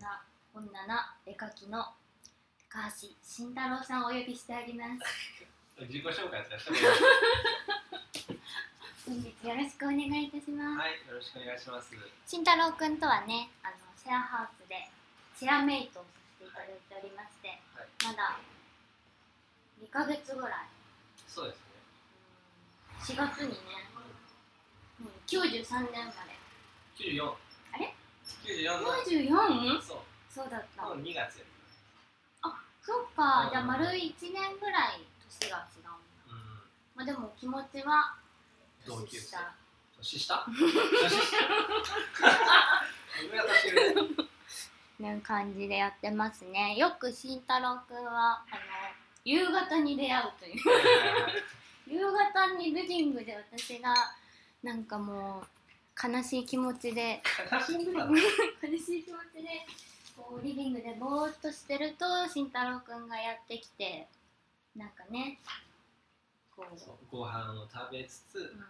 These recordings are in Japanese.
な女な絵描きの高橋慎太郎さんをお呼びしてあります。自己紹介本日よろしくお願いいたします、はい、よろしくお願いします。慎太郎くんとはねあのシェアハウスでシェアメイトをさせていただいておりまして、はい。まだ2ヶ月ぐらい。そうですね。4月にね、うん、93年まで94。あれ ?94 の。94? そう。そうだった、の2月よ。そっか、うん。じゃあ丸1年ぐらい年が違うんだ。うん。まあでも気持ちは同級生。年下。年下？年下。上は年上。な感じでやってますねよく慎太郎くんはあの夕方に出会うという夕方にリビングで私がなんかもう悲しい気持ちで。悲しい 気持ちでこうリビングでぼーっとしてると慎太郎くんがやってきてなんかねこう。ご飯を食べつつ、うん。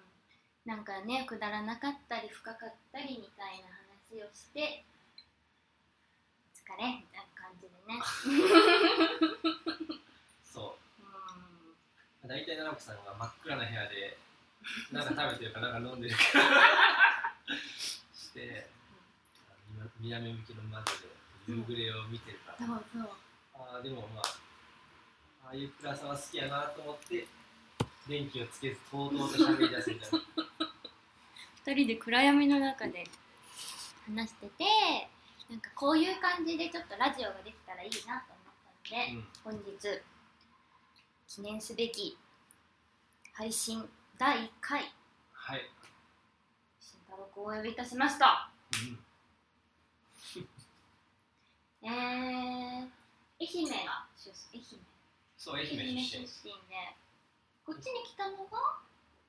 なんかねくだらなかったり深かったりみたいな話をしてお疲れみたいな感じでね。そう。う。大体奈々子さんが真っ暗な部屋で、なんか食べてるかなんか飲んでるか。して、南向きの窓で夕暮れを見てるから。んそうそう。ああでもまあああいう暗さは好きやなと思って電気をつけずとうとうと喋り出すみたいな。二人で暗闇の中で話しててなんかこういう感じでちょっとラジオができたらいいなと思ったので、うん。本日記念すべき配信第1回。はい、慎太郎君をお呼びいたしました。うん、えー、愛媛が出愛媛そう愛媛出身で。こっちに来たのが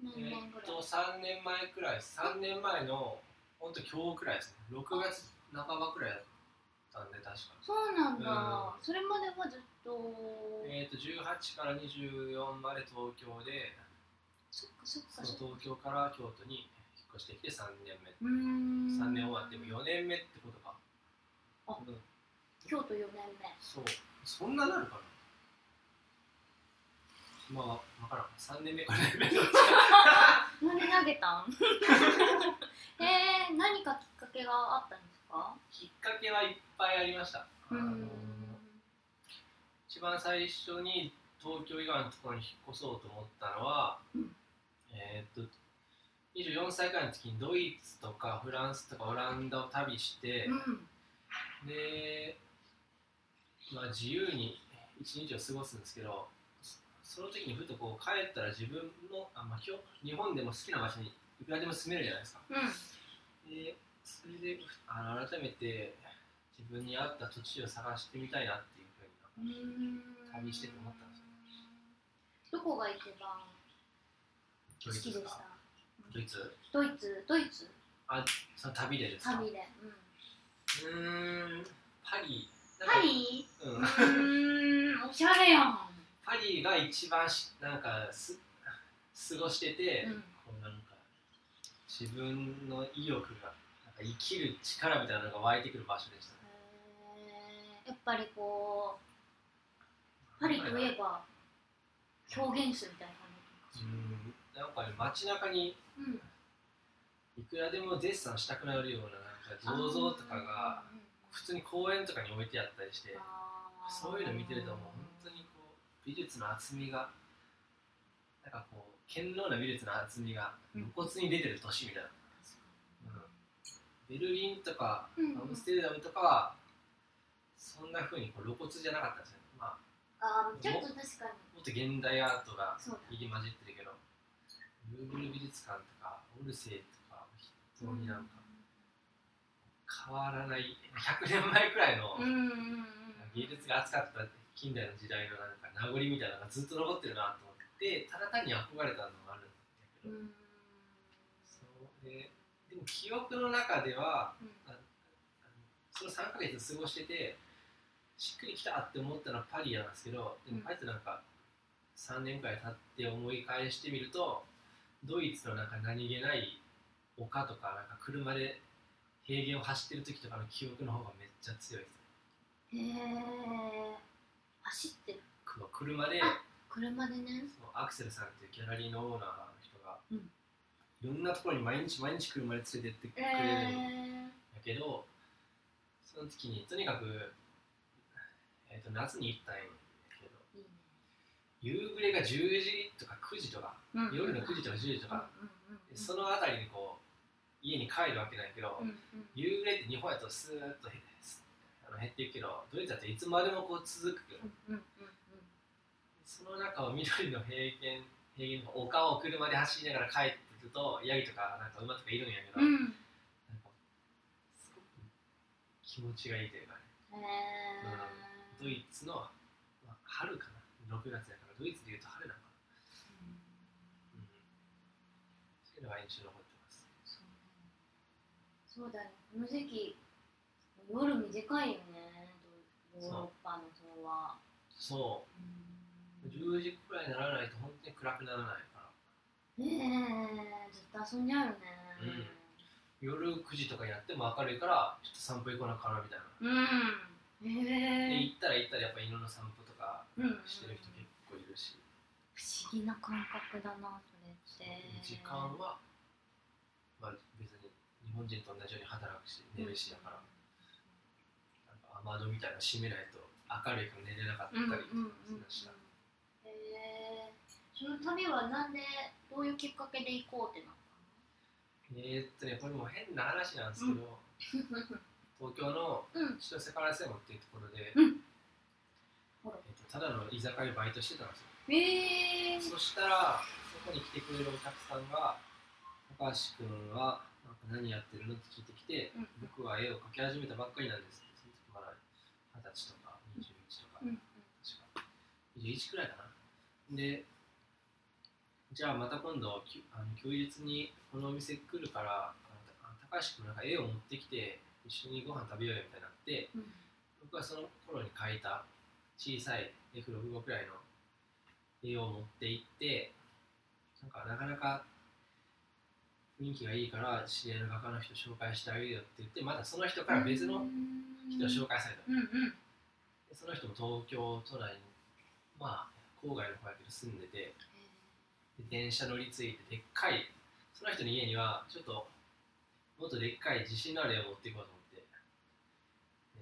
何え年ぐらい、っと3年前くらい。3年前のほんと今日くらいですね。6月半ばくらいだったんで確か。そうなんだ、うん。それまではずっと、えっと18から24まで東京で東京から京都に引っ越してきて3年目。うーん。3年終わっても4年目ってことか。あうん。京都4年目。そう。そんななるかな。まあ分からん。3年目か4年目どっちか。なんで投げたん？えー、何かきっかけがあったんですか？きっかけはいっぱいありました、一番最初に東京以外のところに引っ越そうと思ったのは、うんえーっと24歳くらいの時にドイツとかフランスとかオランダを旅して、うん。で、まあ、自由に一日を過ごすんですけどその時にふとこう帰ったら自分のあ、まあ、今日日本でも好きな場所にいくらでも住めるじゃないですか。うん。でそれであの改めて自分に合った土地を探してみたいなっていうふうに旅してて思ったんですよ。どこが一番好ドイきでした。ドイツ？ドイツ？ドイツ？その旅でですか？旅で、うん、うーん。パリ。パリ？うん。うーん。おしゃれやん、パリが一番しなんかす過ごしてて、うん。こうなんか自分の意欲がなんか生きる力みたいなのが湧いてくる場所でした。ね。やっぱりこうパリといえば表現するみたいな感じうんなんかね街中にうん。いくらでもデッサンしたくなるようななんか銅像とかがうん。普通に公園とかに置いてあったりしてそういうの見てるともう本当にこう美術の厚みがなんかこう堅牢な美術の厚みが露骨に出てる年みたいな、ベルリンとかうん。アムステルダムとかはそんな風にこう露骨じゃなかったんですよ、まあ、あーちょっと確かに。もっと現代アートが入り混じってるけどルーブル美術館とかオルセイとか本当になんか変わらない100年前くらいの芸術が熱かった近代の時代のなんか名残みたいなのがずっと残ってるなと思ってただ単に憧れたのがあるんだけど、うん。そうででも記憶の中ではうん。あのその3ヶ月過ごしててしっくりきたって思ったのはパリなんですけどでもうん。パリってなんか3年くらい経って思い返してみるとドイツのなんか何気ない丘とかなんか車で平原を走ってる時とかの記憶の方がめっちゃ強いです。へえ走ってる。車で。あ車でね。そのアクセルさんっていうギャラリーのオーナーの人が、うん。いろんなところに毎日毎日車で連れてってくれるんえだけど、その時にとにかく、えー、と夏に行ったんやけどー、いいね夕暮れが10時とか9時とか、うん。夜の9時とか10時とか、うんその辺りにこう家に帰るわけないけど、夕暮れって日本やとスーッとへあの減っていくけどドイツだといつまでもこう続くけど、その中を緑の平原平原の丘を車で走りながら帰ってくるとヤギとかなんか馬とかいるんやけど、うん。すごく気持ちがいいというかね。ドイツの、まあ、春かな6月だからドイツでいうと春なのか。な、うん、そういうのが印象に残ってますそうだね。この時期夜短いよねヨーロッパの方はそう。10時くらいにならないと本当に暗くならないから。ねえずっと遊ん。じゃうよね夜9時とかになっても明るいからちょっと散歩行こうなかなみたいな、うん。へでえ行ったら行ったらやっぱ犬の散歩とかうんしてる人るし、不思議な感覚だなそれって。時間は、まあ、別に日本人と同じように働くし寝るしだから、なんか雨戸みたいなの閉めないと明るいから寝れなかったうんりうんうんうんした、へえその旅はなんでどういうきっかけで行こうってなっえーっとねこれも変な話なんですけど、東京のたのうん。千歳烏山っていうところで、うんただの居酒屋でバイトしてたんですよ。へえそしたらそこに来てくれるお客さんが「高橋君はなんか何やってるの?」って聞いてきてうん「僕は絵を描き始めたばっかりなんです」その時まだ二十歳とか21とか、うんうん。確か。21くらいかな。でじゃあまた今度きあの休日にこのお店来るから高橋君なんか絵を持ってきて一緒にご飯食べようよみたいになってうん。僕はその頃に描いた小さい F65 くらいの絵を持って行ってなんかなかなか雰囲気がいいから知り合いの画家の人紹介してあげるよって言ってまたその人から別の人を紹介された。うんうん。でその人も東京都内にまあ郊外の方やけど住んでてで電車乗り継いででっかい。その人の家にはちょっともっとでっかい自信のある絵を持っていこうと思って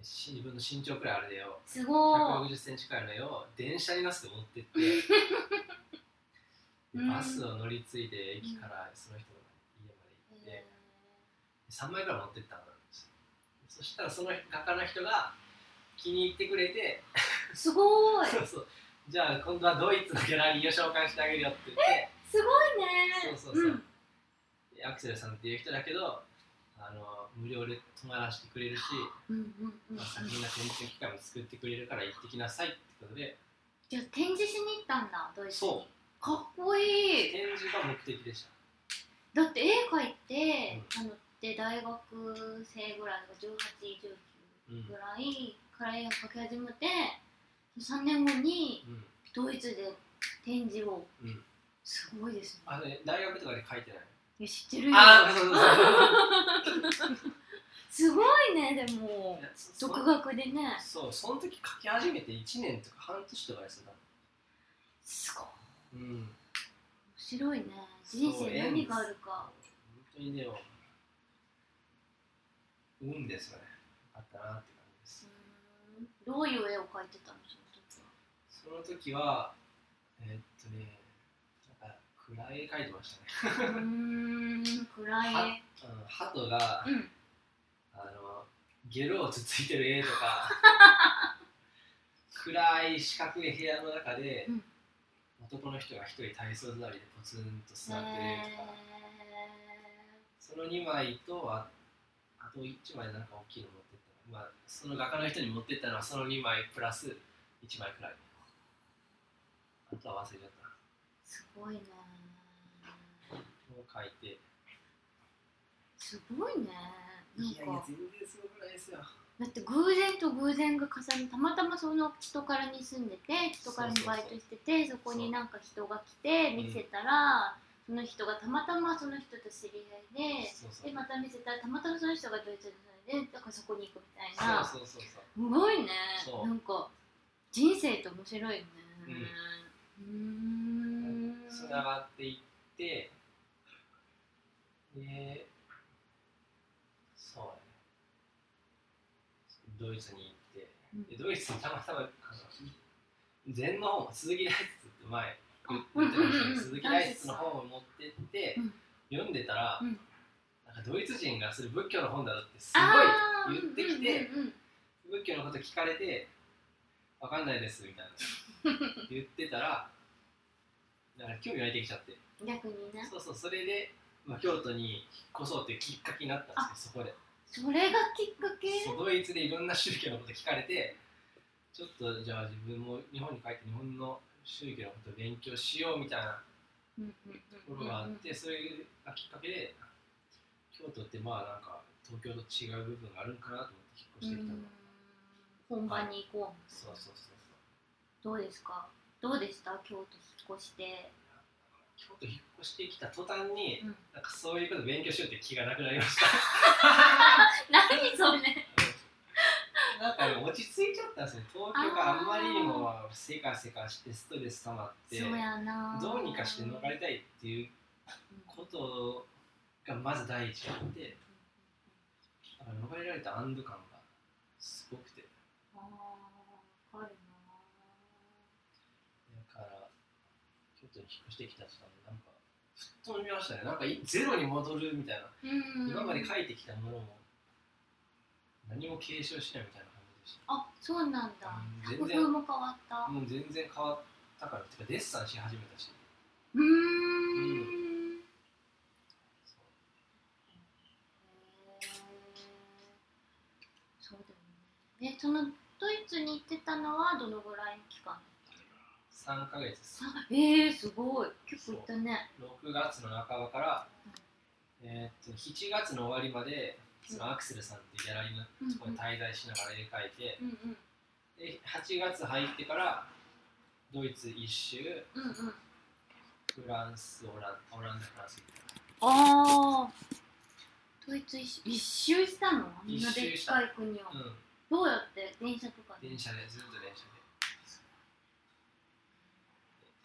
自分の身長くらいある絵をすごい。160センチくらいの絵を電車に乗せて持ってって。バスを乗り継いで駅からその人の家まで行って3枚くらい持ってったんですそしたらその画家の人が気に入ってくれてすごい。そうそう。じゃあ今度はドイツのギャラリーを紹介してあげるよって言って。すごいね。そうそうそう、でアクセルさんっていう人だけど無料で泊まらせてくれるし、うんうんうん。うんまあ、先に展示機会も作ってくれるから行ってきなさいってことで。じゃあ展示しに行ったんだドイツに。そう。かっこいい。展示が目的でした。だって絵描いて、あので大学生ぐらい1819うんぐらいから絵を描き始めて3年後にうん。ドイツで展示を。うん。すごいですね。あのね大学とかで書いてないいや知ってるよ。ああそうそうそう すごいねでも。独学でね。そうその時書き始めて1年とか半年とかですよすごい。うん。面白いね。人生何があるか。本当にでも運ですよね。あったなって感じです。どういう絵を描いてたのその時は。その時はえーっとね暗い絵描いてましたね。うーん暗いはあの鳩がうん。あのゲロをつついてる絵とか 暗い四角い部屋の中で、うん。男の人が一人体操座りでポツンと座ってる絵とか、へその2枚とああと1枚なんか大きいの持ってった。まあその画家の人に持ってったのはその2枚プラス1枚くらい。あとは忘れちゃったーすごいねを書いて。すごいね。なんいやいやか全然すごくないですよ。だって偶然と偶然が重ねたまたまその人からに住んでて人からにバイトしててそこになんか人が来て見せたらその人がたまたまその人と知り合いででまた見せたらたまたまその人がドイツででだからそこに行くみたいな。すごいね。なんか人生って面白いね。うーん。つながっていってでそうだね。ドイツに行ってでドイツにたまたまあの禅の本鈴木大拙って前言ってましたけど鈴木大拙の本を持ってってうん。読んでたら、うん。なんかドイツ人がする仏教の本だろってすごい言ってきて、うんうんうん。仏教のこと聞かれて「わかんないです」みたいな。言ってたらなんか興味湧いてきちゃって。逆にねそうそうそれで、まあ、京都に引っ越そうっていうきっかけになったんですよそこで。それがきっかけ？そうドイツでいろんな宗教のこと聞かれてちょっとじゃあ自分も日本に帰って日本の宗教のことを勉強しようみたいなところがあってそれがきっかけで京都ってまあなんか東京と違う部分があるんかなと思って引っ越してきたの、うん。本場に行こう。そうそうそうそう。どうですか？どうでした？京都引っ越して、京都引っ越してきた途端に、うん、なんかそういうこと勉強しようって気がなくなりました。何それ。なんかね落ち着いちゃったんですよ。東京があんまりにもせかせかしてストレス溜まってどうにかして逃れたいっていうことがまず第一あって逃れられた安堵感がすごくてあーわかるだから京都に引っ越してきた人はなんかふっと見ましたね。なんかいゼロに戻るみたいな、今まで書いてきたものも何も継承しないみたいな感じでした。あそうなんだ。うん全然。も変わった。もう全然変わったからてかデッサンし始めたし。うーん。そうそうだよね。でそのドイツに行ってたのはどのぐらいの期間3ヶ月です。あえー、すごい。結構行ったね。6月の半ばから、えーっと7月の終わりまでそのアクセルさんっていうギャラリーのところに滞在しながら絵描いて、うんうん。で8月入ってからドイツ一周うんうん。フランスオランオランダフランスああドイツ一周一周したの？あんなでっかい国を、うん。どうやって？電車とかで？電車でずっと電車で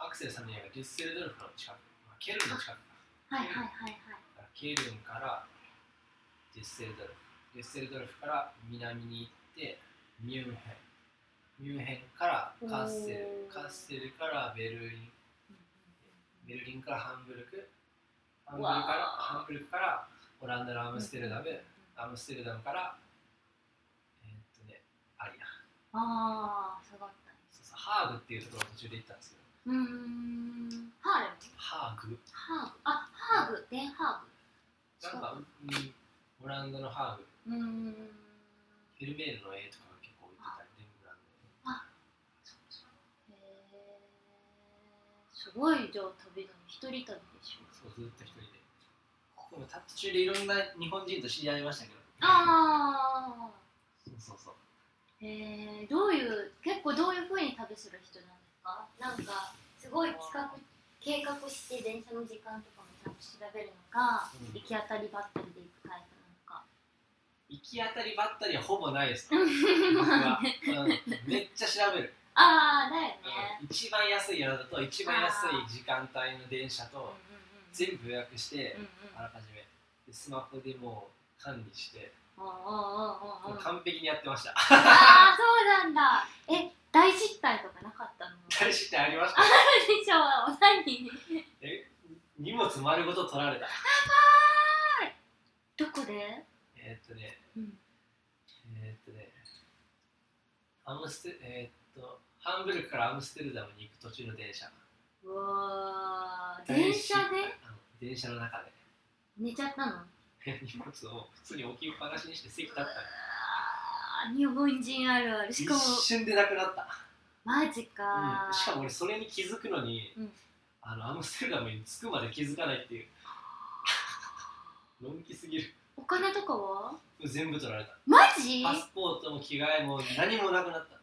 アクセルさんの家がデュッセルドルフの近く、まあ、ケルンの近くはいはいはいはい。ケルンからデュッセルドルフデュッセルドルフから南に行ってミュンヘンミュンヘンからカッセルカッセルからベルリンベルリンからハンブルクハンブルクからハンブルクからオランダのアムステルダム、アムステルダムからえーっとねアリア。ああ下がった。ねそうそうハーグっていうところを途中で行ったんですけどうーん。ハーレムハーグ。ハーグ。あハーグ。デンハーグ。なんか、うん、オランダのハーグ。う。ーんフェルメールの絵とかが結構置いてたりレンブランドのへえすごいじゃあ旅だね一人旅でしょそうずっと一人で。でも途中でいろんな日本人と知り合いましたけど。ああそうそうそう。へえどういう結構どういうふうに旅する人なんですかなんかすごい企画計画して電車の時間とかもちゃんと調べるのか、うん。行き当たりばったりで行くタイプなのか。行き当たりばったりはほぼないです 僕は、うん、めっちゃ調べる、ああだよね、うん。一番安い宿と一番安い時間帯の電車とうん全部予約してうんうん。あらかじめ。でスマホでもう管理して完璧にやってました。ああそうなんだ。え大失態とかなかったの？大事ってありました？でしょお何？え荷物丸ごと取られた。どこで、えーっとね。うん、えーっとね。アムステえーっとハンブルクからアムステルダムに行く途中の電車。うわー。電車で？あの電車の中で。寝ちゃったの？荷物を普通に置きっぱなしにして席立ったあー日本人あるある。し一かも瞬でなくなった、マジか。うん。しかも俺それに気づくのに、うん。あのアムステルダムに着くまで気づかないっていう。のんきすぎる。お金とかは？全部取られた。マジ？パスポートも着替えも何もなくなった。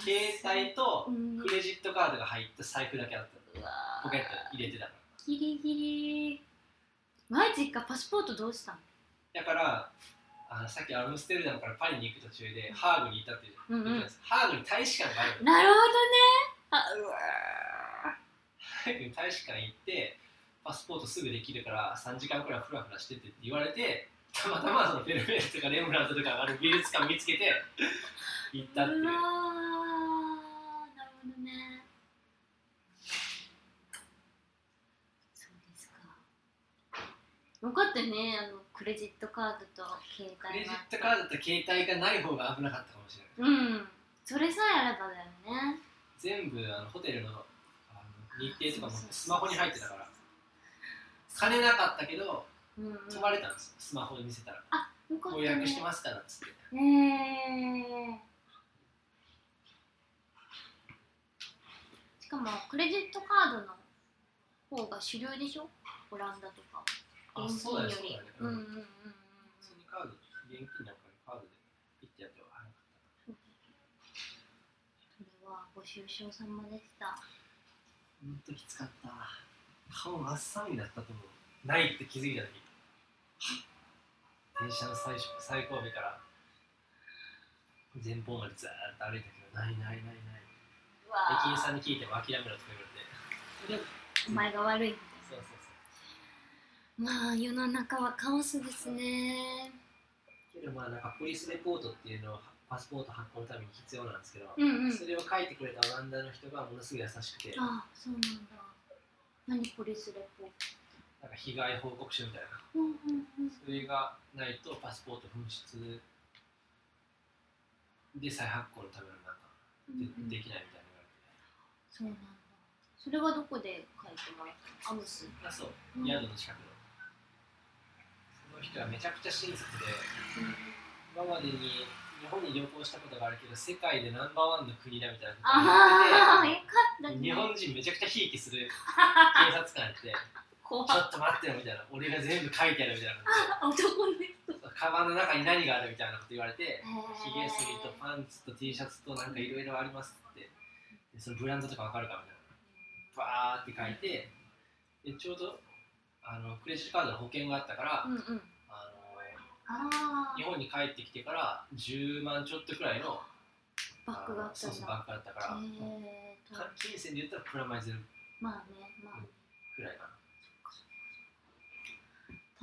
携帯とうん。クレジットカードが入った財布だけあった。うわポケットに入れてたからギリギリ。マジか。パスポートどうしたの？だからあのさっきアムステルダムからパリに行く途中でハーグに行ったっていううんうん。ハーグに大使館があるなるほどね。あうわハーグに大使館行ってパスポートすぐできるから3時間くらいフラフラしててって言われてたまたまそのフェルメールとかレンブラントとかがある美術館見つけて行ったっていう。うなるほどね。そうですか。よかったね。あのクレジットカードと携クレジ帯がットカードと携帯がない方が危なかったかもしれない。うん。それさえあればだよね。全部あのホテルのあの日程とかもスマホに入ってたから。金なかったけどうんうん。泊まれたんですスマホで見せたら。あよかった予ね約してますからっつって。へえ。しかもクレジットカードの方が主流でしょ？オランダとかあ現そうだ金よそうだね、うんうんうんうん。普通にカード現金なんかにカードでピッてやっては早かっそれはご愁傷様でした。たほんときつかった。顔真っ青になったと思う。ないって気づいた時。電車の最初最後尾から。前方までずーっと歩いたけどないないないない。うわ駅員さんに聞いても諦めろとか言われて。お前が悪いみたいそうそうそう。なまあ世の中はカオスですね。けどまあなんかポリスレポートっていうのをパスポート発行のために必要なんですけど、うんうん。それを書いてくれたオランダの人がものすごい優しくて。なんああそうなんだ。何ポリスレポート？か被害報告書みたいな。うんうんうん。それがないとパスポート紛失で再発行のためのなんかで,、できないみたいなそうなんだ。それはどこで書いてもらったの？アムス？あそう。うん宿の近くの、その人はめちゃくちゃ親切で今までに日本に旅行したことがあるけど世界でナンバーワンの国だみたいなことを言ってああよかったね。て日本人めちゃくちゃひいきする 警察官やって怖ちょっと待ってよみたいな俺が全部書いてやるみたいな。感じで男の人。カバンの中に何があるみたいなこと言われてひげ剃りとパンツと T シャツとなんかいろいろありますって。でそのブランドとかわかるかみたいな。バーって書いてでちょうどあのクレジットカードの保険があったから、うんうん日本に帰ってきてから10万ちょっとくらいのバッグがあったそうそうバッグがあったから、へえとか金銭で言ったらプラマイゼロまあねまあ。ねくらいかな。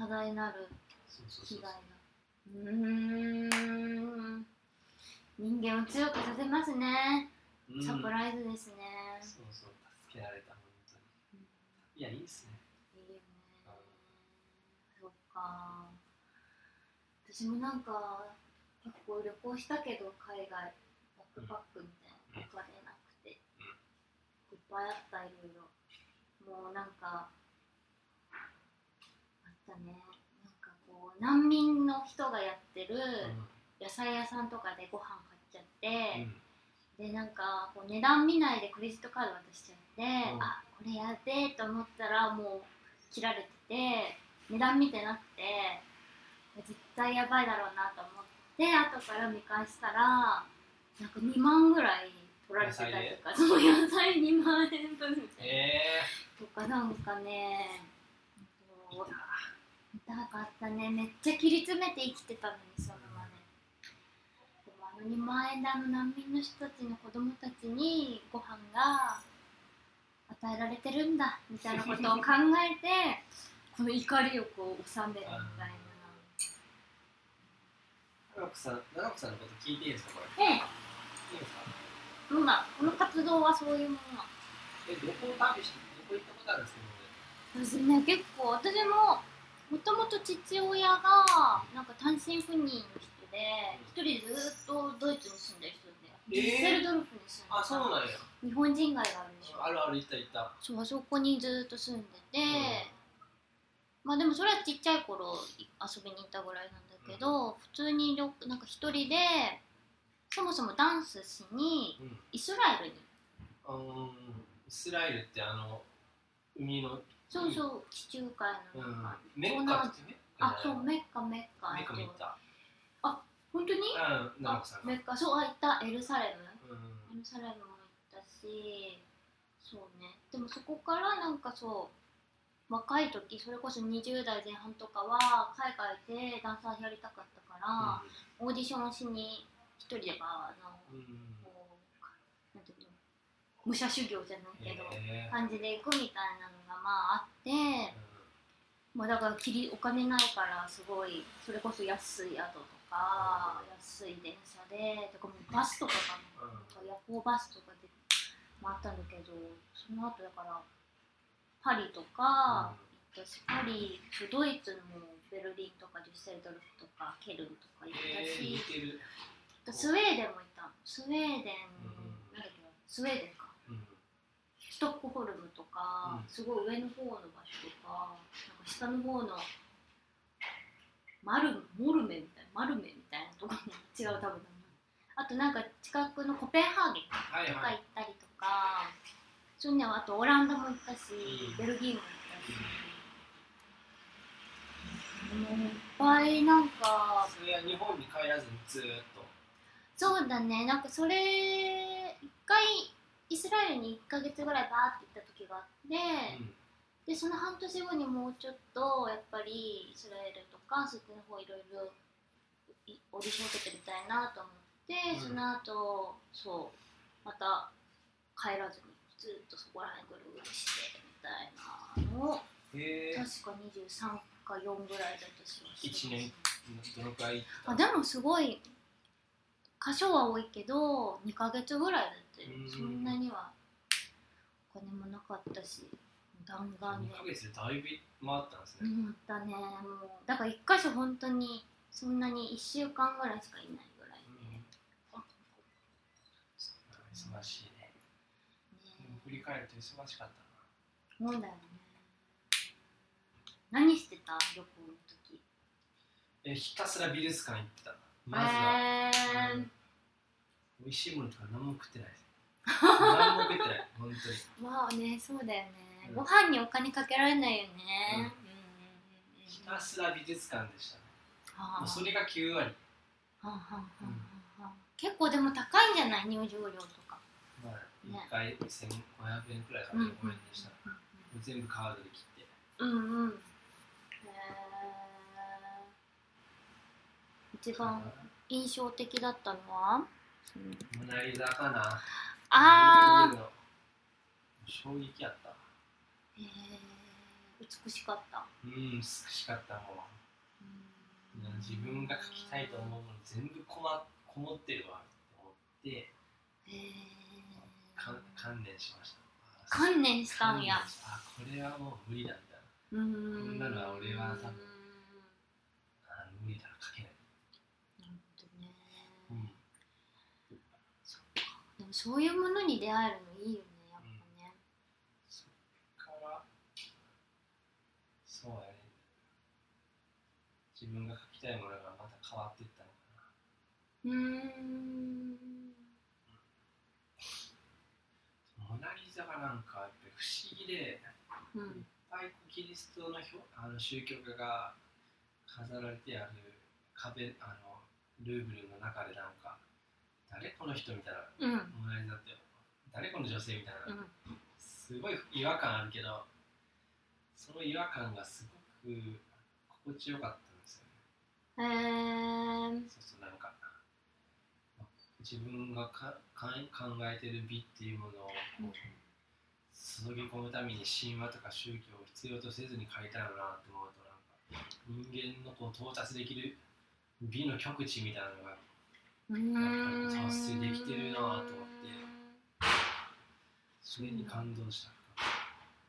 多大なる被害が。うーん。人間を強くさせますね。うん。サプライズですね、そうそう助けられた本当に。うん。いやいいですね。いいよね。そっか私もなんか結構旅行したけど海外バックパックみたいなお金なくて、いっぱいあったいろいろ。もうなんかあったね。なんかこう難民の人がやってる野菜屋さんとかでご飯買っちゃって、うん。でなんかこう値段見ないでクレジットカード渡しちゃって、うん。あこれやべえと思ったらもう切られてて値段見てなくて絶対やばいだろうなと思って後から見返したらなんか2万ぐらい取られてたりとかその野菜2 万円分みたいな、えとかなんかね痛かったね。めっちゃ切り詰めて生きてたのにそのまで。でもあの2万円であの難民の人たちの子供たちにご飯が与えられてるんだみたいなことを考えてこの怒りをこう収めるみたいー、長子さん長子さんのこと聞いていいですかこれ？な。でいいですか？もうまあこの活動はそういうものなの？え旅行旅して旅行行ったことあるんですけど私ね結構私ももともと父親がなんか単身赴任の人で一人でずっとドイツに住んでる人で、デュッセルドルフに住んであそうなんや。日本人街があるでしょあるある行った行った。そうあそこにずっと住んでて、まあでもそれはちっちゃい頃い遊びに行ったぐらいなんだけど、普通に旅なんか一人でそもそもダンスしにうん。イスラエルに。うーんイスラエルってあの海のそうそう地中海うん。の中、メッカってメッカあそうメッカメッカ。メッカも行った本当に？うん長あ子さメッカ。そうあ行った。エルサレム。うん。エルサレムも行ったしそうね。でもそこからなんかそう若い時それこそ20代前半とかは海外でダンサーやりたかったから、オーディションしに一人であのうん。うんこうなんていうの武者修行じゃないけど、へー。感じで行くみたいなのがまああって、まあ、だからきりお金ないからすごいそれこそ安い宿とか安い電車でとかもうバスとかかな。う夜行バスとかで回ったんだけどその後だからパリとか行ったし、パリドイツもベルリンとかデュッセルドルフとかケルンとか行ったえー、似し、てる、スウェーデンも行ったスウェーデン、うん。なんだっけな？スウェーデンか。うん。ストックホルムとか、うん。すごい上の方の場所とかなんか下の方のマルモルメみたいなマルメみたいなところに違う多分あとなんか近くのコペンハーゲンとかはいはい。行ったりとか、そういうのあとオランダも行ったし、ベルギーも行ったし、もういっぱいなんかそれは日本に帰らずにずっとそうだねなんかそれ一回イスラエルに1ヶ月ぐらいバーって行った時があって、うんでその半年後にもうちょっとやっぱりイスラエルとかそっちの方いろいろオーディション受けてみたいなと思って、うんその後そうまた帰らずにずっとそこら辺ぐるぐるしてみたいな。のをへえ確か23か4ぐらいだとします一年どのくらいあでもすごい箇所は多いけど2ヶ月ぐらいだったようん。そんなにはお金もなかったし弾丸で。2ヶ月でだいぶ回ったんですね、うんだね。もうだから一箇所本当にそんなに1週間ぐらいしかいないぐらい。で、ね忙しいね、振り返ると忙しかったそうだよね。何してた？旅行の時。なえひたすら美術館行ってた。まずは、えー。うん。美味しいものとか何も食ってない。何も食ってない。本当に。まあねそうだよね、うん。ご飯にお金かけられないよね、うん。ひたすら美術館でしたね。はあ。それが9割。はあはあはあはあ結構でも高いんじゃない？入場料と1回1500円くらいからうんうん5円でした、もう全部カードで切って。うんうん。へー。一番印象的だったのは、モナリザかな。あルーブルの衝撃やった。ーへー。美しかった、うん美しかったもうん。う自分が描きたいと思うもの全部こまこもってるわって思って。へー。か観念しました。観念したんや。あこれはもう無理だみたいな。うーん。こんなのは俺は多分なるあ無理だ描けない、ほどね、うん。そっか。でもそういうものに出会えるのいいよねやっぱね、そっからそうやね。自分が描きたいものがまた変わっていったのかな。うーんモナ・リザがなん。かやっぱり不思議でうんいっぱいキリストの表あの宗教画が飾られてある壁あのルーブルの中でなんか誰この人みたいなうん。モナ・リザって誰この女性みたいな、うん。すごい違和感あるけどその違和感がすごく心地よかったんですよね。へえそうそうなんか自分がかか考えてる美っていうものをこう注ぎ込むために神話とか宗教を必要とせずに書いたのなって思うとなんか人間のこう到達できる美の極致みたいなのが達成できてるなと思ってそれに感動した。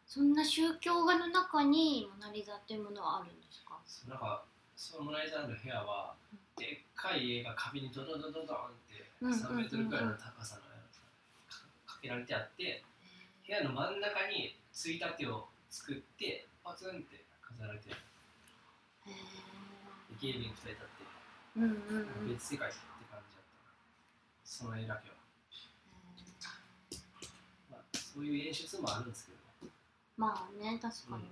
そんな宗教画の中にモナ・リザっていうものはあるんですか？なんかそのモナ・リザの部屋はでっかい絵が壁にドドドドドンってうん3メートルくらいの高さのやつがかけられてあって部屋の真ん中についたてを作ってパツンって飾られてるへでゲームに2人立って別世界って感じだったなその絵だけは、まあ、そういう演出もあるんですけどね。まあね確かに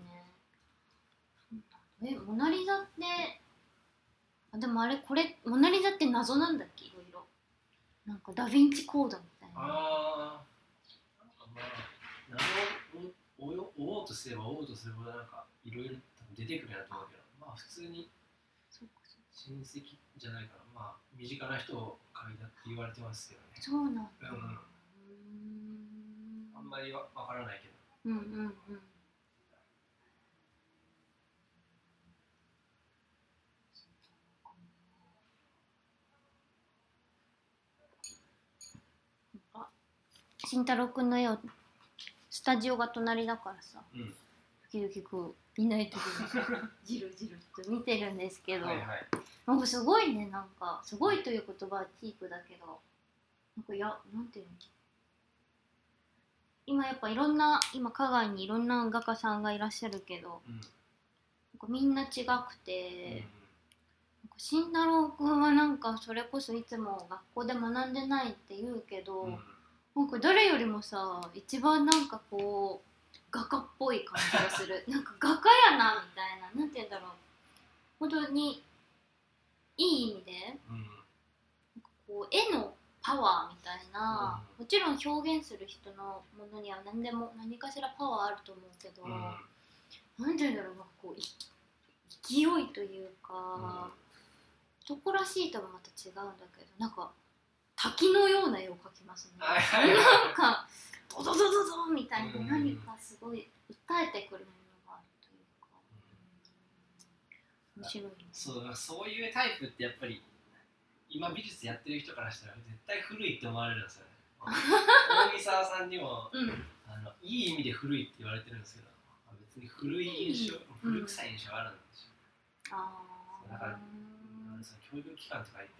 ね、えモナ・リザってあでもあれこれモナ・リザって謎なんだっけ？なんかダ・ヴィンチコードみたいな。ああなんかまあ何を追お追おうとすれば追おうとすればなんかいろいろ出てくるやと思うけどまあ普通に親戚じゃないからまあ身近な人を書いたって言われてますけどね。そうなんだ。うん。うん。あんまりわわからないけど。うんうんうんうんあ慎太郎くんの絵をスタジオが隣だからさうん。時々こういない時に じるじると見てるんですけど、はいはい。なんかすごいねなんかすごいという言葉はチープだけどなんかやなんていうの？今やっぱいろんな今香川にいろんな画家さんがいらっしゃるけどうん。なんかみんな違くうんて、なんか慎太郎君はなんかそれこそいつも学校で学んでないって言うけど、うんなんか誰よりもさ一番なんかこう画家っぽい感じがする。なんか画家やなみたいな。なんて言うんだろう。本当にいい意味でうん。こう絵のパワーみたいな、もちろん表現する人のものには何でも何かしらパワーあると思うけど、うん。なんて言うんだろう。なんかこうい勢いというか、男らしいとはまた違うんだけどなんか滝のような絵を描きますね。なんかドドドドドンみたいなうん何かすごい訴えてくるものがあるというか。面白いね。そうそういうタイプってやっぱり今美術やってる人からしたら絶対古いって思われるんですよね。大見沢さんにもうん。あのいい意味で古いって言われてるんですけど別に古い印象、うん。古臭い印象があるんですよ、あだから教育機関とかいて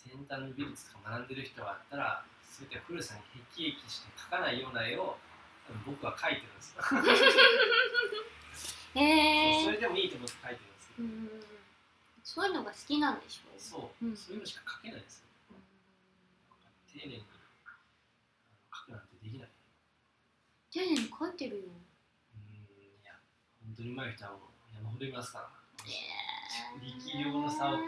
先端の美術とか学んでる人があったらそういった古さに辟易して描かないような絵を僕は描いてるんですよ、へえそれでもいいと思って描いてるんですけど、うん。そういうのが好きなんでしょそう、うん。そういうのしか描けないですよ。丁寧に描くなんてできない。丁寧に描いてるよ。うーん。いや本当に上手い人は山ほどいますから。力量の差を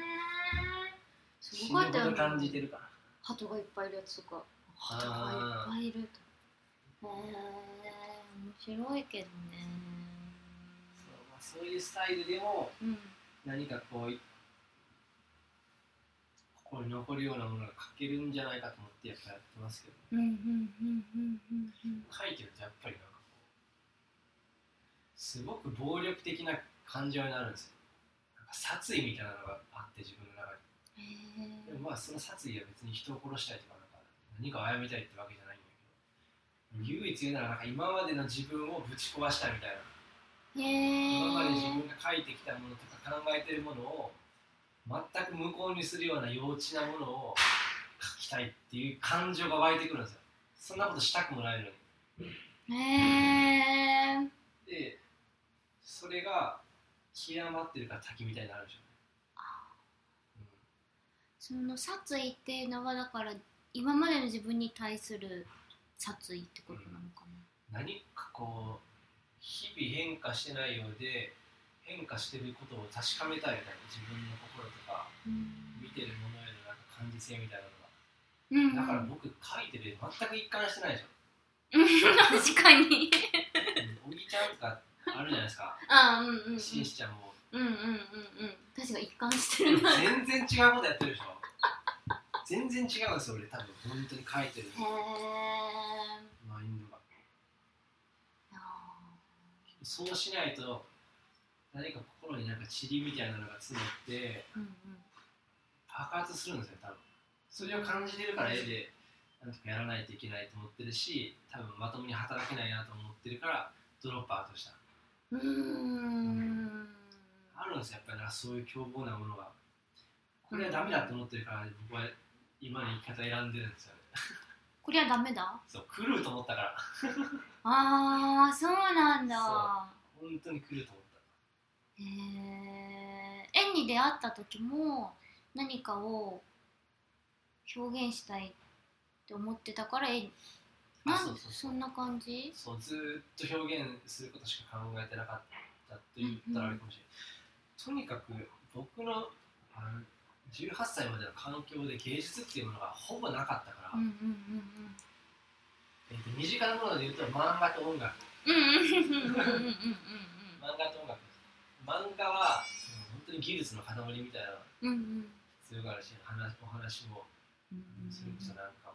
す死ごかったよ感じてるから鳩がいっぱいいるやつとか。鳩がいっぱいいると。へえ面白いけどね。そう,、まあ、そういうスタイルでもうん。何かこう心に残るようなものが書けるんじゃないかと思ってやっぱやってますけど。書いてるとやっぱりなんかこうすごく暴力的な感情になるんですよなんか殺意みたいなのがあって自分の中にでもまあその殺意は別に人を殺したいとかなんか何かを殺みたいってわけじゃないんだけど唯一言うならなんか今までの自分をぶち壊したいみたいな。今まで自分が書いてきたものとか考えてるものを全く無効にするような幼稚なものを書きたいっていう感情が湧いてくるんですよ。そんなことしたくもないのに。へえでそれが極まってるから滝みたいになるでしょその殺意っていうのはだから今までの自分に対する殺意ってことなのかうん、何かこう日々変化してないようで変化してることを確かめたいみたいな自分の心とかな。見てるものへのなんか感受性みたいなうん。のがだから僕書いてる絵全く一貫してないじゃんうん 確かに。おぎちゃんとかあるじゃないですか あうんうんうん。しんしちゃんもうんうんうんうん。確か一貫してるな。へ全然違うことやってるでしょ全然違うんですよ俺多分本当に書いてるえ。マインドがあそうしないと何か心になんか塵みたいなのが詰まってーうんうん。爆発するんですよ多分それを感じてるから絵でなんとかやらないといけないと思ってるし多分まともに働けないなと思ってるからドロップアウトしたうーん。あるんですよ。やっぱりそういう凶暴なものが。これはダメだと思ってるから僕は今の生き方選んでるんですよね。これはダメだ？そう来ると思ったから。ああ、そうなんだ。本当に来ると思っへえ。縁に出会った時も何かを表現したいって思ってたから絵なんあそうそうそう。そんな感じ？たそうずーっと表現することしか考えてなかったと言ったらあれかもしれない、とにかく僕のあの18歳までの環境で芸術っていうものがほぼなかったから、うんうんうんえー、と身近なもので言うと漫画と音楽。漫画と音楽。漫画はうん本当に技術の塊みたいなのがうんうん。強がるし話お話も。うんそれこそなんか、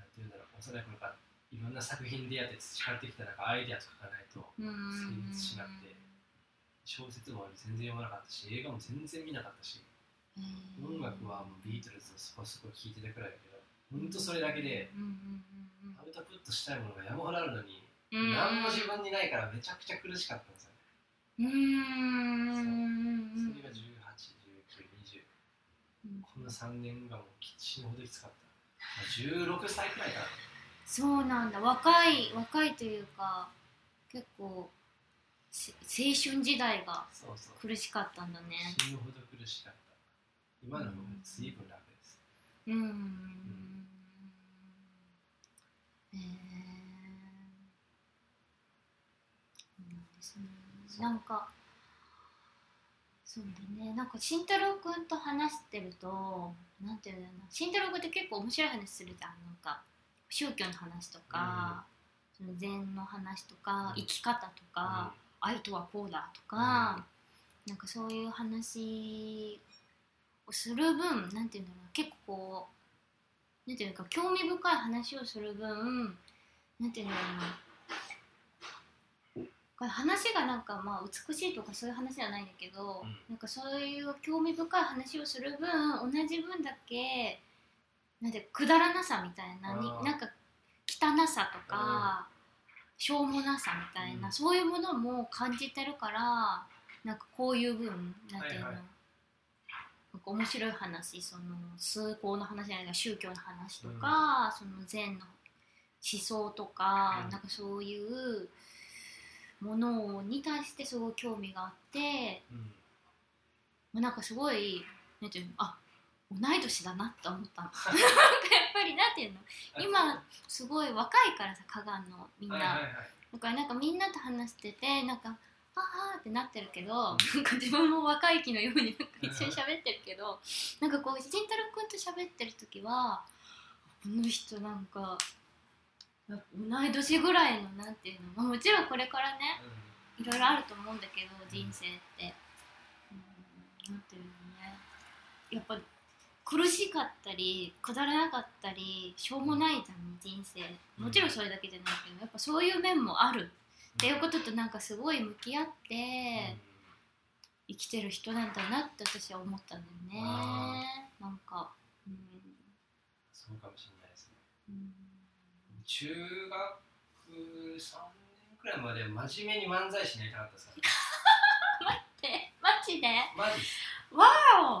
なんていうんだろう。幼い頃からいろんな作品でやって培ってきたなんかアイデアとかがないとうん。成立しなくて小説も全然読まなかったし映画も全然見なかったし音楽はもうビートルズをそこそこ聴いてたくらいだけど本当それだけでアウトプットしたいものが山ほどあるのに何も自分にないからめちゃくちゃ苦しかったんですよ。ねう。ーんそれが181920この3年がもう死ぬほどきつかった、まあ、16歳くらいかな。そうなんだ。若い若いというか結構せ青春時代が苦しかったんだね。死ぬほど苦しかった。今の方が随分楽です。うん。うなんですねそう。なんかそうだね。なんか慎太郎君と話してるとなんていうんだろうな。慎太郎君って結構面白い話するじゃん。なんか宗教の話とか、その禅の話とか、うん。生き方とか、愛とはこうだとか、なんかそういう話をする分なんていうんだろう結構こうなんていうか興味深い話をする分なんていうんだろうなこれ話がなんかまあ美しいとかそういう話じゃないんだけど、うん。なんかそういう興味深い話をする分同じ分だけなんてくだらなさみたいなになんか汚さとか、しょうもなさみたいな、うん。そういうものも感じてるからなんかこういう分なんていうの、はいはい。面白い話その崇高の話じゃないけど宗教の話とか、その禅の思想とか、うん。なんかそういうものに対してすごい興味があって、うん。まあ、なんかすごいなんていうのあ同い年だなって思ったの。やっぱりなんていうの？今すごい若いからさ香川のみんな、だからなんかみんなと話しててなんか「はは」ってなってるけど、うん。なんか自分も若い気のようになんか一緒に喋ってるけど、なんかこう慎太郎君と喋ってる時はこの人なんか同い年ぐらいのなんていうの、まあ、もちろんこれからねいろいろあると思うんだけど人生って、うん、なんていうのね。やっぱ苦しかったりくだらなかったりしょうもないじゃん人生。もちろんそれだけじゃないけどやっぱそういう面もある。っていうこととなんかすごい向き合って生きてる人なんだなって私は思ったんだよあねなんかうん、そうかもしれないですね。うん、中学3年くらいまで真面目に漫才師になりたかったですから えマジで？マジです。わ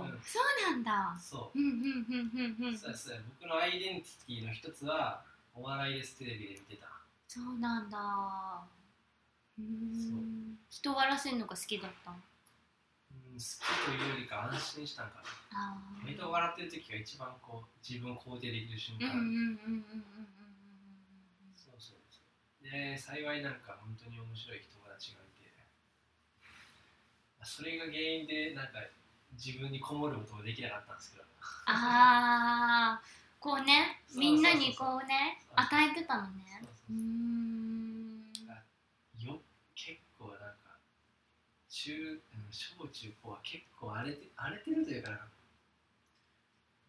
お、うん。そうなんだ。そう。うんうんうんうんうん。そうです僕のアイデンティティの一つはお笑いですテレビで見てた。そうなんだ。う。ーん。人笑わせるのが好きだった。うん好きというよりか安心したんかな。あと笑ってる時が一番こう自分を肯定できる瞬間、うんうんうんうんうんそうそうそう。で幸いなんか本当に面白い友達がいてそれが原因でなんか自分にこもることもできなかったんですけど。ああこうねみんなにこうね与えてたのね。そうん。よ結構なんか中うん小中高は結構荒れて荒れてるというかな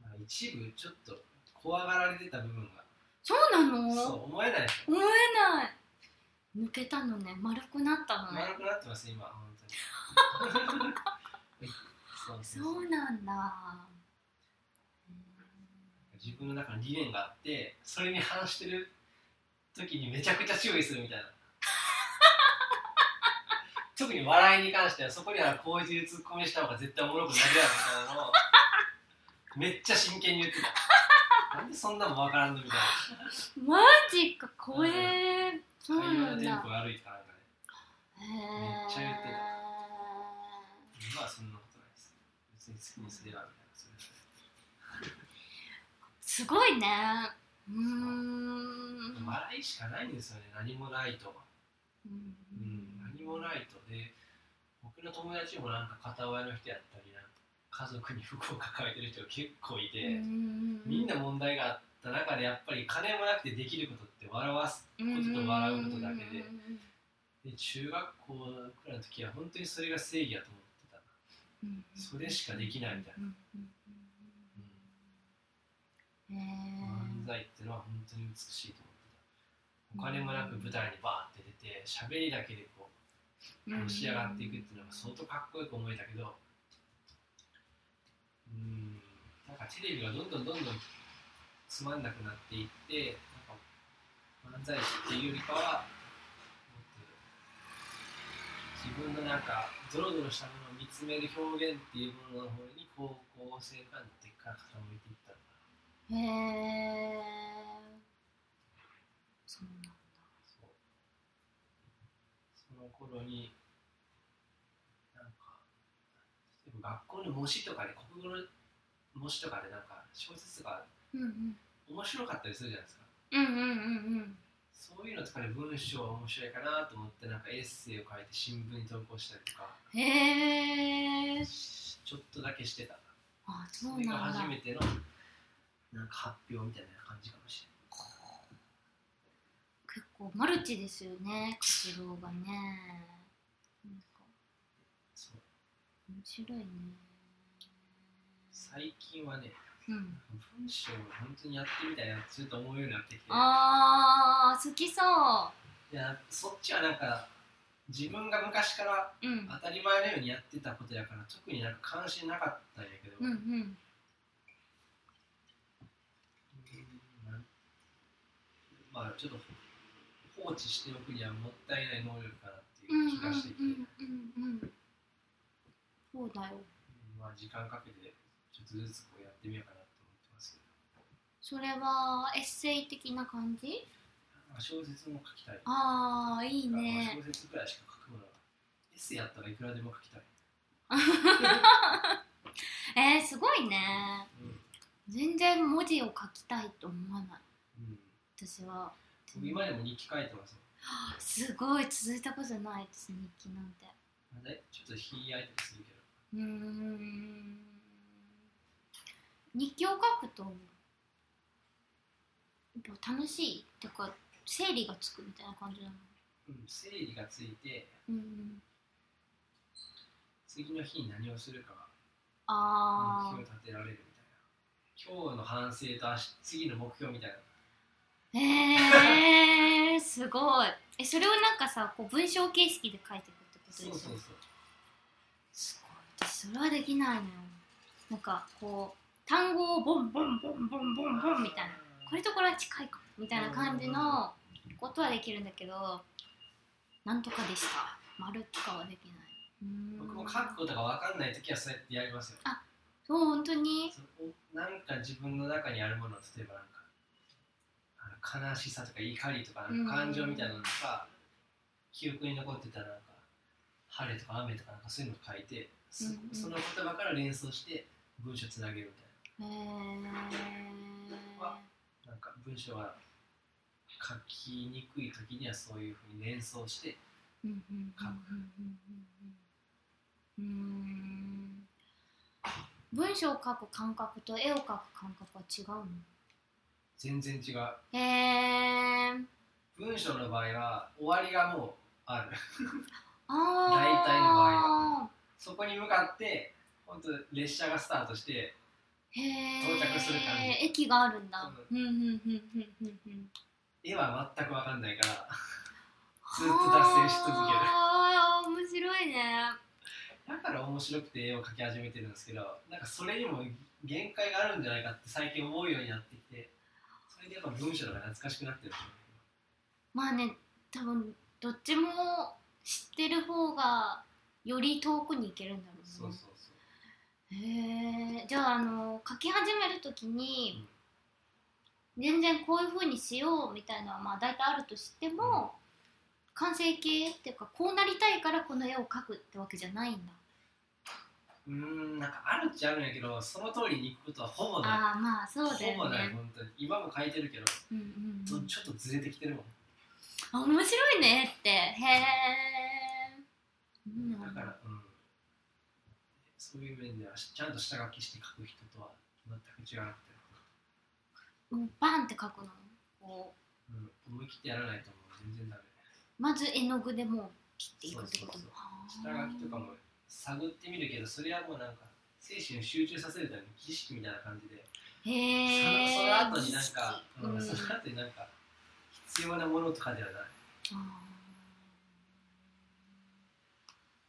まあ、一部ちょっと怖がられてた部分が。そうなの？そう思えない思えない。抜けたのね。丸くなったのね。丸くなってます今そうなんだ。自分の中の理念があってそれに反してる時にめちゃくちゃ注意するみたいな。特に笑いに関してはそこにはこういうツッコミした方が絶対おもろくなるやろみたいなのをめっちゃ真剣に言ってた。なんでそんなもんわからんのみたいマジか怖えそうな会話のテンなんだポ悪いとかなんかね。へめっちゃ言ってたえ今はそんなことないです別に好きにすればみたいなそれ すごいね。うーん。笑いしかないんですよね。何もないとうん。うん、何もないと。で僕の友達もなんか片親の人やったりな家族に不幸を抱えてる人が結構いて、みんな問題があっった中でやっぱり金もなくてできることって笑わすことと笑うことだけで。で中学校くらいの時は本当にそれが正義だと思ってたそれしかできないみたいな、漫才ってのは本当に美しいと思ってたお金もなく舞台にバーって出て喋りだけでこうのし上がっていくっていうのが相当かっこよく思えたけど。うん。なんかテレビがどんどんどんどんつまんなくなっていってなんか漫才師っていうよりかは自分のなんかドロドロしたものを見つめる表現っていうものの方に高校生からのってから傾いていったのかな。へえそう。なんだそうその頃になんか例えば学校の模試とかで国語の模試とかでなんか小説とか面白かったりするじゃないですか。うんうんうんうんそういうのとかで文章面白いかなと思ってなんかエッセイを書いて新聞に投稿したりとか。へえちょっとだけしてた。あそそうなんだ。初めてのなんか発表みたいな感じかもし結構マルチですよね活動がね。なんか。そう。面白いね。最近はねうん。文章を本当にやってみたいなってちょっと思うようになってきて。あー好きそいやそっちはなんか自分が昔からううん。当たり前のようにやってたことやから特になんか関心なかったんやけど、うんうん。まあちょっと放置しておくにはもったいない能力かなってうんいう気がしてきて、うんうんうんそうだよ。うんまあ時間かけてちょっとずつこうやってみようかなと思ってますけそれはエッセイ的な感じ？あ、小説も書きたい。ああいいまあね小説くらいしか書くもの。はエッセイやったらいくらでも書きたい、えー、すごいね。うん。全然文字を書きたいと思わない。うん、私は。僕今でも日記書いてますよ。すごい。続いたことないです日記なんて。ちょっと日焼いたりするけど。うーん日記を書くと楽しいっていうか整理がつくみたいな感じなの？うん、整理がついてうん次の日に何をするかがあ目標を立てられるみたいな。今日の反省と明日次の目標みたいな。えー、すごい。えそれをなんかさこう文章形式で書いていくってことでしょそうそうそう。すごい。私それはできないのよ。なんかこう単語をボンボンボンボンボンボンみたいな。これとこれは近いかも。みたいな感じのことはできるんだけどなんとかでした。丸とかはできない。僕も書くことが分かんない時はそうやってやりますよ。そう本当に？なんか自分の中にあるもの例えばなんかあの悲しさとか怒りとか感情みたいなのとか、記憶に残ってたらなんか晴れとか雨とかなんかそういうの書いて、その言葉から連想して文章つなげるみたいへえわななんか文章は書きにくい時にはそういうふうに連想してうんうんうん書くうん文章を書く感覚と絵を描く感覚は違うの？全然違う。へえ文章の場合は終わりがもうある。ああ 大体の場合そこに向かって本当列車がスタートして到着する感じ。駅があるんだ。そううんうんうんうんうんうん。絵は全く分かんないから。ずっと脱線し続ける。ああ面白いね。だから面白くて絵を描き始めてるんですけどなんかそれにも限界があるんじゃないかって最近思うようになってきてそれでやっぱ文章の方が懐かしくなってるまあね多分どっちも知ってる方がより遠くに行けるんだろうね。そうそうへえじゃああの書き始めるときに、全然こういうふうにしようみたいなのはまあ大体あるとしても、完成形っていうかこうなりたいからこの絵を描くってわけじゃないんだ。うーんなんかあるっちゃあるんやけどその通りにいくことはほぼない。ああまあそうだよほぼないね本当に。今も描いてるけど、うんうんうん。とちょっとずれてきてるもん。あ面白いねって。へえうん。だから、うん、そういう面ではちゃんと下書きして書く人とは全く違うなってもうバンって描くの？こう。うん、思い切ってやらないともう全然ダメ。まず絵の具でもう切っていくってこと。そうそう下書きとかも探ってみるけどそれはもうなんか精神を集中させるための儀式みたいな感じで。へえそのその後になんか、うんうんその後になんか必要なものとかではない。あー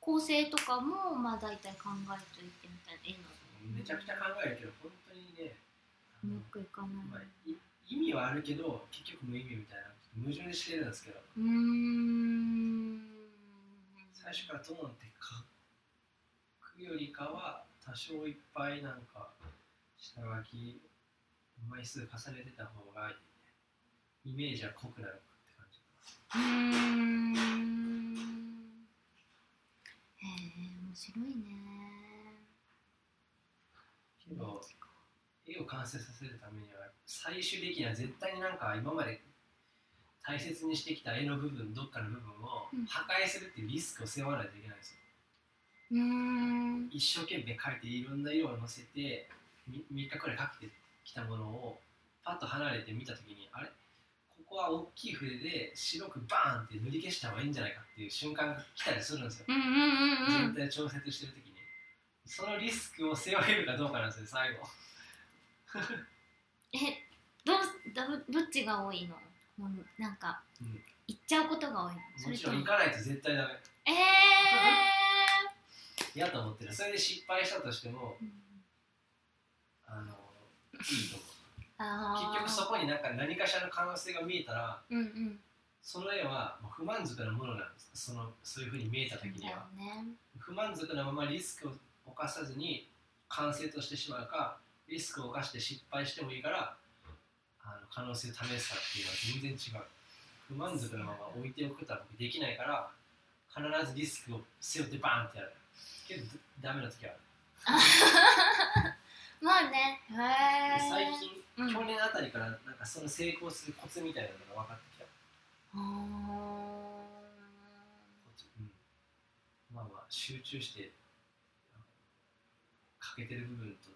構成とかもまあ大体考えといてみたいな絵のめちゃくちゃ考えるけど本当にねあうのまくいかない、まあ、い意味はあるけど結局無意味みたいな矛盾してるんですけど。うーん。最初からトーンって書くよりかは多少いっぱいなんか下書き枚数重ねてた方がイメージは濃くなるって感じ。うーんへえ面白いね。けど絵を完成させるためには最終的には絶対になんか今まで大切にしてきた絵の部分どっかの部分をうん。破壊するっていうリスクを背負わないといけないんですよ。うー。ん一生懸命描いていろんな色をのせて3日くらいかけてきたものをパッと離れて見た時にあれ？ここは大きい筆で白くバーンって塗り消した方がいいんじゃないかっていう瞬間が来たりするんですよ、うんうんうんうん。全体調節してる時に。そのリスクを背負えるかどうかなんですよ最後。えどうだどっちが多いの？もうなんか、うん。行っちゃうことが多いの？そも。ちろん行かないと絶対ダメ。ええ 嫌と思ってる。それで失敗したとしてもー、あのいいと思う結局そこになんか何かしらの可能性が見えたらうんうん。その絵は不満足なものなんです。そのそういうふうに見えた時には。ね。不満足なままリスクを犯さずに完成としてしまうかリスクを犯して失敗してもいいからあの可能性を試すかっていうのは全然違う。不満足なまま置いておくことは僕できないから必ずリスクを背負ってバーンってやる。けどダメな時はある まあね。最近、うん。去年あたりからなんかその成功するコツみたいなのが分かってきた。あうん、まあまあ集中して欠けてる部分と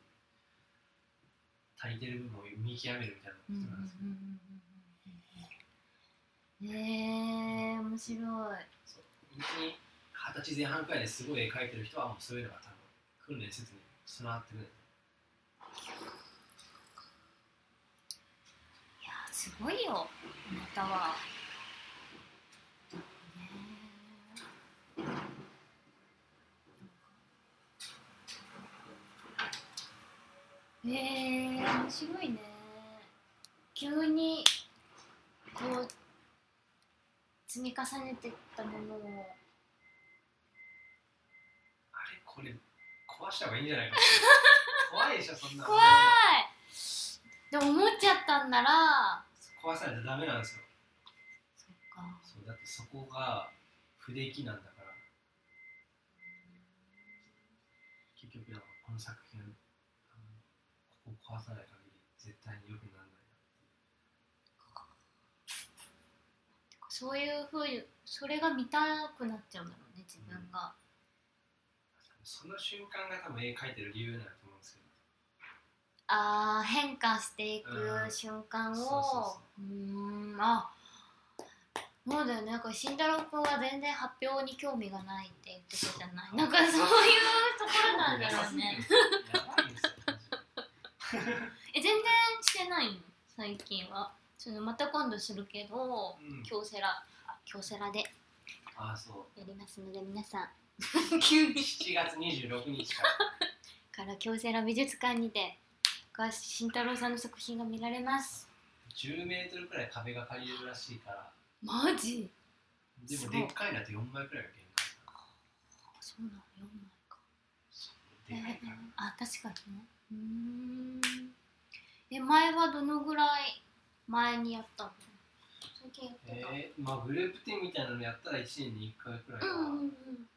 足りてる部分を見極めるみたいなことなんですけど、うんうんうんうんへえ面白い。そう。二十歳前半くらいですごい絵描いてる人はもうそういうのが多分訓練せずに備わってる。んですいやすごいよあなたは。ねえー、面白いね。急にこう積み重ねてったものをあれこれ壊した方がいいんじゃないか怖いでしょそんな怖い。でも思っちゃったんなら。壊さないとダメなんですよ。そっか。そうだってそこが不出来なんだから。結局この作品ここ壊さない限り絶対に良くならないそういうふうにそれが見たくなっちゃうんだろうね自分が、なその瞬間が多分絵描いてる理由なんあー変化していくうん。瞬間をそう。んあそうだよねなんか慎太郎君は全然発表に興味がないって言ってたじゃない？なんかそういうところなんだろうね え全然してないの？最近は。そのまた今度するけどうん。京セラあ京セラで。ああそう。やりますので皆さん。急に7月26日から。から京セラ美術館にて高橋慎太郎さんの作品が見られます。10メートルくらい壁が借りれるらしいから。マジ？ですもでっかいなって4枚くらいが限界そうなの4枚か。でかいから。あ確かにね。うーん。え前はどのぐらい前にやったの？最近やってた、えー、まあグループ展みたいなのやったら1年に1回くらいはうん。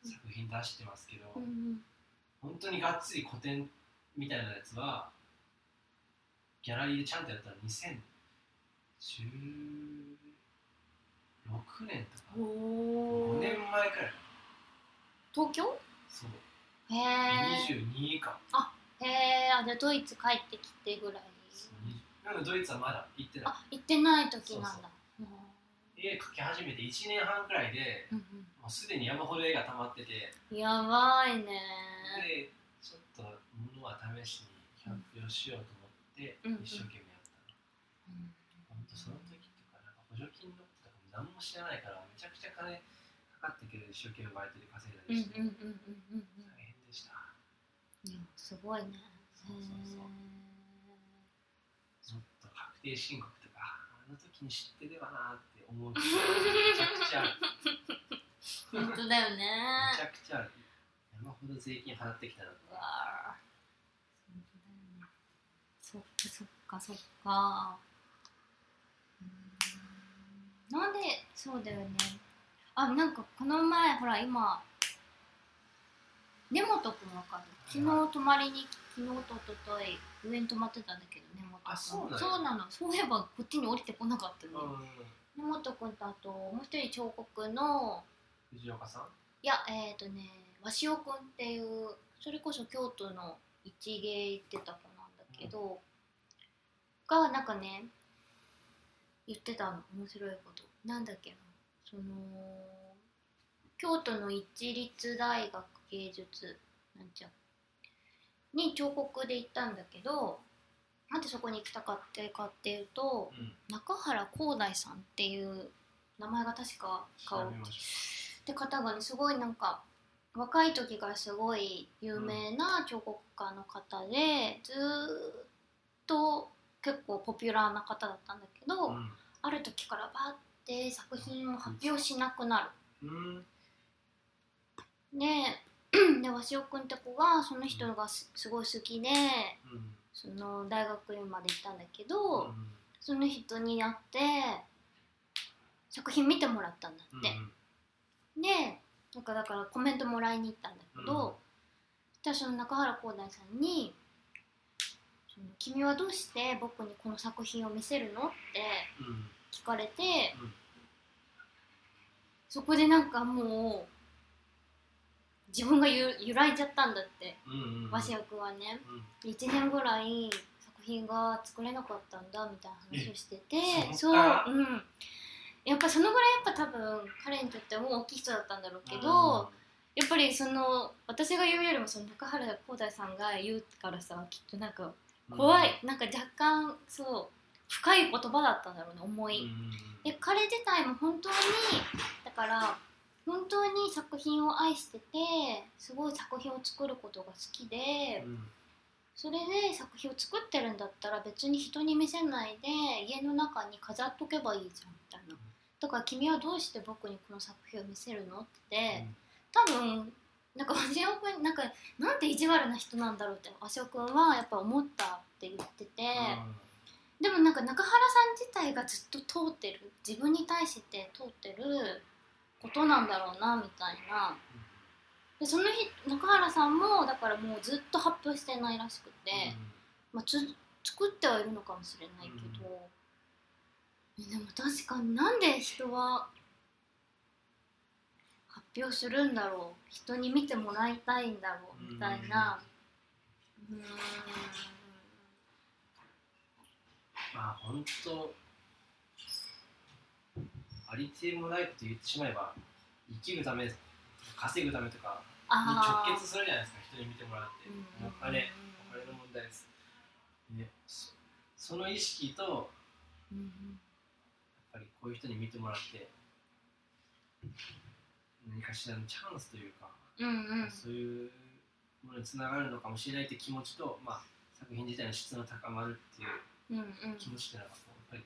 作品出してますけど、うんうん。本当にがっつり古典みたいなやつはギャラリーでちゃんとやったら2016年とか。5おー。年前くらい。東京？そう。へえ22か。へえあじゃあドイツ帰ってきてぐらい。なんかドイツはまだ行ってない。あ行ってない時なんだ。絵描き始めて1年半くらいでうんもうすでに山ほど絵が溜まってて。うんやばいね。でちょっと物は試しに発表しようと思って。うんうん一生懸命やったの、本当その時とかなんか補助金のこととかも何も知らないからめちゃくちゃ金かかってくる一生懸命バイトで稼いだうんりして、うんうんうんうん。大変でした。うんすごいね。そうそうそう。もっと確定申告とかあの時に知ってればなって思うめちゃくちゃある。本当だよめねちゃくちゃある。山ほど税金払ってきたなってうわー。本当だよねそっかそっかそっか。うん。なんでそうだよね。あなんかこの前ほら今根本くんわかる？昨日泊まりに昨日と一昨日上に泊まってたんだけど根本くんあそうそうなの。そういえばこっちに降りてこなかったね、うん。根本くんとあともう一人彫刻の藤岡さん？いやえっ、ー、とね鷲尾くんっていうそれこそ京都の一芸行ってた子けど、がなんかね言ってたの。面白いこと。なんだっけな。その京都の一律大学芸術なんちゃう。に彫刻で行ったんだけどなんでそこに行きたかってかっていうとうん。中原光大さんっていう名前が確か顔。って方がねすごいなんか若い時からすごい有名な彫刻家の方で、ずーっと結構ポピュラーな方だったんだけど、ょうある時からバーって作品を発表しなくなる。うん。うんでで鷲尾くんって子がその人がすすごい好きでうん。その大学院まで行ったんだけうど、ん。その人に会って作品見てもらったんだって。でなんかだからコメントもらいに行ったんだけど、うん。その中原光大さんにその「君はどうして僕にこの作品を見せるの?」ってうん。聞かれて、うん。そこでなんかもう自分がゆ揺らいじゃったんだってうんうん鷲尾君はね。うん。1年ぐらい作品が作れなかったんだみたいな話をしててえそううんやっぱそのぐらいやっぱ多分彼にとっても大きい人だったんだろうけど、やっぱりその私が言うよりもその中原光大さんが言うからさきっとなんかうん。怖い、なんか若干そう深い言葉だったんだろうね重い、うんうん。で彼自体も本当にだから本当に作品を愛しててすごい作品を作ることが好きで、うん。それで作品を作ってるんだったら別に人に見せないで家の中に飾っとけばいいじゃんみたいなだから君はどうして僕にこの作品を見せるのって多分なんか鷲尾君なんかなんて意地悪な人なんだろうって鷲尾君はやっぱ思ったって言ってて、でもなんか中原さん自体がずっと通ってる自分に対して通ってることなんだろうなみたいな。でその日中原さんもだからもうずっと発表してないらしくて、まあ、つ作ってはいるのかもしれないけど、でも確かになんで人は発表するんだろう。人に見てもらいたいんだろうみたいな。うーん。まあ本当ありていもないこと言ってしまえば生きるため稼ぐためとかに直結するじゃないですか。人に見てもらって。うん。お金お金の問題です、ね、そその意識とうんぱりこういう人に見てもらって何かしらのチャンスというか、うんうん。うんそういうものにつながるのかもしれないって気持ちと、まあ、作品自体の質の高まるっていううんうん。気持ちっていうのがやっぱり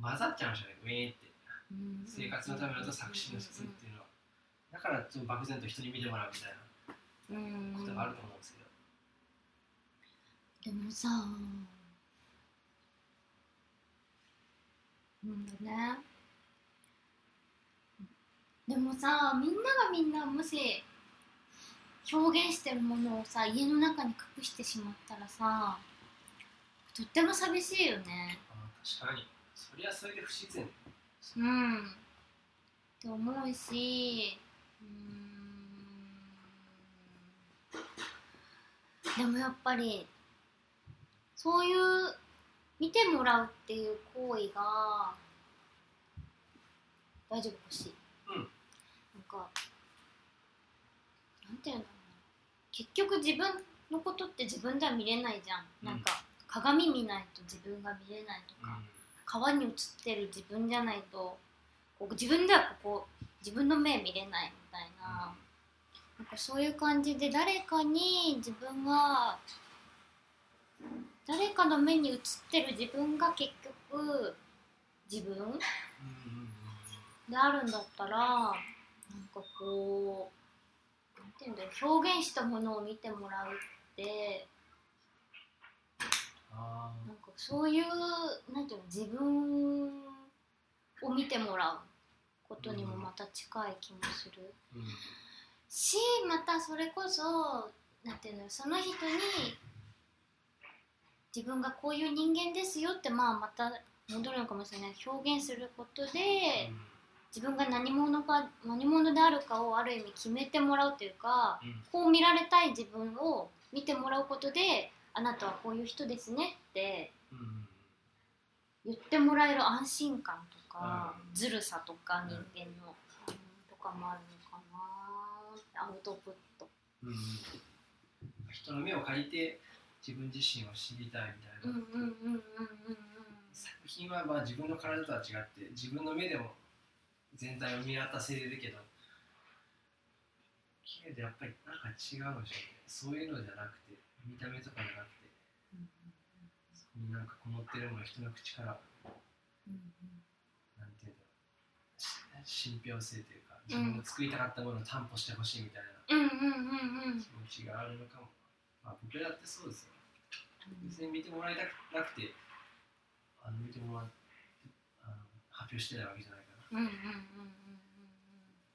混ざっちゃうんじゃないかウェーって。うん生活のためのと作詞の質っていうのは。だからちょっと漠然と人に見てもらうみたいなうん。ことがあると思うんですけど、でもさうんだね。でもさみんながみんなもし表現してるものをさ家の中に隠してしまったらさとっても寂しいよね。あ確かに。そりゃそれで不自然。うん。って思うしうーん。でもやっぱりそういう見てもらうっていう行為が大丈夫欲しい、うん。なんかなんていうんだろうな。結局自分のことって自分では見れないじゃん、うん。なんか鏡見ないと自分が見れないとか、川に映ってる自分じゃないとこう自分ではここ自分の目見れないみたいな,、なんかそういう感じで誰かに自分が誰かの目に映ってる自分が結局自分？であるんだったらなんかこうなんていうんだろう表現したものを見てもらうってあなんかそういうなんていうの自分を見てもらうことにもまた近い気もする。しまたそれこそなんていうのその人に自分がこういう人間ですよってまあまた戻るのかもしれない。表現することで自分が何者か何者であるかをある意味決めてもらうというかうんこう見られたい自分を見てもらうことであなたはこういう人ですねってうん言ってもらえる安心感とか、うん。ずるさとかうん。人間の、うんとかもあるのかなアウトプット。うん。人の目を借りて自分自身を知りたいみたいな、作品はまあ自分の体とは違って自分の目でも全体を見渡せれるけどけどやっぱりなんか違うんでしょうね。そういうのじゃなくて見た目とかじゃなくてそこになんかこもってるものを人の口からなんていうんだろうし信憑性というか自分の作りたかったものを担保してほしいみたいな気持ちがあるのかも、まあ、僕だってそうですよ。別に見てもらいたくなくてあの見てもらあの発表してないわけじゃないから。うんうんうん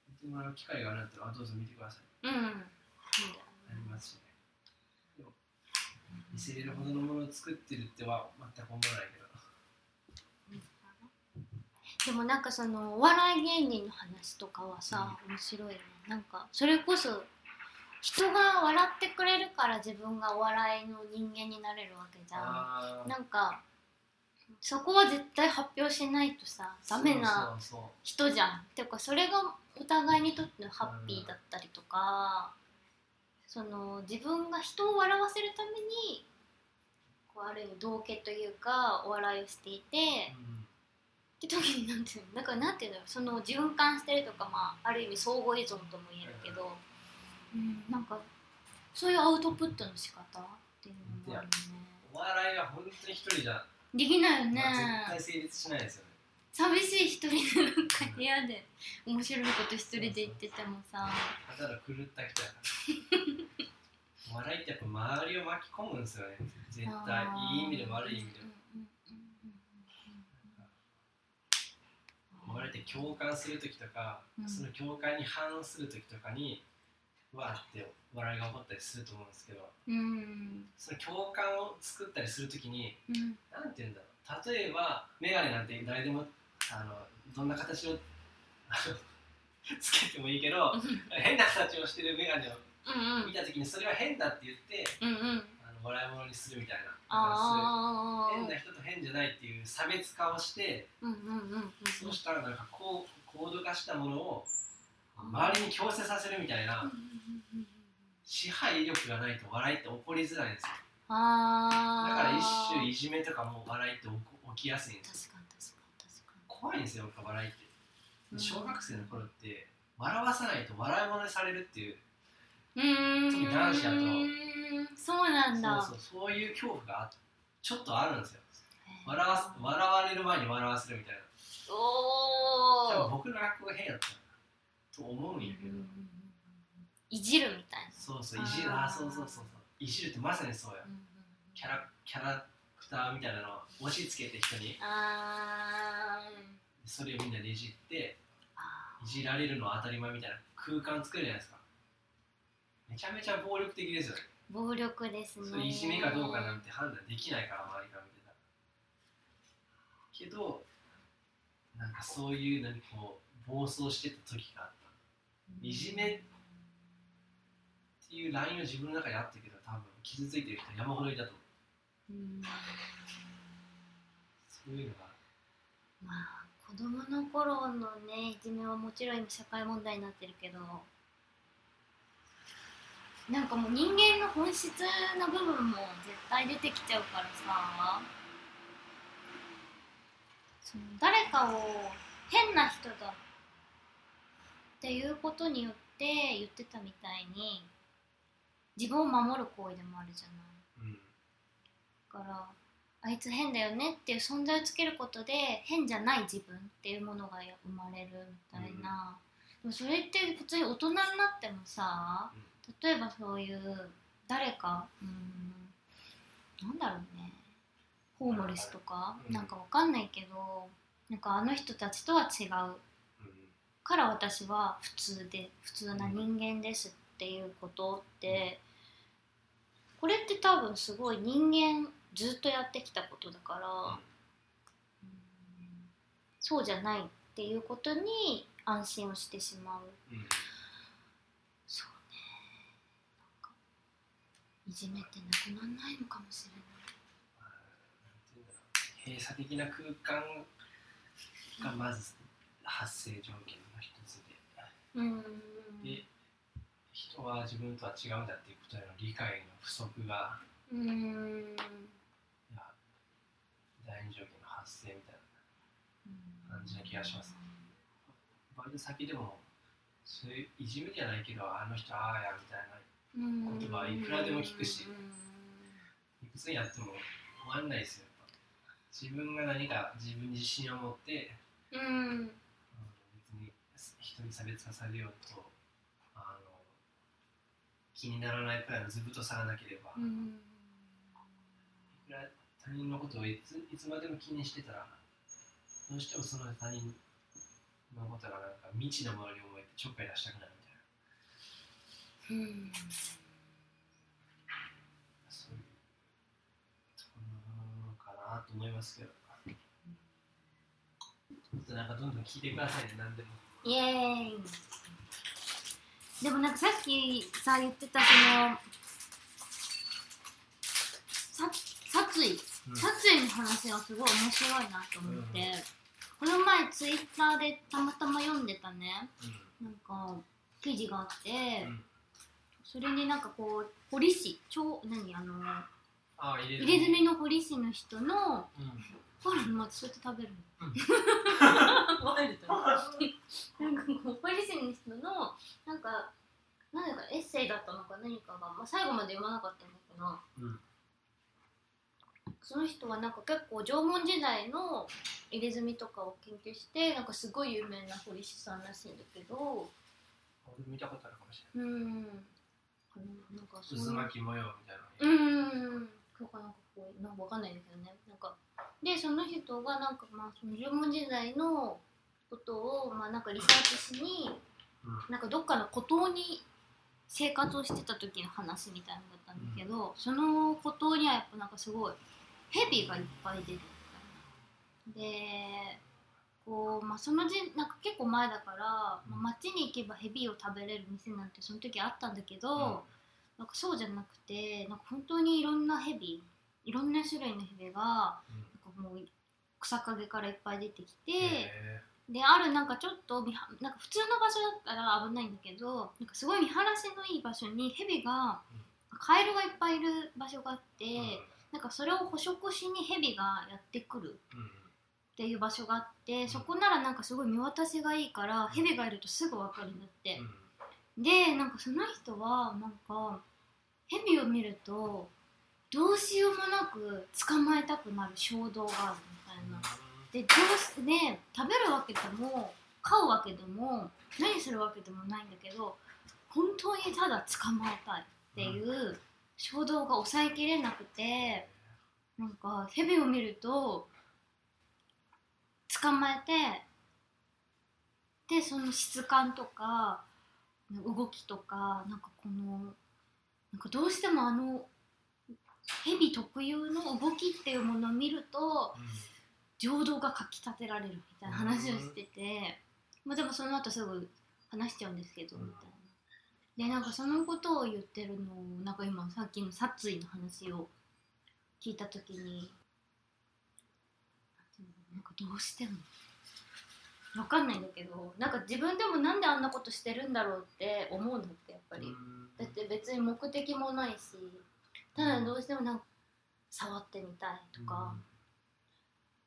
見てもらう機会があるんだったらあどうぞ見てください。うんうん。なりますしね。でも見せれるほどのものを作ってるっては全く思わないけど。でもなんかそのお笑い芸人の話とかはさ、面白いね。なんかそれこそ人が笑ってくれるから自分がお笑いの人間になれるわけじゃん。なんかそこは絶対発表しないとさダメな人じゃん。っていうかそれがお互いにとってのハッピーだったりとか、その自分が人を笑わせるためにこうある意味道化というかお笑いをしていて、うん。って時になんていうの？だからなんていうのその循環してるとか、まあ、ある意味相互依存とも言えるけど、うん、なんかそういうアウトプットの仕方っていうのもあるよね。お笑いは本当に一人じゃ、できないよね、まあ絶対成立しないですよね。寂しい一人でなんか部屋で面白いこと一人で言っててもさ。ただの狂った人やから。お笑いってやっぱ周りを巻き込むんですよね。絶対。いい意味でも悪い意味で。もお笑いって共感する時とか、うん。その共感に反する時とかにわーって笑いが起こったりすると思うんですけどうん。その共感を作ったりする時にうんなんて言うんだろう。例えば眼鏡なんて誰でもあのどんな形のあのつけてもいいけど変な形をしてる眼鏡をうんうん。見た時にそれは変だって言ってうんうん。あの笑い物にするみたいな。あ変な人と変じゃないっていう差別化をしてうんうんうんうん。そうしたらなんかこう高度化したものを周りに強制させるみたいな支配力がないと笑いって起こりづらいんですよ。ああだから一種いじめとかも笑いって起きやすいんです怖いんですよ笑いって。うん。小学生の頃って笑わさないと笑い物にされるっていう。うーん。特に男子だと。そうなんだ。そうそうそう。いう恐怖があちょっとあるんですよ。笑わす笑われる前に笑わせるみたいな。おお僕の学校が変やったと思うんやけどいじるみたいな。そうそういじるあそうそうそうそういじるってまさにそうやキャラキャラクターみたいなのを押し付けて人にあー。それをみんなでいじってあいじられるのは当たり前みたいな空間作るじゃないですか。めちゃめちゃ暴力的ですよ暴力ですね。それいじめかどうかなんて判断できないから周りから見てたら。けどなんかそういう何こう暴走してた時があった。いじめっていうラインを自分の中にあったけど多分傷ついてる人山ほどいたと思う。うん。そういうのが。まあ子供の頃のねいじめはもちろん今社会問題になってるけどなんかもう人間の本質の部分も絶対出てきちゃうからさ。その誰かを変な人だっていうことによって言ってたみたいに自分を守る行為でもあるじゃない。うん。だからあいつ変だよねっていう存在をつけることで変じゃない自分っていうものが生まれるみたいな、でもそれって普通に大人になってもさ例えばそういう誰かうんなんだろうね。ホームレスとか、うん。なんかわかんないけどなんかあの人たちとは違う。うん。から私は普通で普通な人間ですっていうことってこれって多分すごい人間ずっとやってきたことだから、うんそうじゃないっていうことに安心をしてしまう。うんそうね。なんかいじめってなくならないのかもしれない。閉鎖的な空間がまず発生条件の一つで。うん。で人は自分とは違うんだっていうことへの理解の不足がうん。第二条件の発生みたいな感じな気がします。バイト先でもそういういじめじゃないけどあの人ああやみたいなうん言葉はいくらでも聞くしうん。いくつやっても終わんないですよ。自分が何か自分に自信を持ってうん。うん別に人に差別化されようと気にならないくらいの図太さがなければ、いうん。くら他人のことをいついつまでも気にしてたらどうしてもその他人のことがなんか未知のものに思えてちょっかい出したくなるみたいな。うん。そういうところかなと思いますけど。ちょっとなんかどんどん聞いてくださいね何でも。イエーイでもなんかさっきさ言ってたそのさ殺意うん。殺意の話がすごい面白いなと思って、この前ツイッターでたまたま読んでたね。なんか記事があって、うん。それになんかこう堀市超何あの入れ入れ墨の堀市の人のうんほらまそうやって食べるの、うん。ワイルドなんかこう堀市の人のなんか何かエッセイだったのか何かが、まあ、最後まで読まなかったんだけど、うん。その人はなんか結構縄文時代の入れ墨とかを研究してなんかすごい有名な堀市さんらしいんだけど。俺見たことあるかもしうん。あのなんかれない渦巻き模様みたいなうーん。そうかなんかこうなんかわかんないんだけどね。なんかでその人がなんかまあその縄文時代のことをまあなんかリサーチしにうん。なんかどっかの孤島に生活をしてた時の話みたいなのだったんだけど、その孤島にはやっぱなんかすごい蛇がいっぱい出るみたいな。でこう、まあ、その時なんか結構前だから、まあ、街に行けば蛇を食べれる店なんてその時あったんだけど、なんかそうじゃなくてなんか本当にいろんな蛇いろんな種類の蛇がなん。かもう草陰からいっぱい出てきて、へであるなんかちょっとなんか普通の場所だったら危ないんだけどなんかすごい見晴らしのいい場所に蛇がカエルがいっぱいいる場所があって、えなんかそれを捕食しに蛇がやってくるうん。うんっていう場所があってそこならなんかすごい見渡しがいいから蛇がいるとすぐ分かるんだって。でなんかその人はなんか蛇を見るとどうしようもなく捕まえたくなる衝動があるみたいな。でどうしで食べるわけでも飼うわけでも何するわけでもないんだけど本当にただ捕まえたいっていう衝動が抑えきれなくてなんか蛇を見ると捕まえてでその質感とか動きとかなんかこのなんかどうしてもあの蛇特有の動きっていうものを見ると情動がかきたてられるみたいな話をしてて、まあ、でもその後すぐ話しちゃうんですけどうん。みたいな。でなんかそのことを言ってるのをなんか今さっきの殺意の話を聞いた時になんかどうしてもわかんないんだけどなんか自分でもなんであんなことしてるんだろうって思うんだってやっぱり、だって別に目的もないしただどうしてもなんか触ってみたいとか、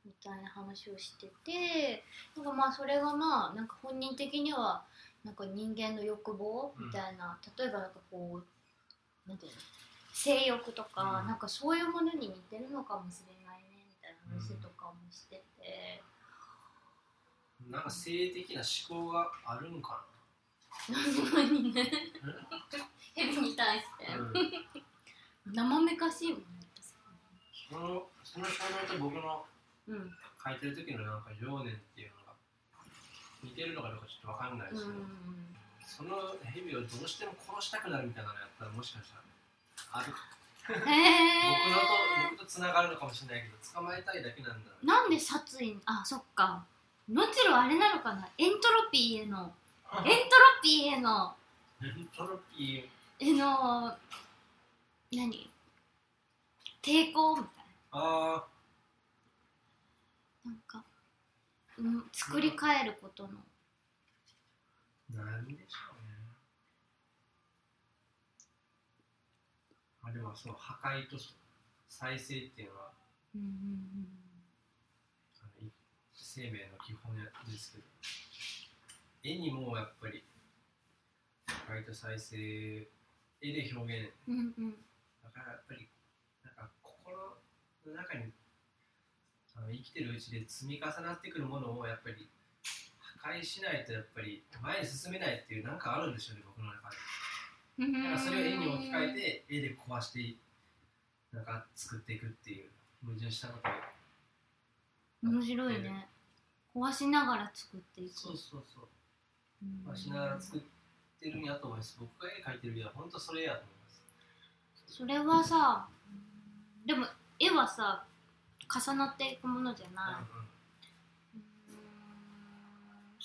みたいな話をしててなんかまあそれがまあなんか本人的にはなんか人間の欲望みたいな、例えばなんかこうなんていうの性欲とか、うん。なんかそういうものに似てるのかもしれないねみたいな話とかもしてて、なんか性的な思考があるんか謎 にね。ヘビに対して、な、うん、生めかしいもんねそのその少年と僕のうん書いてる時のなんか情念っていうのが似てるのかどうかちょっとわかんないですけど、そのヘビをどうしても殺したくなるみたいなのやったらもしかしたらある僕のとえ僕とつながるのかもしれないけど捕まえたいだけなんだ。なんで殺意あそっか。もちろんあれなのかな？エントロピーへの。エントロピーへの。エントロピへの何？抵抗みたいーあななんか、うん、作り変えることの。ーなんでしょうね。あでもそう破壊と再生っていうのはうんうんあのい生命の基本ですけど絵にもやっぱり破壊と再生絵で表現うんうんうんだからやっぱりなんか心の中にあの生きてるうちで積み重なってくるものをやっぱり破壊しないとやっぱり前に進めないっていうなんかあるんでしょうね僕の中でうんだからそれを絵に置き換えて絵で壊してなんか作っていくっていう矛盾したことを面白いね。壊しながら作っていく。そうそうそう。うん壊しながら作ってるんやと思います。僕が絵描いてる絵は本当それやと思いますそれはさでも絵はさ重なっていくものじゃない、うん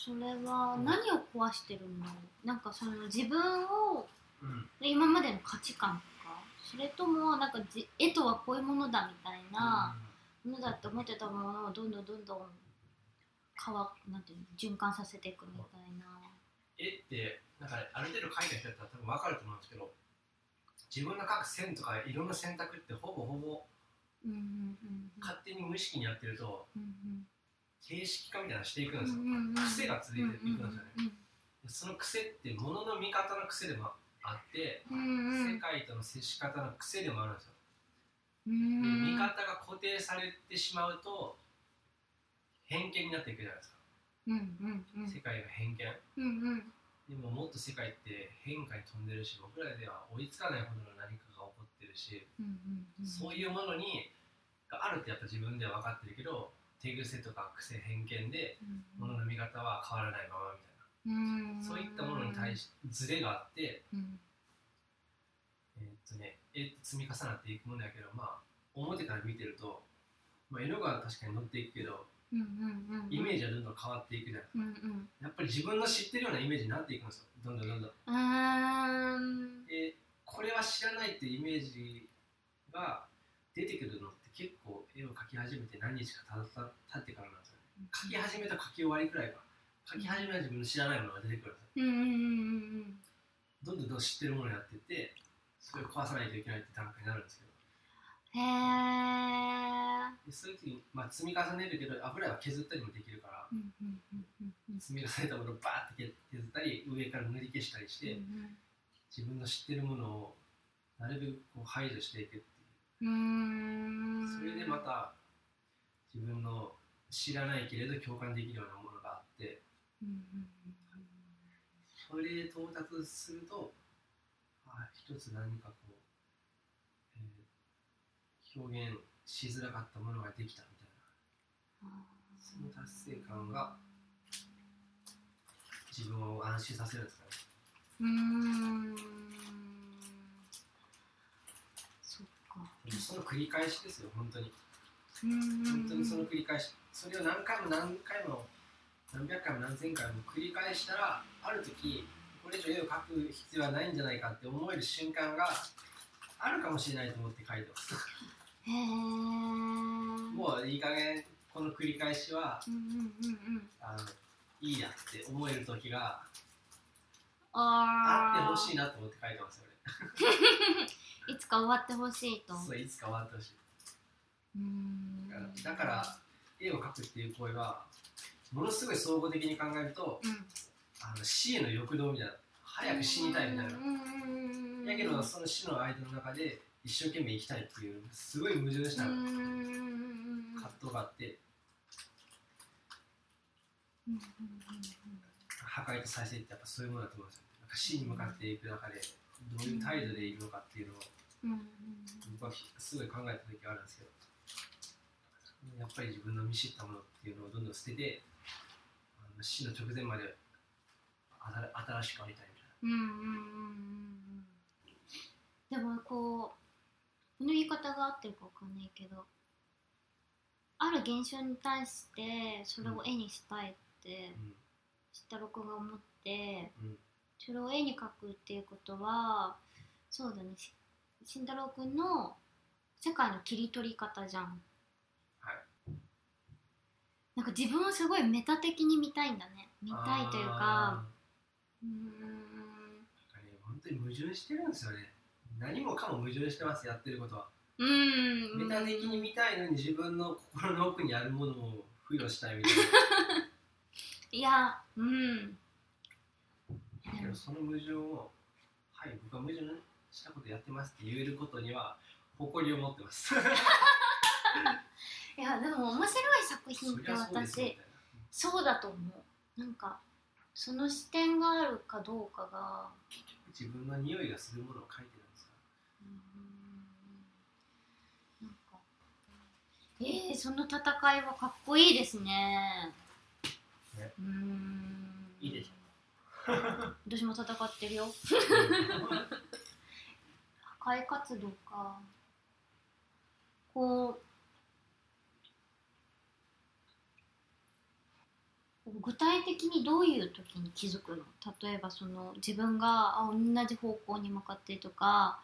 それは何を壊してるんだろう。なんかその自分をうん。今までの価値観とかそれともなんかじ絵とはこういうものだみたいなものだって思ってたものをどんどんどんどん変わなんていうの循環させていくみたいな。絵ってなんかある程度描いた人だったら多分分かると思うんですけど自分の描く線とか色の選択ってほぼほぼ勝手に無意識にやってるとうん形式化みたいなのしていくんですよ、癖が続いていくんですよね、うんその癖って物の見方の癖でもあって、世界との接し方の癖でもあるんですよ、見方が固定されてしまうと偏見になっていくじゃないですか、世界が偏見。うんうんでももっと世界って変化に飛んでるし僕らでは追いつかないほどの何かが起こってるし、そういうものにがあるってやっぱ自分では分かってるけど手癖とか癖偏見でうん物の見方は変わらないままみたいな、うん。そういったものに対しズレがあってうん。えーっとね絵って積み重なっていくものやけどまあ表から見てると、まあ、色が確かに乗っていくけどイメージはどんどん変わっていくじゃないうんうん。やっぱり自分の知ってるようなイメージになっていくんですよ。どんどんどんどん。ん。でこれは知らないっていうイメージが出てくるのって結構絵を描き始めて何日かたた経ってからなんですよね。描き始めと描き終わりくらいか描き始めは自分の知らないものが出てくるんですよ。うんうんうんうんどん。どんどんどん知ってるものになってってそれを壊さないといけないって段階になるんですけどへえでそういう時に、まあ、積み重ねるけど油は削ったりもできるからうんうんうんうん。うん積み重ねたものをバーって削ったり上から塗り消したりして、自分の知ってるものをなるべくこう排除していくっていう。うん。それでまた自分の知らないけれど共感できるようなものがあってうんうんそれで到達するとあ一つ何かこう、えー表現しづらかったものができたみたいな。その達成感が自分を安心させるんですかね。うーん。そっか。その繰り返しですよ本当に。うーん。本当にその繰り返し。それを何回も何回も何百回も何千回も繰り返したらある時これ以上絵を描く必要はないんじゃないかって思える瞬間があるかもしれないと思って描いてますへえもういい加減この繰り返しはうんうんうんうん。あのいいやって思える時がああってほしいなと思って書いてますよ いつか終わってほしいと。俺そういつか終わってほしい。うん。だから絵を描くっていう行為はものすごい総合的に考えるとうん。あの死への欲動みたいな早く死にたいみたいな。うんやけどその死の間の中で一生懸命生きたいっていうすごい矛盾したうん。葛うんうんうん藤があってうん破壊と再生ってやっぱそういうものだと思うんですよ。なんか死に向かっていく中でどういう態度でいるのかっていうのをうん。うん僕はすごい考えた時があるんですけどやっぱり自分の見知ったものっていうのをどんどん捨ててあの死の直前まで新新しくありたいみたいうんうんうんうんうん。でもこうこの言い方が合ってるかわかんないけどある現象に対してそれを絵にしたいってな、慎太郎君が思ってそれを絵に描くっていうことはそうだね。し慎太郎君の世界の切り取り方じゃん。はい。なんか自分をすごいメタ的に見たいんだね。見たいというか。あうーん。ーなんかね本当に矛盾してるんですよね何もかも矛盾してますやってることは。うーんメタ的に見たいのに自分の心の奥にあるものを付与したいみたい いやうん。なけどその矛盾をはい僕は矛盾したことやってますって言えることには誇りを持ってます。いやでも面白い作品って私そうだと思う。なんかその視点があるかどうかが。自分の匂いがするものを書いてるんですかうんなんかえー、その戦いはかっこいいですね。ね。うーん。いいでし 私も戦ってるよ。破壊活動か。こう具体的にどういう時に気づくの？例えばその自分があ同じ方向に向かってるとか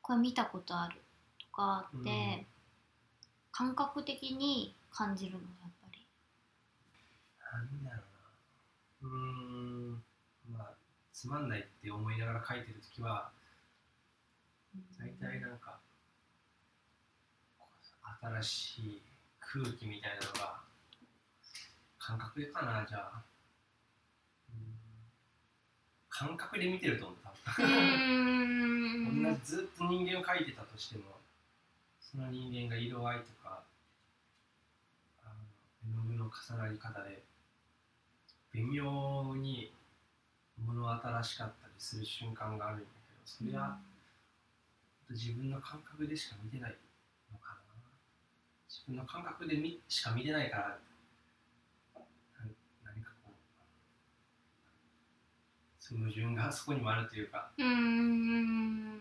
これ見たことあるとかって、うん感覚的に感じるのやっぱり。なんだろうな。うーん。まあつまんないって思いながら書いてる時は大体なんか新しい空気みたいなのが感覚でかなじゃあ。うん。感覚で見てると思う多う分同じずっと人間を描いてたとしてもその人間が色合いとか絵の具の重なり方で微妙に物新しかったりする瞬間があるんだけどそれは自分の感覚でしか見てないのかな。自分の感覚で見しか見てないからな何かこうその矛盾がそこにもあるというかうーん。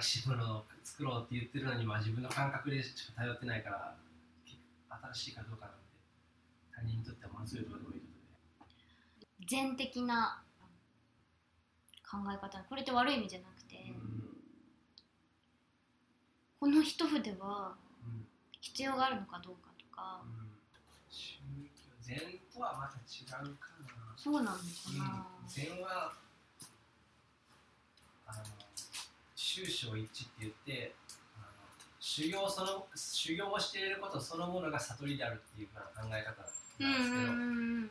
新しいものを作ろうって言ってるのに、まあ、自分の感覚でしか頼ってないから新しいかどうかなんて他人にとってはものすごいどうでもいいことで。全的な考え方。これって悪い意味じゃなくて、うん。この一筆はうん。必要があるのかどうかとか、うん宗教禅とはまた違うかな。そうなのかな、うん、禅はあの宗正一致って言ってあの修行その修行をしていることそのものが悟りであるっていうような考え方うんなんですけど、うん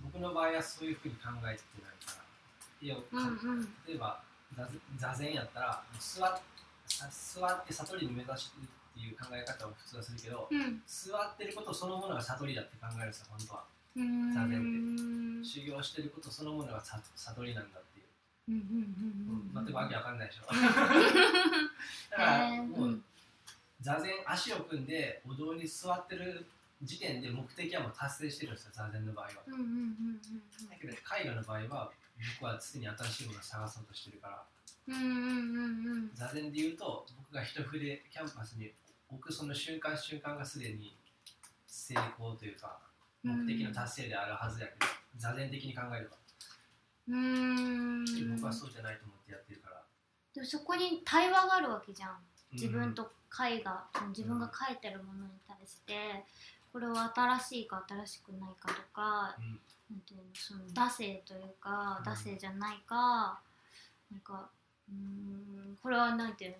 僕の場合はそういうふうに考えてないからいやうんうん。例えば座座禅やったら座っさ座って悟りに目指してるっていう考え方を普通はするけど、うん。座ってることそのものが悟りだって考えるんですよ本当は。うん座禅うん。修行してることそのものがさ悟りなんだっていううんうんうん。全くわけわかんないでしょ。う んだからえーもう座禅足を組んでお堂に座ってる時点で目的はもう達成してるんですよ座禅の場合は。だけど絵画の場合は僕は常に新しいものを探そうとしてるから。座禅で言うと僕が一筆キャンパスに置くその瞬間瞬間がすでに成功というか目的の達成であるはずやけど、座禅的に考えれば、うん。うん僕はそうじゃないと思ってやってるから。でもそこに対話があるわけじゃん。自分と絵画、その自分が描いてるものに対してこれは新しいか新しくないかとかうん。なんていうのその惰性というかうん。惰性じゃないか、なんかうーんこれはなんていうの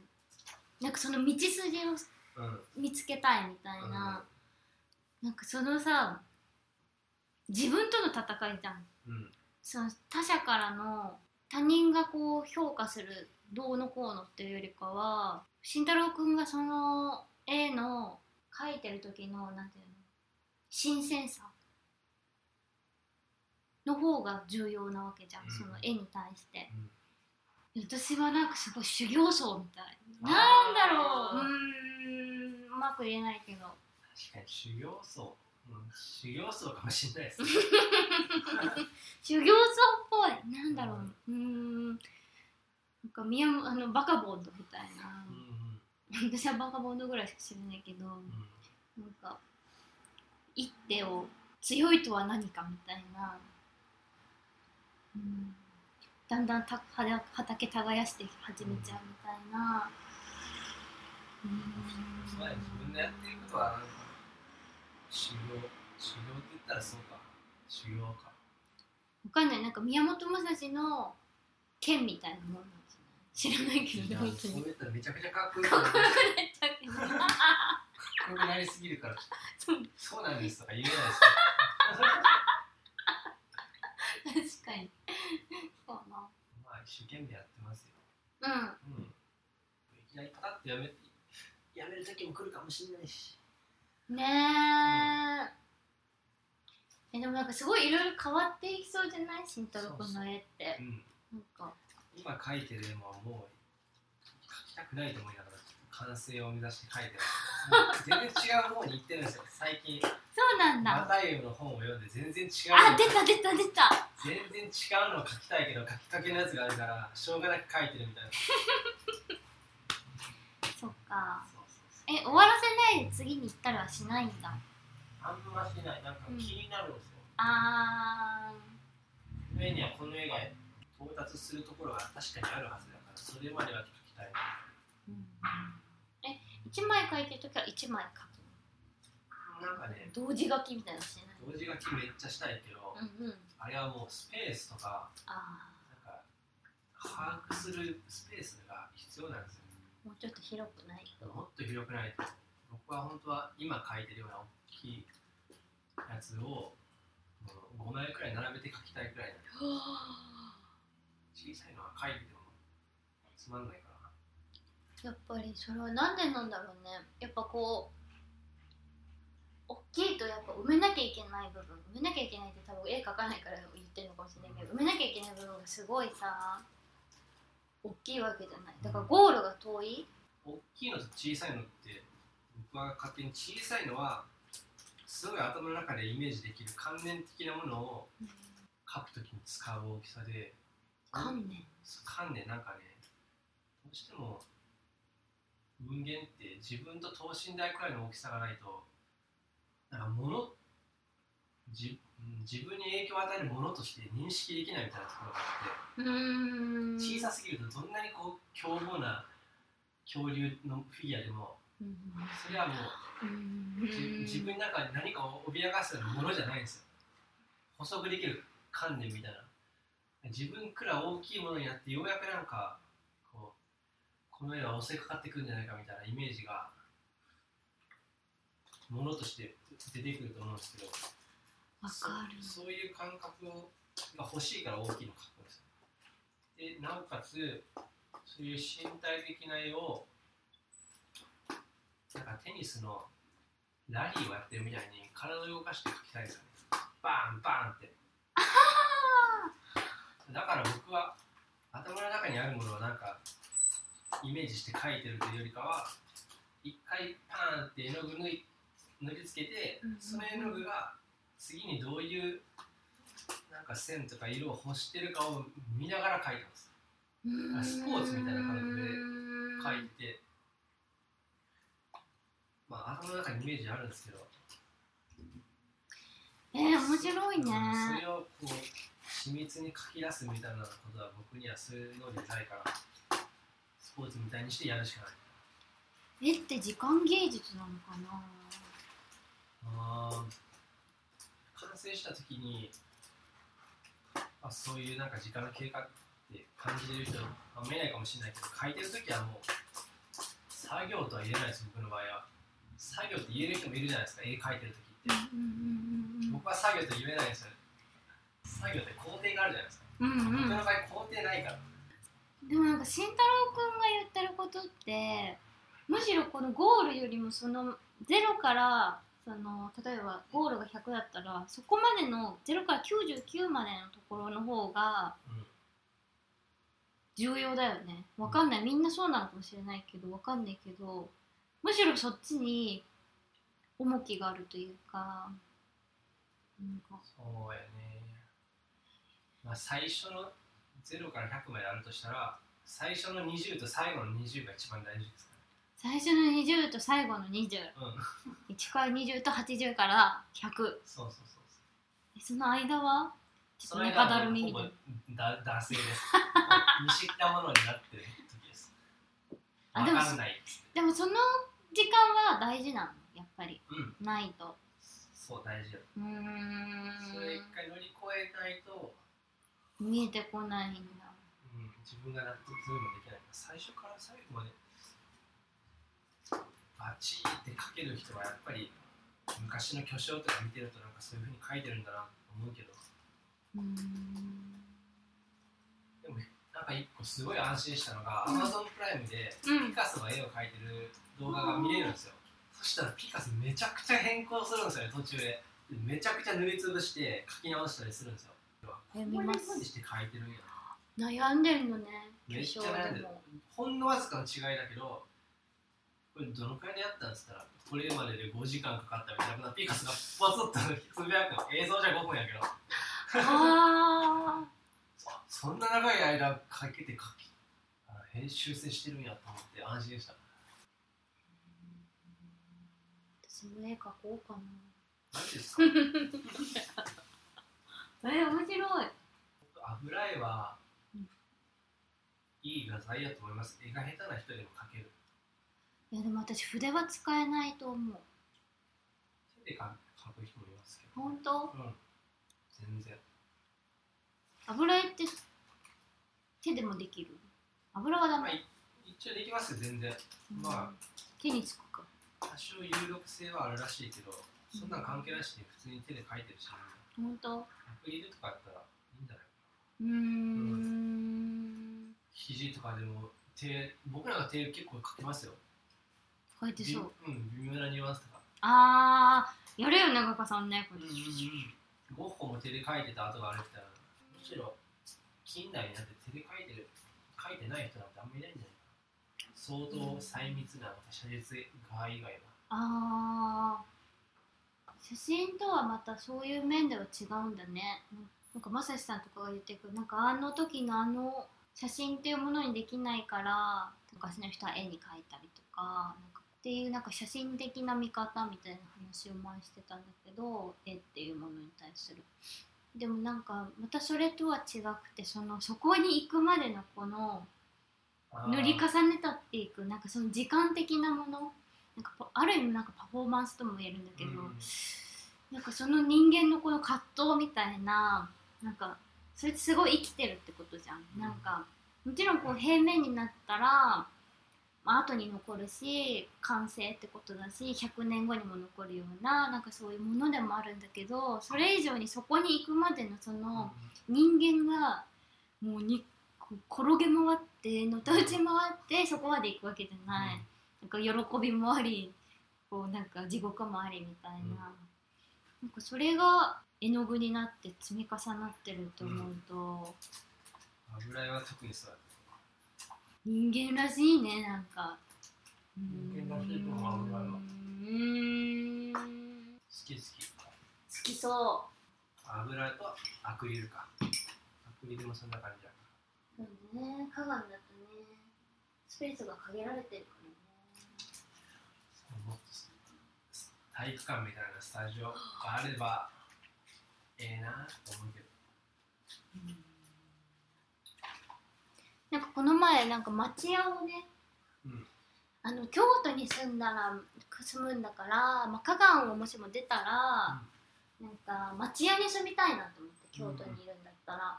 なんかその道筋をうん。見つけたいみたいな、なんかそのさ自分との戦いじゃん。うんその他者からの他人がこう評価するどうのこうのっていうよりかは慎太郎くんがその絵の描いてる時のなんていうの新鮮さの方が重要なわけじゃん、うん。その絵に対して。うん。私はなんかすごい修行僧みたい。なんだろう。うーんうまく言えないけど。確かに修行僧、うん、修行僧かもしれないですね。修行僧っぽい。なんだろう。うーん。なんか宮本あのバカボンドみたいな。うん。私はバカボンドぐらいしか知らないけどうん。うんなんか一手を強いとは何かみたいな、うん、だんだんたは畑耕して始めちゃうみたいな、うん、そうだね。自分でやってることは修行修行って言ったらそうか。修行か。わかんない。なんか宮本武蔵の剣みたいなもんなんじゃない？知らないけど。本当にそう言ったらめちゃくちゃかっこいい。かっこよかっくなっちゃうけどこよくなりすぎるからそう。そうなんです。とか言えないです確かに。そうな。まあ一生懸命やってますよ。うん。うん。いきなりパタッとやめやめる時も来るかもしれないしねえ、えでもなんかすごいいろいろ変わっていきそうじゃない？慎太郎君の絵って。うん。なんか。今描いてる絵ももう描きたくないと思いながら完成を目指して描いてる。全然違う方に行ってるんですよ。最近。そうなんマだタイユの本を読んで全然違うあ出た出た出た。全然違うのを描きたいけど描きかけのやつがあるからしょうがなく描いてるみたいな。そっか。そうそうそうえ終わらせないで次に行ったりはしないんだ。あんましない。なんか気になるんですよ、あ上にはこの絵が到達するところが確かにあるはずだからそれまでは描きたいー、うん、え一枚描いてる時は一枚描なんかねく同時書きみたいなのしてない？同時書きめっちゃしたいけど、うんうん。あれはもうスペースとかあなんか把握するスペースが必要なんですよあもうちょっと広くない？ともっと広くない。と僕は本当は今描いてるような大きいやつをもう5枚くらい並べて描きたいくらいなんで小さいのは描いててもつまんないから。やっぱりそれはなんでなんだろうね。やっぱこう大きいとやっぱ埋めなきゃいけない部分。埋めなきゃいけないって多分絵描かないから言ってるのかもしれないけど埋めなきゃいけない部分がすごいさ大きいわけじゃない。だからゴールが遠い、大きいのと小さいのって僕は勝手に小さいのはすごい頭の中でイメージできる関連的なものを描くときに使う大きさで観念。観念なんかねどうしても人間って自分と等身大くらいの大きさがないとなんか物じうん自分に影響を与えるものとして認識できないみたいなところがあって小さすぎるとどんなにこう凶暴な恐竜のフィギュアでもうん。それはもう自分の中で何かを脅かすようなものじゃないんですよ。補足できる観念みたいな。自分くらい大きいものになってようやくなんかこうこの絵は襲いかかってくるんじゃないかみたいなイメージがものとして出てくると思うんですけどわかる。そそういう感覚をが欲しいから大きいの描くんですよ。でなおかつそういう身体的な絵をなんかテニスのラリーをやってるみたいに体を動かして描きたいですよね。バーンバーンって。だから僕は頭の中にあるものをなんかイメージして描いてるというよりかは一回パーンって絵の具塗い塗りつけてその絵の具が次にどういうなんか線とか色を欲してるかを見ながら描いてます。うん。スポーツみたいな感覚で描いて。まあ頭の中にイメージあるんですけど。えー、面白いね。うんそれをこう緻密に書き出すみたいなことは僕にはそういう能力ないからスポーツみたいにしてやるしかない。絵って時間芸術なのかな？あー完成した時にあそういうなんか時間の経過って感じてる人あ見えないかもしれないけど書いてる時はもう作業とは言えないです僕の場合は。作業って言える人もいるじゃないですか絵描いてる時って。僕は作業と言えないんですよ。作業って工程があるじゃないですか、うんうん。僕の場合工程ないから。でもなんか慎太郎くんが言ってることってむしろこのゴールよりもその0からその例えばゴールが100だったらそこまでの0から99までのところの方が重要だよね。わかんない。みんなそうなのかもしれないけどわかんないけどむしろそっちに重きがあるというかなんか。そうやね。まあ最初の0から100まであるとしたら最初の20と最後の20が一番大事ですか最初の20と最後の201らうん。から20と80から100そうそうそうそう。えその間は？ちょっと中だるみみたいな性です。見知ったものになってる時です。わあでもかんない。でもその時間は大事なのやっぱり。うん。ないと。そう大事よ。うーん。それ一回乗り越えないと、見えてこないんだ。うん、自分が納得するのもできない。最初から最後までバチーって書ける人はやっぱり昔の巨匠とか見てるとなんかそういうふうに書いてるんだなと思うけど。でもなんか一個すごい安心したのが Amazon プライムでうん。ピカソが絵を描いてる動画が見れるんですよ。そしたらピカソめちゃくちゃ変更するんですよね途中で。でめちゃくちゃ塗りつぶして書き直したりするんですよ。こういう風にして描いてるんや悩んでるのねめっちゃ巨匠悩んでる。でも。ほんのわずかの違いだけどこれどのくらいでやったんですったらこれまでで5時間かかったみたいなピカソがバツッとつぶやくの映像じゃ5分やけど。ああ そんな長い間かけて書きあ編集成してるんやと思って安心した。ー私も絵描こうかな。マジですか？え面白い。油絵はうん。いい画材やと思います。絵が下手な人でも描けるいやでも私筆は使えないと思う。手で描く人もいますけど。本当？うん。全然。油絵って手でもできる？油はダまあメ、い一応できますよ全然。うん。ま手につくか。多少有力性はあるらしいけどそんなん関係なしに普通に手で描いてるし本当？アクリルとかやったらいいんじゃないうーん。肘とかでも手僕らが手結構描けますよ書いてそう。びうん微妙なニュアンスとか。あーやるよね画家さんねこれ、ゴッホも手で描いてた跡があるってむしろ近代になって手で描いてる描いてない人なんてあんまりいないんじゃない？相当細密な写実画以外は。あー。写真とはまたそういう面では違うんだね。なんか正志さんとかが言ってくるなんかあの時のあの写真っていうものにできないから昔の人は絵に描いたりとかなんかっていうなんか写真的な見方みたいな話を前してたんだけど絵っていうものに対する。でもなんかまたそれとは違くてそのそこに行くまでのこの塗り重ねたっていくなんかその時間的なものなんかパある意味なんかパフォーマンスとも言えるんだけど、うん。なんかその人間のこの葛藤みたいななんかそれってすごい生きてるってことじゃん、うん。なんかもちろんこう平面になったら、まあ後に残るし完成ってことだし100年後にも残るようななんかそういうものでもあるんだけどそれ以上にそこに行くまでのその人間がもうに転げ回ってのたうち回ってそこまで行くわけじゃない、なんか喜びもありこうなんか地獄もありみたいな,、うんなんかそれが絵の具になって積み重なってると思うと、油絵は特にそうだね。人間らしいねなんか。人間らしいと思う油絵は。うーん好好き。好ききそ油絵とアクリルか。アクリルもそんな感じだうそうね鏡だとねスペースが限られてるからね。もっと体育館みたいなスタジオがあればええなと思うけどなんかこの前なんか町屋をねうん。あの京都に住んだら住むんだから、まあ、香川をもしも出たら、なんか町屋に住みたいなと思って京都にいるんだったら、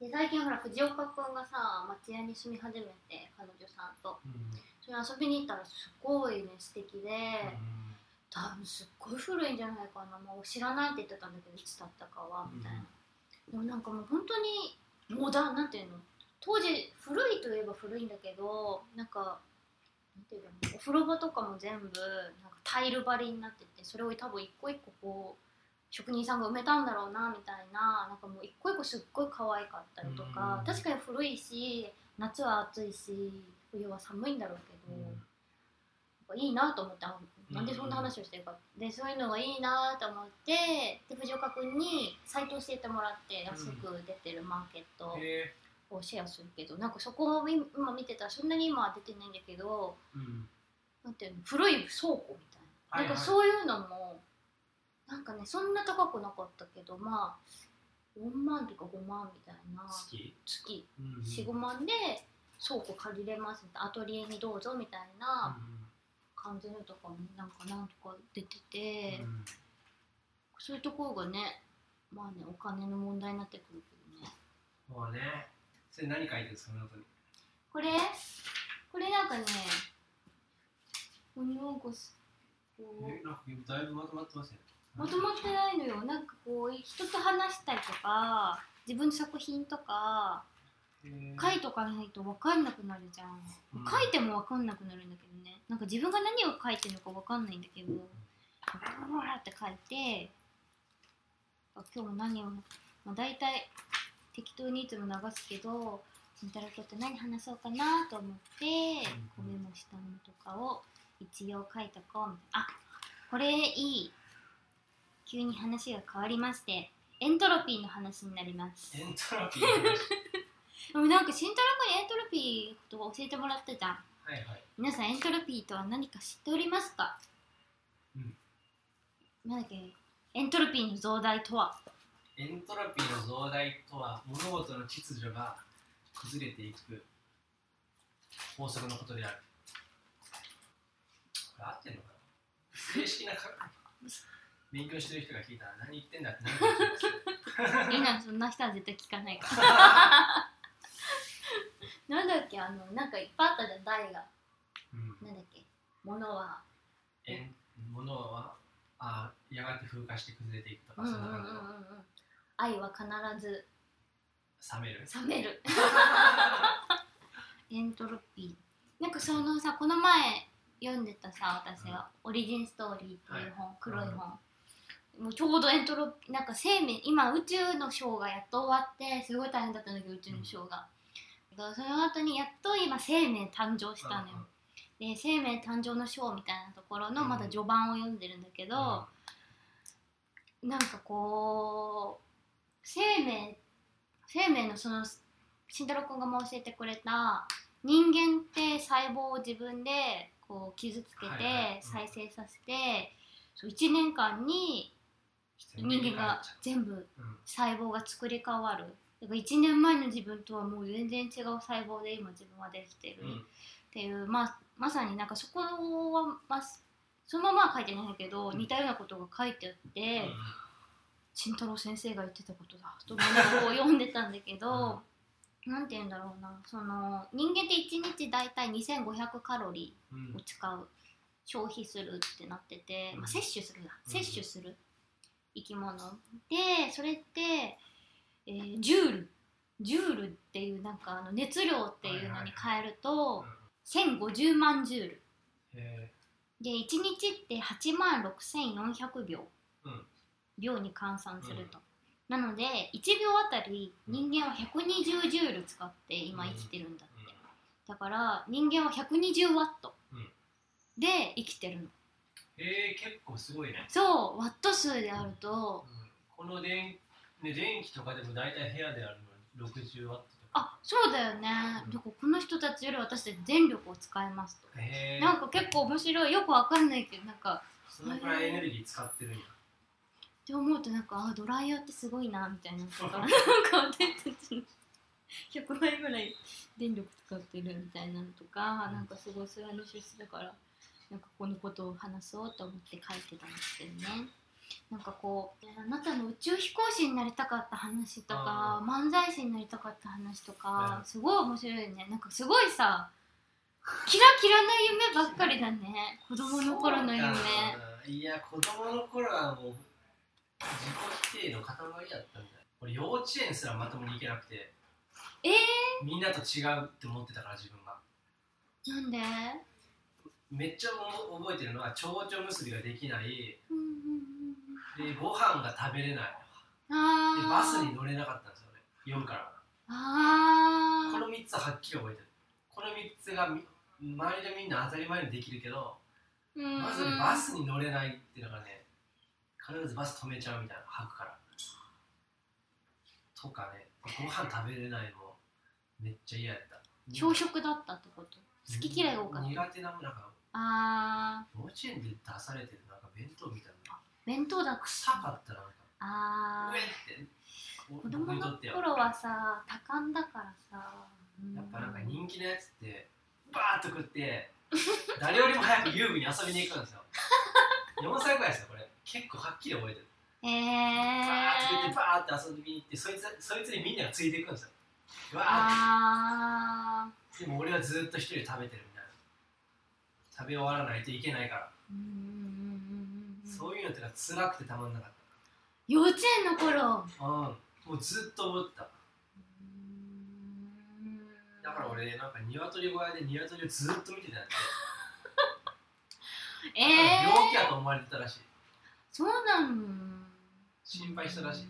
で最近ほら藤岡君がさ町屋に住み始めて彼女さんと。うん。それ遊びに行ったらすごいね素敵で、うん。多分すっごい古いんじゃないかな。もう知らないって言ってたんだけどいつだったかはみたいな、でもなんかもう本当にモダンなんていうの？当時古いといえば古いんだけどなんかなんていうのお風呂場とかも全部なんかタイル張りになっててそれを多分一個一個こう職人さんが埋めたんだろうなみたいななんかもう一個一個すっごい可愛かったりとか、うん。確かに古いし夏は暑いし冬は寒いんだろうけど、やっぱいいなと思ってあなんでそんな話をしてるか、でそういうのがいいなと思ってで藤岡君にサイト教えてもらって安く出てるマーケット。へをシェアするけど、なんかそこを今見てたらそんなに今は出てないんだけどーうんなんていうの古い倉庫みたいな,、はいはいなんかそういうのもなんかねそんな高くなかったけどまあ4万とか5万みたいな。好き月。うん45万で倉庫借りれますアトリエにどうぞみたいな感じのとかもなんかなんとか出てて、うん。そういうところがねまあねお金の問題になってくるけどね。ねそれ何書いてるんですに？これ？これなんかね鬼ごっこすこうえなんかだいぶまとまってますね。まとまってないのよ。なんかこう人と話したりとか自分の作品とか書いとかないと分かんなくなるじゃん、うん。書いても分かんなくなるんだけどね。なんか自分が何を書いてるのか分かんないんだけどブラって書いてあ今日も何を、まあ、大体適当にいつも流すけど慎太郎君と何話そうかなと思ってこうメモしたのとかを一応書いとこうみたいなあこれいい。急に話が変わりましてエントロピーの話になります。エントロピーの話？でもなんか慎太郎君にエントロピーとか教えてもらった。じゃんはいはい。皆さんエントロピーとは何か知っておりますか、うん。なんだっけ？エントロピーの増大とは？エントロピーの増大とは物事の秩序が崩れていく。法則のことである。これ合ってんのかな？正式なか勉強してる人が聞いたら何言ってんだってなるかもしれない。ですけどいいなそんな人は絶対聞かないから。なんだっけ？あのなんかいっぱいあったじゃん題がうん。なんだっけ？ものは。えん物はあやがて風化して崩れていくとか、そんな感じ愛は必ず冷める。冷める。エントロピー。なんかそのさこの前読んでたさ私が「オリジンストーリー」っていう本、黒い本、もうちょうどエントロピーなんか生命今宇宙のショーがやっと終わってすごい大変だったんだけど宇宙のショーが、だからその後にやっと今生命誕生したのよ、で生命誕生のショーみたいなところのうんまだ序盤を読んでるんだけど、なんかこう生命生命のその慎太郎君がも教えてくれた人間って細胞を自分でこう傷つけて再生させて、そう1年間に人間が全部う。ん細胞が作り変わる。だから1年前の自分とはもう全然違う細胞で今自分はできてる。うん。っていう、まあ、まさになんかそこは、まあ、そのままは書いてないけど似たようなことが書いてあって。慎太郎先生が言ってたことだ。と思う読んでたんだけど、なんて言うんだろうな。その人間って1日大体2500カロリうん。ーを使う消費するってなってて、まあ、摂取するだうん。摂取する生き物。でそれって、えージュール。ジュールっていうなんかあの熱量っていうのに変えると1050万ジュール。へで1日って8万6400秒、うん秒に換算すると、なので1秒あたり人間は120ジュール使って今生きてるんだって、だから人間は120ワットうん。で生きてるの。えー、結構すごいね、そうワット数であると。この電,、ね、電気とかでも大体部屋であるのに60ワットあそうだよね、うん。この人たちより私たち電力を使いますと、へえなんか結構面白い。よくわかんないけどなんかそのくらいエネルギー使ってるんやって思うとなんかあドライヤーってすごいなみたいなとかなんか私たちの100倍ぐらい電力使ってるみたいなのとか、うん。なんかすごいそれは出世だからなんかこのことを話そうと思って書いてたんですけどね。なんかこうあなたの宇宙飛行士になりたかった話とかあ漫才師になりたかった話とかうんすごい面白いね。なんかすごいさキラキラな夢ばっかりだね。子供の頃の夢。いや子供の頃はもう自己否定の塊だったんだよ。俺幼稚園すらまともに行けなくて。えみんなと違うって思ってたから自分が。ー、なんで？めっちゃ覚えてるのは蝶々結びができない。うんうんうんでご飯が食べれない。でバスに乗れなかったんですよね。夜から。あこの3つははっきり覚えてる。この3つがみ周りでみんな当たり前にできるけどまずねバスに乗れないっていうのがね必ずバス止めちゃうみたいな吐くから。とかね。ご飯食べれないのめっちゃ嫌やった。朝食だったってこと？好き嫌いが多かった？苦手なもんなんかあ幼稚園で出されてるなんか弁当みたいな。弁当だった臭かったなんかあ上ってー子供の頃はさ多感だからさ。うん。やっぱなんか人気のやつってバーッと食って誰よりも早く遊具に遊びに行くんですよ。4歳ぐらいですよこれ結構はっきり覚えてる。えバーッと食ってー、バーッと遊びに行ってそいつそいつにみんながついていくんですよ。うわー。あでも俺はずっと一人で食べてるみたいな。食べ終わらないといけないから、そういうのってが辛くてたまんなかっ幼稚園の頃。たうん。もうずっと思ってた。うん。だから俺なんか鶏小屋で鶏をずっと見てたんだ えー、病気やと思われてたらしいそうなん心配したらしい。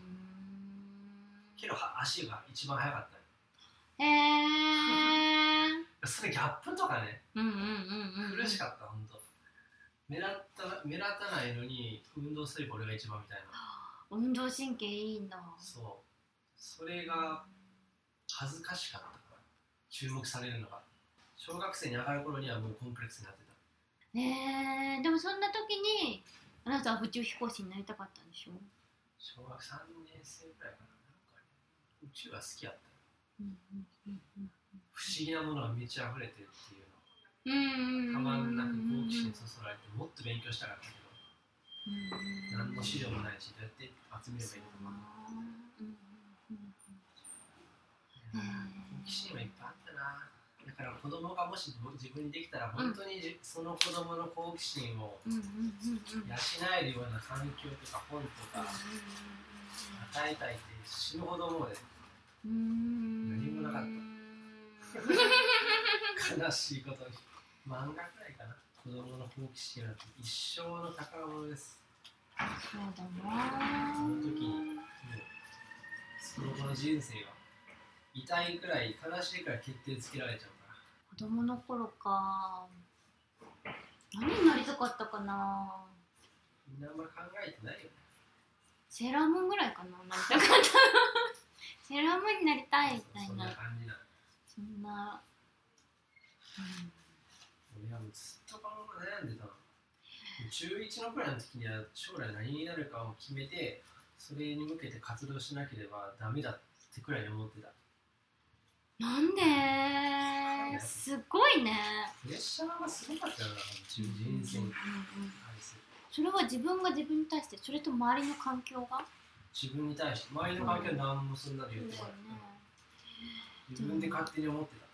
けどは足が一番速かったへえー、それギャップとかねうんうんうんうん。苦しかった本当。目立った目立たないのに運動すれば俺が一番みたいな。運動神経いいんだそう。それが恥ずかしかったから。注目されるのが。小学生に上がる頃にはもうコンプレックスになってた。えー、でもそんな時にあなたは宇宙飛行士になりたかったんでしょ？小学3年生ぐらいかななんかね宇宙が好きやった。うんうんうんうん不思議なものが満ち溢れてるっていううんのたまんなく好奇心うんそそられてもっと勉強したかったけどうん何の資料もないしどうやって集めればいいのかうんうん好奇心はいっぱいあったな。だから子供がもし自分にできたら本当にじその子供の好奇心を養えるような環境とか本とか与えたいって死ぬほど思うでうん。何もなか悲しいことに。漫画くらいかな。子供の好奇心なんて一生の宝物です。そうだなその時にもうその後の人生が痛いくらい悲しいくらい決定つけられちゃう子供の頃か。何になりたかったかな。みんなあんまり考えてないよね。セーラームーンぐらいかな。なりたか。ったセーラームーンになりたいみたいそんなそんな、うずっとこの悩んでたの。中1のくらいの時には将来何になるかを決めてそれに向けて活動しなければダメだってくらいに思ってた。うん、なんで？すごいね。プレッシャーがすごかったよな中人生に対するそれは自分が自分に対してそれと周りの環境が？自分に対して。周りの環境は何もそんなの言って。こない、自分で勝手に思ってた。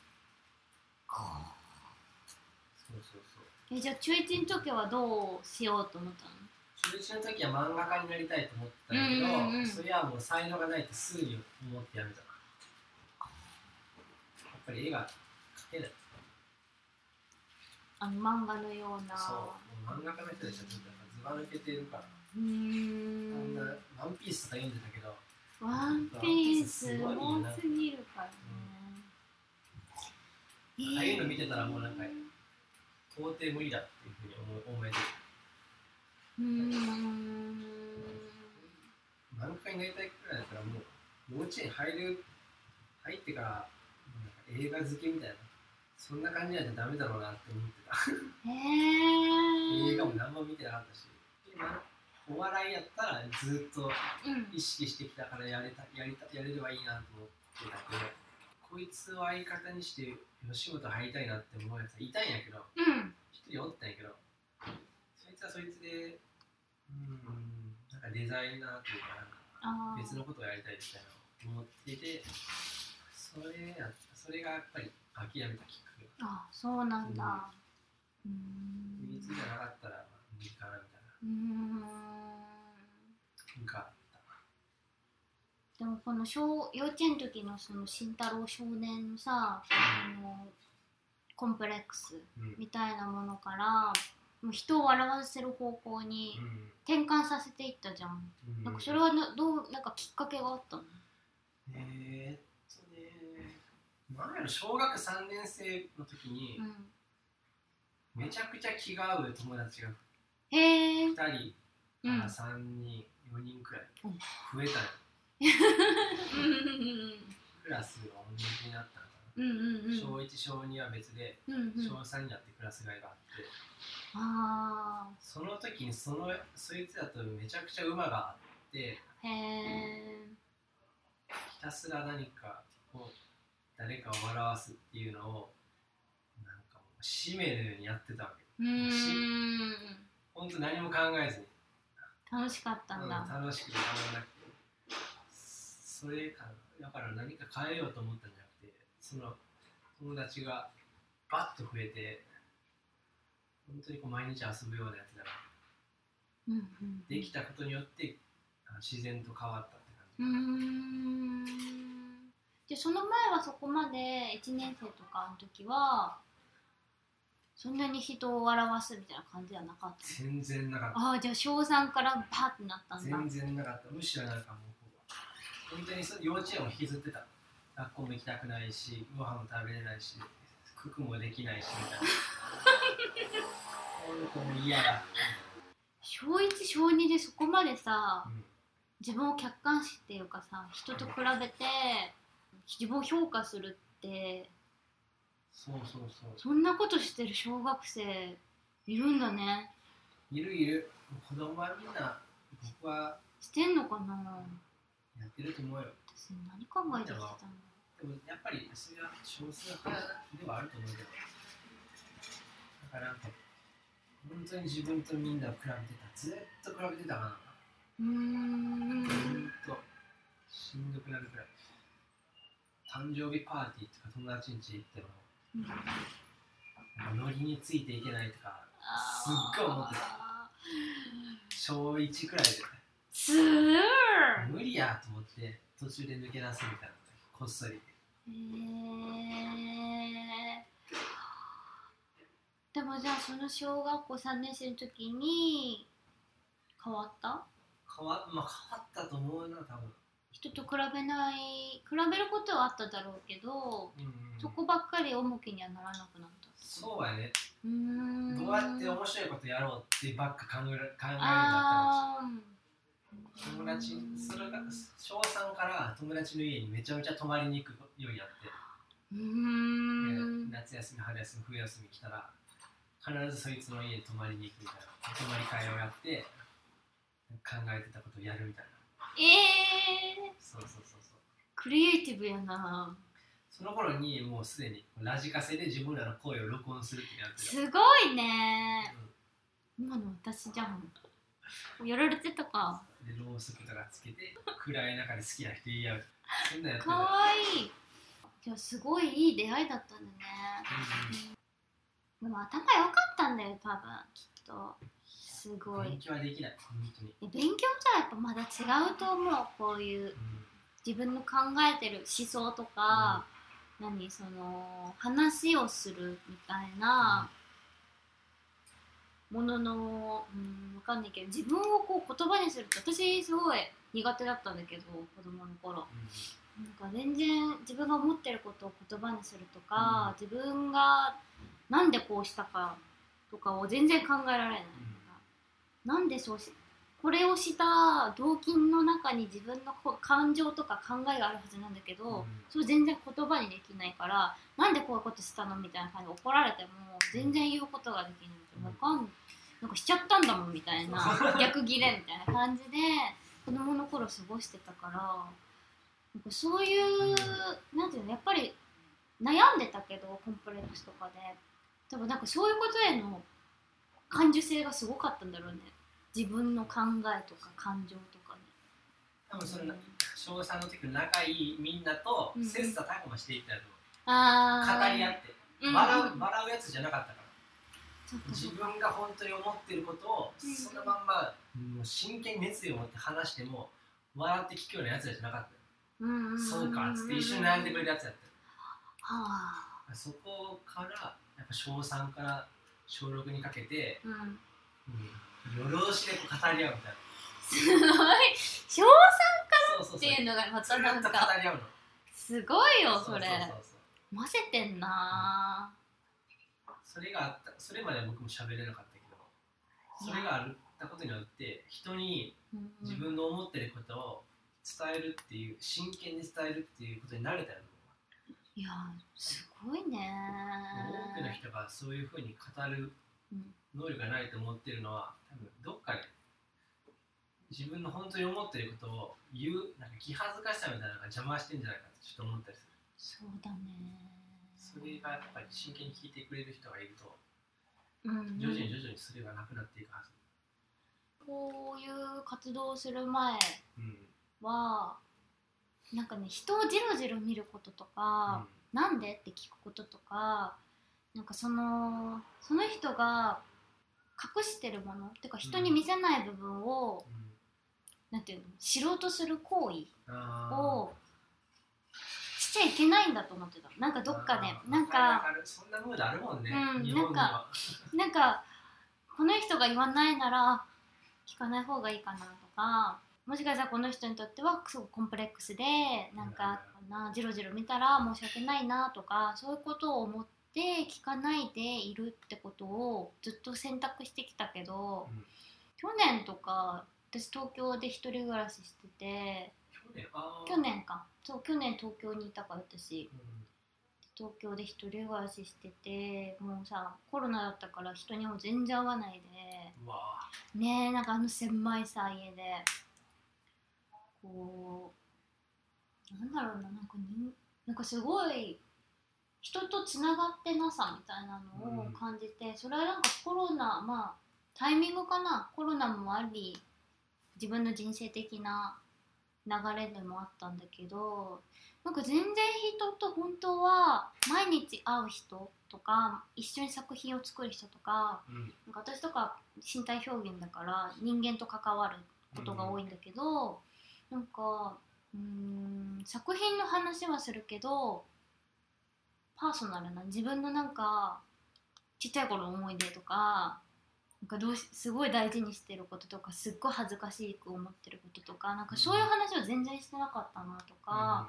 そうそうそうえじゃあ中1の時はどうしようと思ったの？中1の時は漫画家になりたいと思ったんだけど、それはもう才能がないってすぐに思ってやめた。やっぱり絵が描けない。あの漫画のような。そう。もう漫画家の人たちはちょずば抜けてるから、うーん。ワンピースとか読んでたけど。ワンピースすごい多なすぎるからね、ああいうの見てたらもうなんか到底無理だっていうふうに思思えて。うーん。漫画家になりたいくらいだったらもう幼稚園入る入ってから映画好きみたいな。そんな感じじゃダメだろうなって思ってた。へえ映画も何も見てなかったし。今お笑いやったらずっとうん。意識してきたからやれたやりたやれればいいなと思ってたけどこいつを相方にして吉本入りたいなって思うやついたんやけどうん。一人おったんやけどそいつはそいつでうんなんかデザイナーというかなんかあー。別のことをやりたいみたいな思っててそれやそれがやっぱり諦めたきっかけ。あそうなんだ。うーん。秘密じゃなかったら無理かなみたいな。うーんなんかあったでもこの小幼稚園の時のその慎太郎少年のさあのコンプレックスうんみたいなものからもう人を笑わせる方向にうん。転換させていったじゃん、うん。なんかそれはなどうなんかきっかけがあったの？えー、なんやろ小学3年生の時にうん。めちゃくちゃ気が合う友達がへえ2人うん。から3人、4人くらいうん。増えたよ。う んクラスが同じになったのかうんうんな、小1小2は別でうんうん。小3になってクラス替えがあって。あその時にそのそいつらとめちゃくちゃ馬があってーへえひたすら何かこう誰かを笑わすっていうのをなんかもう使命のようにやってたわけ。うーん。本当何も考えずに、楽しかったんだ、うん楽しくてたまらなくてそれかなだから何か変えようと思ったんじゃなくてその友達がバッと増えて本当にこう毎日遊ぶようなやつだな。うんうん、できたことによってあ自然と変わったって感じ、んでその前はそこまで1年生とかの時はそんなに人を笑わすみたいな感じではなかった全然なかった。ああじゃあ小3からバーってなったんだ。全然なかった。むしろなんかもう本当にそ幼稚園を引きずってた。学校も行きたくないしご飯も食べれないし服もできないしみたいな。もう嫌だ、小1小2でそこまでさうん。自分を客観視っていうかさ人と比べて自分を評価するってそうそうそう。そんなことしてる小学生いるんだね。いるいる。子供はみんな僕はしてんのかな？やってると思うよ。私何考えてきてたんだでもやっぱりそれは少数派ではあると思うけど。だからなんか本当に自分とみんなを比べてたずっと比べてたかな。うーん。ほんと。しんどくなるくらい誕生日パーティーとか友達ん家行ってもなんかノリについていけないとかすっごい思ってた。た小1くらいすーで無理やと思って途中で抜け出すみたいなこっそり。へえでもじゃあその小学校3年生の時に変わった？変わ,、まあ、変わったと思うな多分人と比べない比べることはあっただろうけど、うんうん。そこばっかり重きにはならなくなったそうやね。うどうやって面白いことやろうってばっか考える考えるようになった友達それが小3から友達の家にめちゃめちゃ泊まりに行くようになって、うん。夏休み春休み冬休み来たら必ずそいつの家に泊まりに行くみたいな。泊まり会をやって考えてたことをやるみたいなえー、そうそうそうそう。クリエイティブやな。その頃にもうすでにラジカセで自分らの声を録音するってやってた。すごいね。今の私じゃん。やられてたか。でろうそくとかつけて暗い中で好きな人言い合う。そんなんやってかたわいい。じゃあすごいいい出会いだったんだね。でも頭良かったんだよ多分きっとすうんごい。勉強はできない本当に、勉強じゃやっぱまだ違うと思うこういう。うん。自分の考えてる思想とか、何その話をするみたいなものの、うん、わかんないけど自分をこう言葉にするって私すごい苦手だったんだけど子供の頃。なんか全然自分が思ってることを言葉にするとか、自分がなんでこうしたかとかを全然考えられない、なんでそうしこれをした動機の中に自分の感情とか考えがあるはずなんだけど、うん。それ全然言葉にできないからなんでこういうことしたのみたいな感じで怒られても全然言うことができない。わかんなんかしちゃったんだもんみたいな逆ギレみたいな感じで子供の頃過ごしてたからなんかそういうなんていうのやっぱり悩んでたけどコンプレックスとかで。多分なんかそういうことへの感受性がすごかったんだろうね自分の考えとか感情とかね多分それな小3の時の仲いいみんなとうん切磋琢磨していったとあ語り合って。うん笑う笑うやつじゃなかったから。自分が本当に思ってることをうんそのまんまもう真剣に熱意を持って話しても笑って聞くようなやつらじゃなかった。うんうん。んんそうかっつって一緒に悩んでくれるやつやった。はあ。そこからやっぱ小3から小6にかけて、うん。うん、夜通しでこう語り合うみたいな。すごい。小3そうそうそう。っていうのがまたなんかすごいよそれ。混ぜてんなそれがあったそれまでは僕も喋れなかったけどそれがあったことによって人にうん。自分の思ってることを伝えるっていう真剣に伝えるっていうことに慣れたよいやすごいね。多くの人がそういうふうに語るうん能力がないと思ってるのは多分どっかで自分の本当に思ってることを言うなんか気恥ずかしさみたいなのが邪魔してんじゃないかってちょっと思ったりする。そうだね。それがやっぱり真剣に聞いてくれる人がいるとうん徐々に徐々にそれがなくなっていくはず。こういう活動をする前うん。はなんかね人をじろじろ見ることとか、なんで？って聞くこととかなんかそのその人が隠してるものっていうか人に見せない部分を、うん。なんていうの知ろうとする行為をしちゃいけないんだと思ってた。なんかどっかで。なんわかるそんなムードあるもんね、うん日本には。なんかこの人が言わないなら聞かない方がいいかなとかもしかしたらこの人にとってはすごくコンプレックスでなんかなじろじろ見たら申し訳ないなとかそういうことを思って聞かないでいるってことをずっと選択してきたけど、うん。去年とか私東京で一人暮らししてて去年か。そう去年東京にいたから私。うん。東京で一人暮らししててもうさコロナだったから人にも全然会わないで。ねえなんかあの狭いさ家で。こうなんだろうななんかになんかすごい人とつながってなさみたいなのを感じて、それはなんかコロナまあタイミングかな。コロナもあり自分の人生的な流れでもあったんだけどなんか全然人と本当は毎日会う人とか一緒に作品を作る人とかうん。なんか私とか身体表現だから人間と関わることが多いんだけど、なんかうーん作品の話はするけどパーソナルな自分のなんかちっちゃい頃の思い出とかなんかどうしすごい大事にしてることとかすっごい恥ずかしく思ってることとかなんかそういう話を全然してなかったなとか,、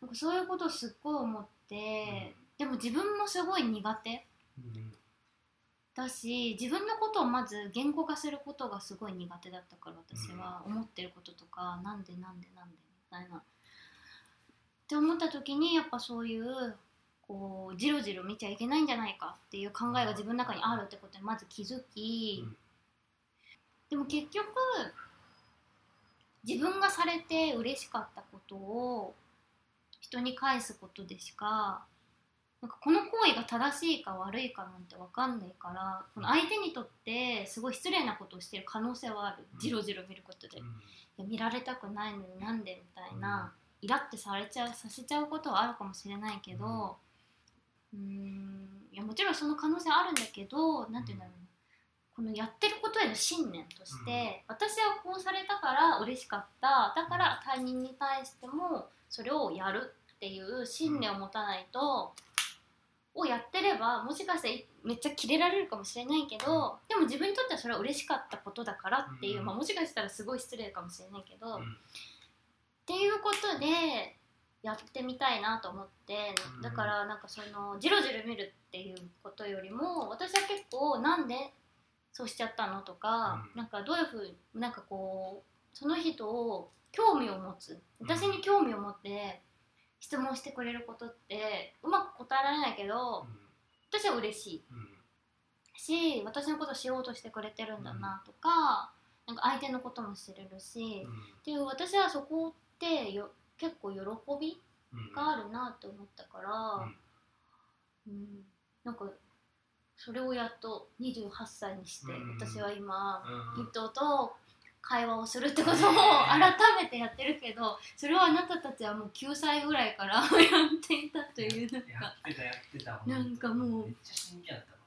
なんかそういうことをすっごい思って、でも自分もすごい苦手うん。だし自分のことをまず言語化することがすごい苦手だったから私は思ってることとか、なんでなんでなんでみたいな。って思った時にやっぱそういうこうじろじろ見ちゃいけないんじゃないかっていう考えが自分の中にあるってことにまず気づき、うんでも結局自分がされて嬉しかったことを人に返すことでしかなんかこの行為が正しいか悪いかなんて分かんないからこの相手にとってすごい失礼なことをしてる可能性はある。うん。じろじろ見ることで、いうん。や見られたくないのになんでみたいな、イラってされちゃうさせちゃうことはあるかもしれないけどうーん。いやもちろんその可能性あるんだけどなんて言うんだろうな。このやってることへの信念として、私はこうされたから嬉しかった。だから他人に対してもそれをやるっていう信念を持たないと、をやってればもしかしたらめっちゃキレられるかもしれないけどでも自分にとってはそれは嬉しかったことだからっていう、うん。まあ、もしかしたらすごい失礼かもしれないけど、うん。っていうことでやってみたいなと思ってうん。だからなんかそのじろじろ見るっていうことよりも私は結構なんでそうしちゃったのとか、うん。なんかどういうふうになんかこうその人を興味を持つ。私に興味を持って質問してくれることってうまく答えられないけど私は嬉しい。うん。し私のことを知ろうとしてくれてるんだなとか,、なんか相手のことも知れるし、うん。っていう私はそこってよ結構喜びうん。があるなと思ったから、うん。うん、なんかそれをやっと28歳にして、うん。私は今うん。一頭と会話をするってことをね改めてやってるけどそれはあなたたちはもう9歳ぐらいから やっていたというなんやかなんかもう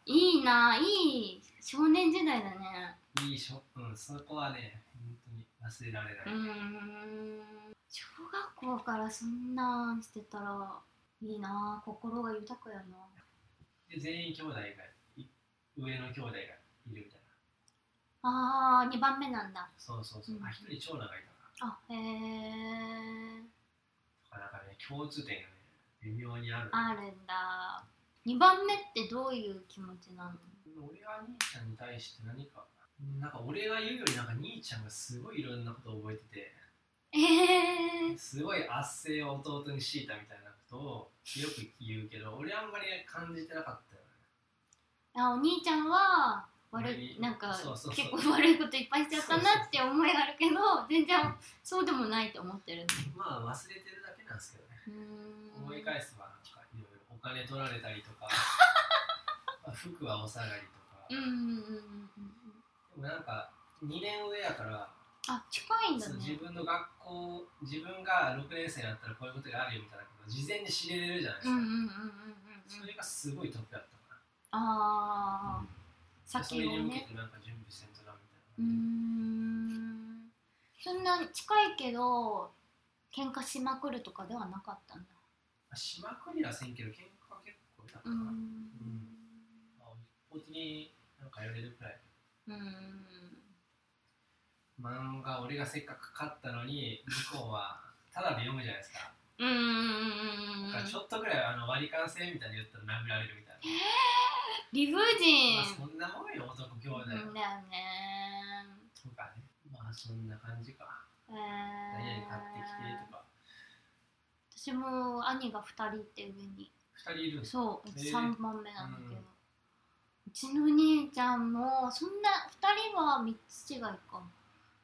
いいないい少年時代だね。のいいしょうんそこはね本当に忘れられなうい、ん小学校からそんなんしてたらいいな心が豊かやな。で全員兄弟がい上の兄弟がいるみたいな。あー2番目なんだ。そうそうそう、うん。あ一人長男がいたなあへえなんかね共通点がね微妙にある。あるんだ。2番目ってどういう気持ちなの？俺は兄ちゃんに対して何かなんか俺が言うよりなんか兄ちゃんがすごいいろんなことを覚えててえー、すごい圧政を弟に強いたみたいなことをよく言うけど俺あんまり感じてなかったよね。あお兄ちゃんは悪いなんか結構悪いこといっぱいしちゃったなって思いがあるけど全然そうでもないと思ってるまあ忘れてるだけなんですけどね。思い返せばなんかいろいろお金取られたりとか まあ服はお下がりとか、うんうんうんうんうん。でもなんか2年上やからあ近いんだそう自ね分の学校自分が6年生になったらこういうことがあるよみたいなことを事前に知れるじゃないですか、うんうんうんうんうんそれがすごい得だったかああら、先それをね。に向けてなんか準備せんとな。みうーん。そんな近いけど喧嘩しまくるとかではなかったんだ。たいなしまくりはせんけど喧嘩結構いたかな、うーん。まあ、一方的になんかやれるくらい。うん漫画俺がせっかく買ったのに向こうはただで読むじゃないですか、うんうんうんうんだからちょっとぐらいあの割り勘制みたいに言ったら殴られるみたいな、理不ま尽あ、そんなもんよ男兄弟うんだよねとかね。まあそんな感じか。えー。何々買ってきてとか。私も兄が2人いて上に。2人いるそうへー。3番目なんだけど、うん。うちの兄ちゃんもそんな2人は3つ違いか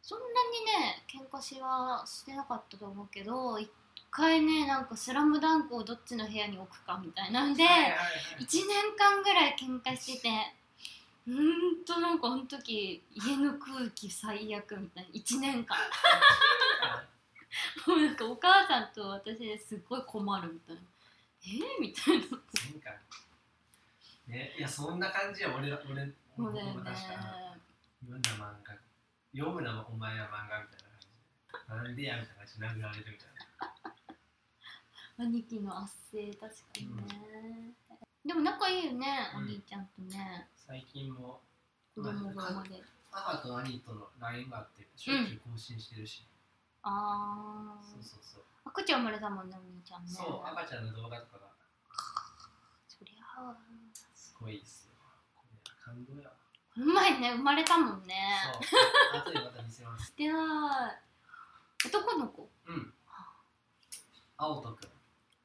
そんなにね喧嘩しはしてなかったと思うけど一回ねなんか「スラムダンクをどっちの部屋に置くかみたいなんで、はいはいはい。1年間ぐらい喧嘩しててうーんとなんかあの時家の空気最悪みたいな1年間。もうなんかお母さんと私ですっごい困るみたいな。えー、みたいな。ねいやそんな感じや俺ら俺そうだよね。俺も確か読んだ漫画読むなお前は漫画みたいな感じでなんでやみたいな感じで殴られるみたいな兄貴の圧政確かにね、でも仲いいよね、うん。お兄ちゃんとね。最近も子供が生まれ母と兄との LINE があってしょっちゅう更新してるし、ああそうそうそう、赤ちゃん生まれたもんねお兄ちゃんね。そう赤ちゃんの動画とかが。そりゃあ。すごいですよ。これ感動やわこの前ね生まれたもんね。そう。後でまた見せます。では男の子？うん。青人くん。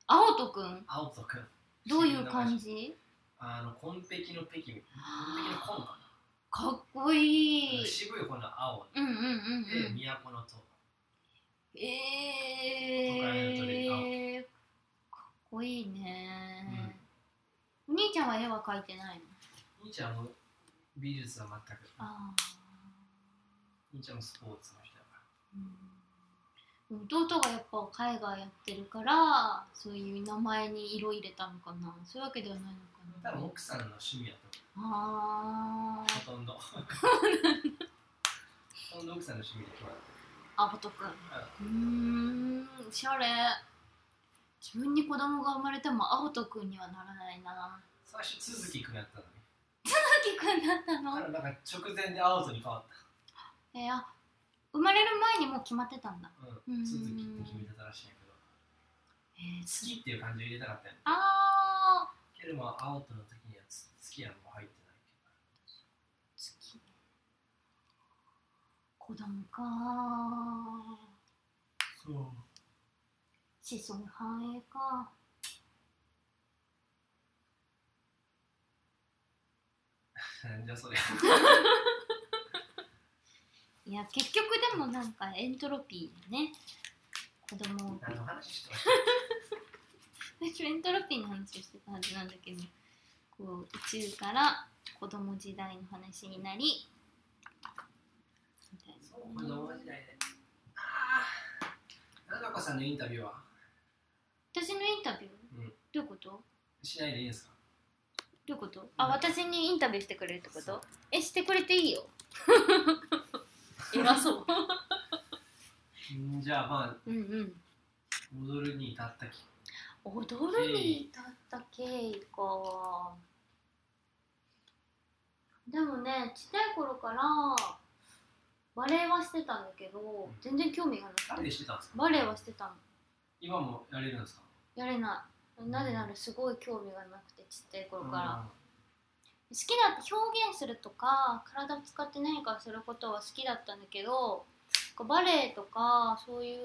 青人くん？青人くん。どういう感じ？あの紺碧の碧紺碧の紺かかっこいない。渋いこの青。うんうんうんで、うん。都のとえー、かっこいいね、お兄ちゃんは絵は描いてないの？兄ちゃんも美術は全く。ああ兄ちゃんもスポーツの人だかうん。弟がやっぱ海外やってるからそういう名前に色入れたのかな。そういうわけではないのら多かな。分奥さんの趣味やとあー。ほとんど。ほとんど奥さんの趣味で決まってあぼとくん。うーんおしゃれ。自分に子供が生まれても青とくんにはならないな。最初都築くんやったのにさきくんだったの？なんか直前で青人に変わっえー、あ生まれる前にもう決まってたんだ。た、う、うん。ん都築って決めてたらしいんやけど。えー、好きっていう感じを入れたかったんや。あけども青人の時にはつ好きやもう入ってないけー好き。子供かそう。子孫繁栄かなんじゃそれいや結局でもなんかエントロピーね。子供を。何の話してまし私エントロピーの話をしてたはずなんだけどこう宇宙から子供時代の話になりみたいなそう子供時代で。ああ長子さんのインタビューは？私のインタビュー、うん。どういうこと？しないでいいんですか？どういうこと？あ私にインタビューしてくれるってこと？えしてくれていいよ。偉そう。んじゃあまあうんうん。踊るに至ったき。踊るに至った経緯か。でもねちっちゃい頃からバレエはしてたんだけど全然興味がななんくてでしてたんですか？バレエはしてたの。今もやれるんですか？やれないなぜならすごい興味がなくてちっちゃい頃から、好きだって表現するとか体を使って何かすることは好きだったんだけどバレエとかそういう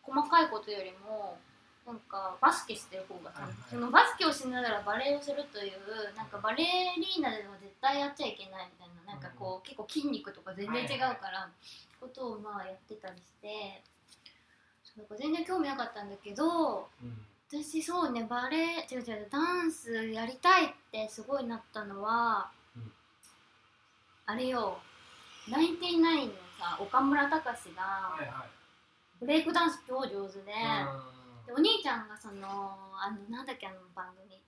細かいことよりもなんかバスケしてる方がはいはい。そのバスケをしながらバレエをするというなんかバレリーナでは絶対やっちゃいけないみたいななんかこう、結構筋肉とか全然違うから、ことをまあやってたりしてそうだから全然興味なかったんだけどうんうん私そうねバレエ違う違うダンスやりたいってすごいなったのは、うん。あれよナインティナインのさ岡村隆史がはいはい。ブレイクダンス超上手で,、うでお兄ちゃんがそのあのなんだっけあの番組。ん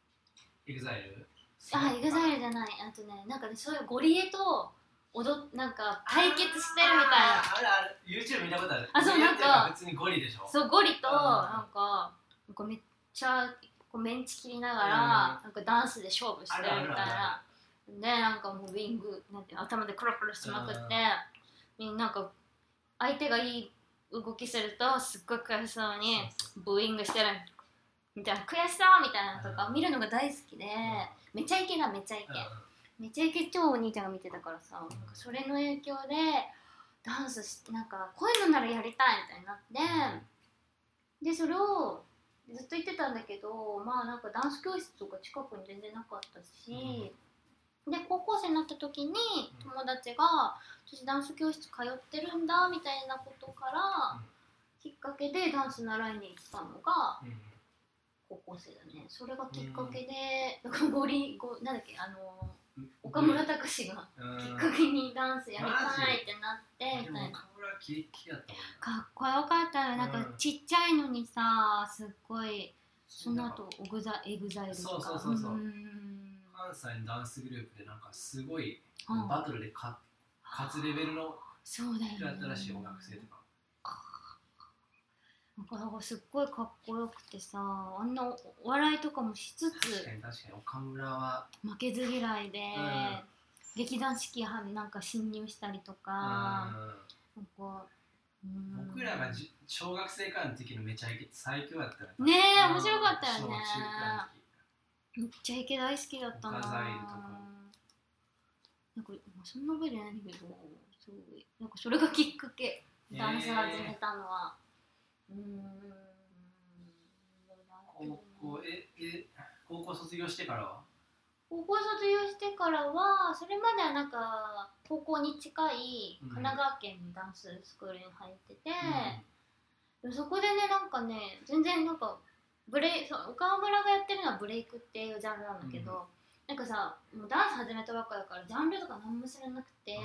エグザイル？あエグザイルじゃない。あとねなんかねそういうゴリエと踊っなんか対決してるみたいな。あるある。YouTube 見たことある。あそうなんか普通にゴリでしょ？そうゴリとあなん。かなんかめっちゃこうメンチ切りながら、うん。なんかダンスで勝負してるみたいな。でなんかもうウィングなんて頭でクラクラしまくってみんななんか相手がいい動きするとすっごい悔しそうにブーイングしてるみたいな悔しそうみたいなのとか見るのが大好きでめちゃイケだめちゃイケ。めちゃイケ超お兄ちゃんが見てたからさそれの影響でダンスしてなんかこういうのならやりたいみたいになって。でそれをずっと言ってたんだけどまあなんかダンス教室とか近くに全然なかったし、で高校生になった時に友達が「私ダンス教室通ってるんだ」みたいなことからうん。きっかけでダンス習いに行ったのがうん。高校生だね。それがきっかけで、だからゴリゴなんだっけあのうん岡村隆史がうん。きっかけにダンスやりたいってなってでみたいな。かっこよかったよ。なんかうん。ちっちゃいのにさすっごいその後オグザエグザイルとか。そうそうそうそう。関西のダンスグループでなんかすごいうん。バトルで勝勝つレベルのそうだよだったらしい音楽生とかなんかすっごいかっこよくてさあんなお笑いとかもしつ確かつに確かに。岡村は。負けず嫌いで、ん。劇団四季はなんか侵入したりとか、なんかうん。僕らがじ小学生からの時のめちゃイケ最強だったよねえうん面白かったよね。めっちゃイケ大好きだったな。なんかまあそんな覚えてないんだけどすごいなんかそれがきっかけ。ダンス始めたのは、うーん高校ええ高校卒業してからは高校卒業してからはそれまではなん。か高校に近い神奈川県のダンススクールに入ってて、でもそこでねなん。かね全然なん。かブレイそう岡村がやってるのはブレイクっていうジャンルなん。だけど、なん。かさもうダンス始めたばっかだからジャンルとか何も知らなくて、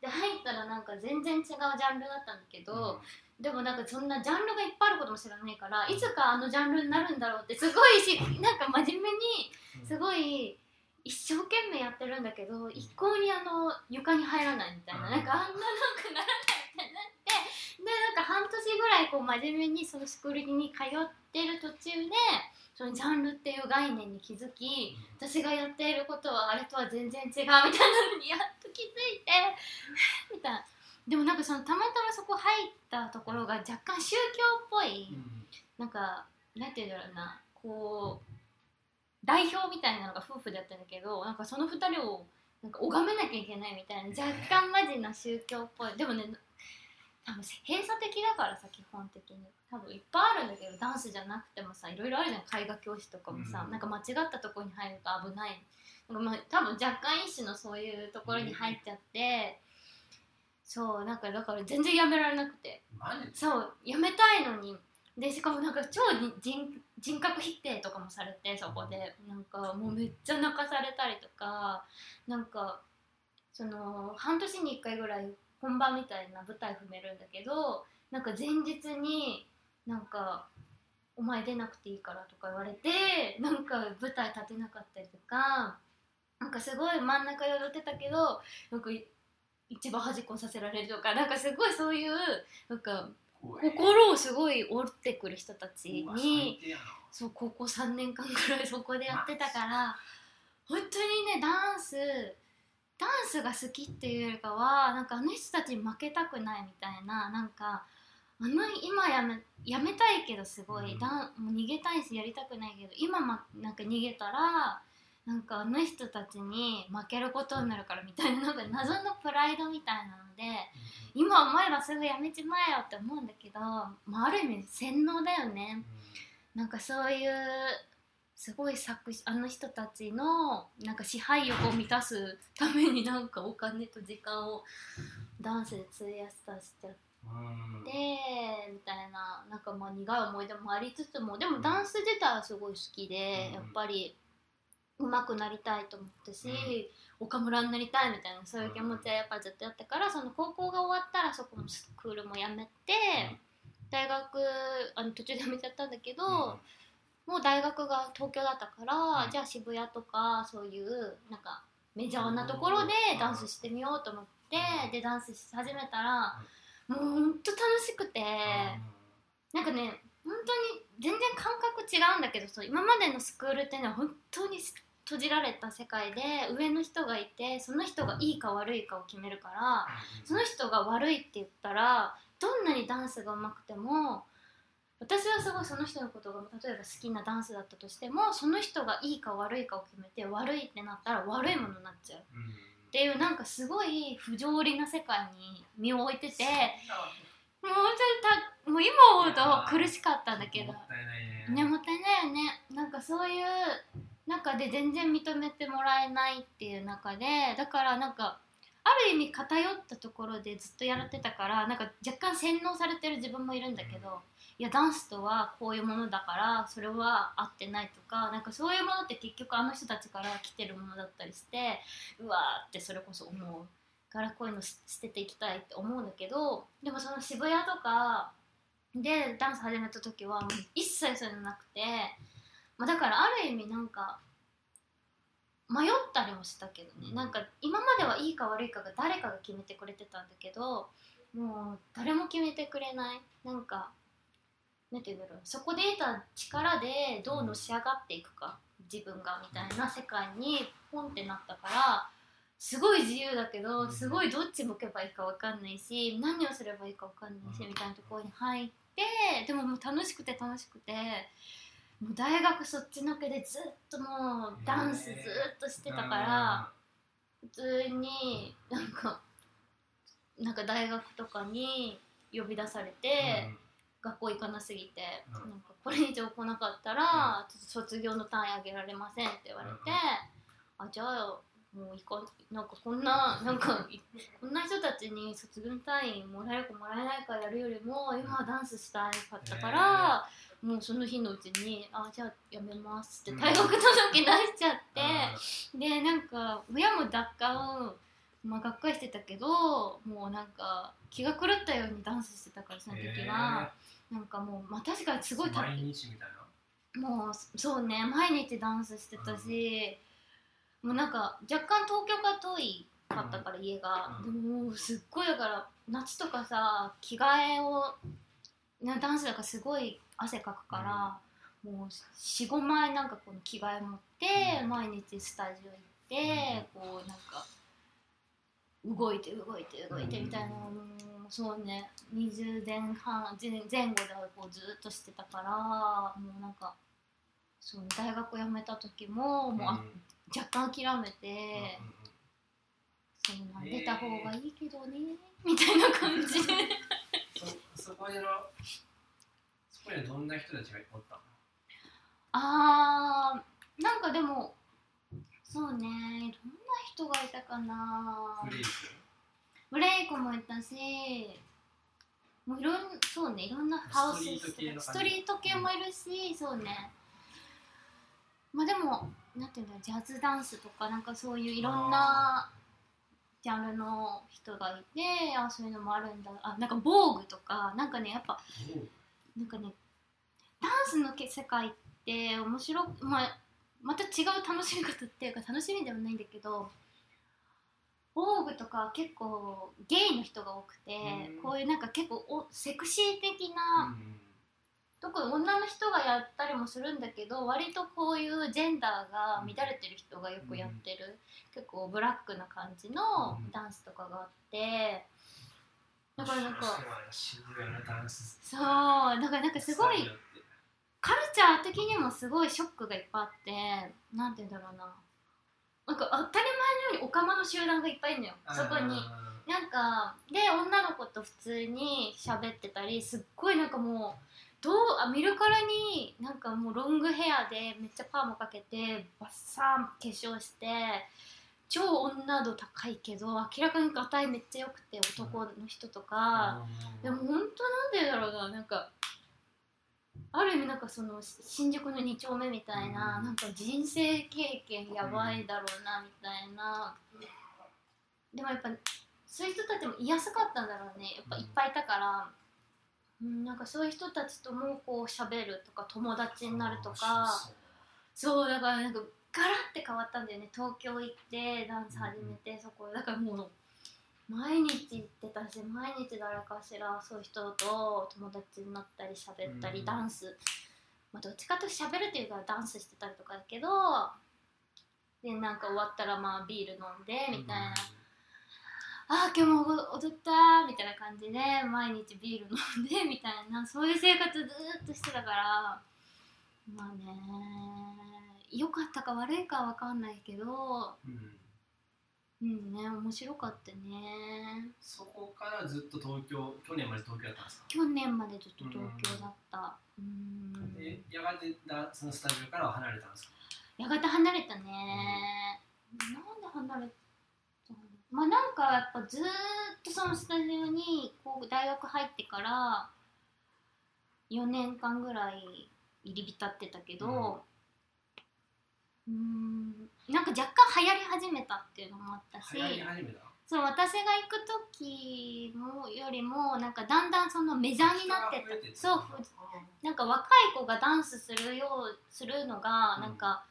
で入ったらなん。か全然違うジャンルだったん。だけど、でもなんかそんなジャンルがいっぱいあることも知らないから、いつかあのジャンルになるんだろうってすごいしなんか真面目にすごい一生懸命やってるんだけど一向にあの床に入らないみたいな、うん。なんかあんななんかならないみたいになってでなんか半年ぐらいこう真面目にそのスクールに通ってる途中でそのジャンルっていう概念に気づき私がやっていることはあれとは全然違うみたいなのにやっと気づいて みたいなでもなんかそのたまたまそこ入ったところが若干宗教っぽい、なんかなんて言うんだろうなこう代表みたいなのが夫婦でやったんだけどなんかその2人をなんか拝めなきゃいけないみたいな若干マジな宗教っぽい。でもね多分閉鎖的だからさ基本的に。多分いっぱいあるんだけどダンスじゃなくてもさいろいろあるじゃん。絵画教室とかもさ、うん。なんか間違ったところに入ると危ない。なんかまあ多分若干一種のそういうところに入っちゃって、そうなんかだから全然やめられなくて。そうやめたいのに。でしかもなんか超人人格否定とかもされてそこで。なんかもうめっちゃ泣かされたりとかなんかその半年に1回ぐらい本番みたいな舞台踏めるんだけどなんか前日になんか「お前出なくていいから」とか言われてなんか舞台立てなかったりとかなんかすごい真ん中踊ってたけどなんか一番端っこさせられるとかなんかすごいそういうなんか心をすごい折ってくる人たちにそう高校3年間ぐらい そこでやってたから本当にねダンスダンスが好きっていうよりかはなんかあの人たちに負けたくないみたいななんかあの今やめやめたいけどすごい、うん、だもう逃げたいしやりたくないけど今まなんか逃げたらなんかあの人たちに負けることになるからみたいななんか謎のプライドみたいなので、うん、今思えばすぐやめちまえよって思うんだけど、まあ、ある意味洗脳だよね、うん、なんかそういうすごい作あの人たちのなんか支配欲を満たすためになんかお金と時間をダンスで費やしたしちゃって。みたいななんかまあ苦い思い出もありつつもでもダンス自体はすごい好きで、やっぱり上手くなりたいと思ったし、岡村になりたいみたいなそういう気持ちはやっぱずっとやったからその高校が終わったらそこのスクールもやめて、大学あの途中で辞めちゃったんだけど。もう大学が東京だったから、うん、じゃあ渋谷とかそういうなんかメジャーなところでダンスしてみようと思って、うん、でダンスし始めたら、もうほんと楽しくて、うん、なんかね本当に全然感覚違うんだけどそう今までのスクールっていうのは本当に閉じられた世界で上の人がいてその人がいいか悪いかを決めるからその人が悪いって言ったらどんなにダンスが上手くても私はすごいその人のことが例えば好きなダンスだったとしてもその人がいいか悪いかを決めて悪いってなったら悪いものになっちゃう、っていうなんかすごい不条理な世界に身を置いててもう本当にたもう今思うと苦しかったんだけど。もったいないね。もったいないよね。なんかそういう中で全然認めてもらえないっていう中でだからなんかある意味偏ったところでずっとやられてたからなんか若干洗脳されてる自分もいるんだけど、いやダンスとはこういうものだからそれは合ってないとかなんかそういうものって結局あの人たちから来てるものだったりしてうわーってそれこそ思う。からこういうの捨てていきたいって思うんだけどでもその渋谷とかでダンス始めた時は一切そういうのなくて、まあ、だからある意味なんか迷ったりもしたけどね。なんか今まではいいか悪いかが誰かが決めてくれてたんだけどもう誰も決めてくれない。なんかなんて言うんだろう。そこで得た力でどうのし上がっていくか。自分がみたいな世界にポンってなったからすごい自由だけどすごいどっち向けばいいか分かんないし何をすればいいか分かんないしみたいなところに入ってでももう楽しくて楽しくてもう大学そっちのけでずっともうダンスずっとしてたから普通になんかなんか大学とかに呼び出されて。学校行かなすぎて、うん、なんかこれ以上来なかったら、ちょっと卒業の単位あげられませんって言われて、あじゃあもう行こうなんかこんななんかこんな人たちに卒業単位もらえるかもらえないかやるよりも今はダンスしたいかったから、えー、もうその日のうちに「あじゃあやめます」って退学届出しちゃって、うん、でなんか親も奪還まあ、がっかりしてたけどもうなんか気が狂ったようにダンスしてたからその時は、なんかもう、まあ、確かにすごい毎日みたいな。もうそうね毎日ダンスしてたし、うん、もうなんか若干東京が遠いかったから家が、うん、でももうすっごいだから夏とかさ着替えをダンスだからすごい汗かくから、うん、もう45枚なんかこの着替え持って、毎日スタジオ行って、こうなんか動いて動いて動いてみたいなのそうね20前半前後でこうずっとしてたからもうなんかそう大学辞めた時ももう、うん、若干諦めて、うん、そうなん出た方がいいけどね、えー、みたいな感じで。そそこにのそこにどんな人たちがおったの？あーなんかでもそうね。どんな人がいたかな。フリーズブレイクもいたしもういろんそうねいろんなハウスストリート系もいるし、そうね。まあでもなんていうんだジャズダンスとかなんかそういういろんなジャンルの人がいてあそういうのもあるんだ。あなんか防具とかなんかねやっぱなんかねダンスのけ世界って面白く、まあ、また違う楽しみ方っていうか楽しみではないんだけど防具とか結構ゲイの人が多くてうん。こういうなんか結構おセクシー的な、特に女の人がやったりもするんだけど割とこういうジェンダーが乱れてる人がよくやってる、結構ブラックな感じのうん。ダンスとかがあってだからなんか。そう。だからなんかすごいカルチャー的にもすごいショックがいっぱいあってなんて言うんだろうな。なんか当たり前のようにオカマの集団がいっぱいいるのよ。そこに。なんかで女の子と普通に喋ってたりすっごいなんかもうどうあ見るからになんかもうロングヘアでめっちゃパーマかけてバッサン化粧して超女度高いけど明らかにがたいめっちゃ良くて男の人とか、でも本当なんでだろうななんかある意味なんかそのし新宿の2丁目みたいな、うん。なんか人生経験やばいだろうなみたいな、でもやっぱそういう人たちもいやすかったんだろうね。やっぱいっぱいいたから、うん、なんかそういう人たちともこう喋るとか友達になるとか。そうだからなんかガラッて変わったんだよね。東京行ってダンス始めて、そこ。だからもう毎日行ってたし毎日誰かしらそういう人と友達になったり喋ったり、うんダンス、まあ、どっちかと喋るっていうかダンスしてたりとかだけどでなんか終わったらまあビール飲んでみたいな、ああ今日も踊ったみたいな感じで毎日ビール飲んでみたいな。そういう生活ずーっとしてたからまあね良かったか悪いかは分かんないけどうん。うんね面白かったね。そこからずっと東京去年まで東京だったんですか？去年までずっと東京だった。うん。でやがてだそのスタジオからは離れたんですか？やがて離れたね、なんで離れたの？まあなんかやっぱずーっとそのスタジオにこう大学入ってから4年間ぐらい入り浸ってたけどうーん。なんか若干流行り始めたっていうのもあったし。流行り始めた？そう私が行く時もよりもなんかだんだんそのメジャーになってた。そうなんか若い子がダンスするようするのがうん。なんか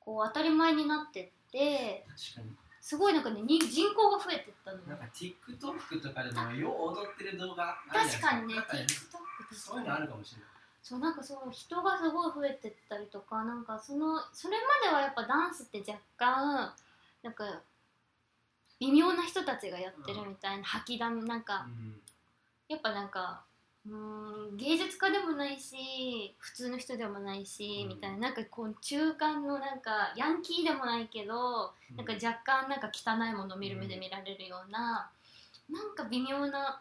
こう当たり前になってって確かに。すごいなんかねに人口が増えてったのよ。なんか TikTok とかでもよう踊ってる動画確かにね TikTok そういうのあるかもしれないそうなんかそう人がすごい増えてったりとかなんかそのそれまではやっぱダンスって若干なんか微妙な人たちがやってるみたいな吐きだめなんかうん。やっぱなんかうーん芸術家でもないし普通の人でもないし、うん。みたいななんかこう中間のなんかヤンキーでもないけど、なんか若干なんか汚いものを見る目で見られるような、なんか微妙な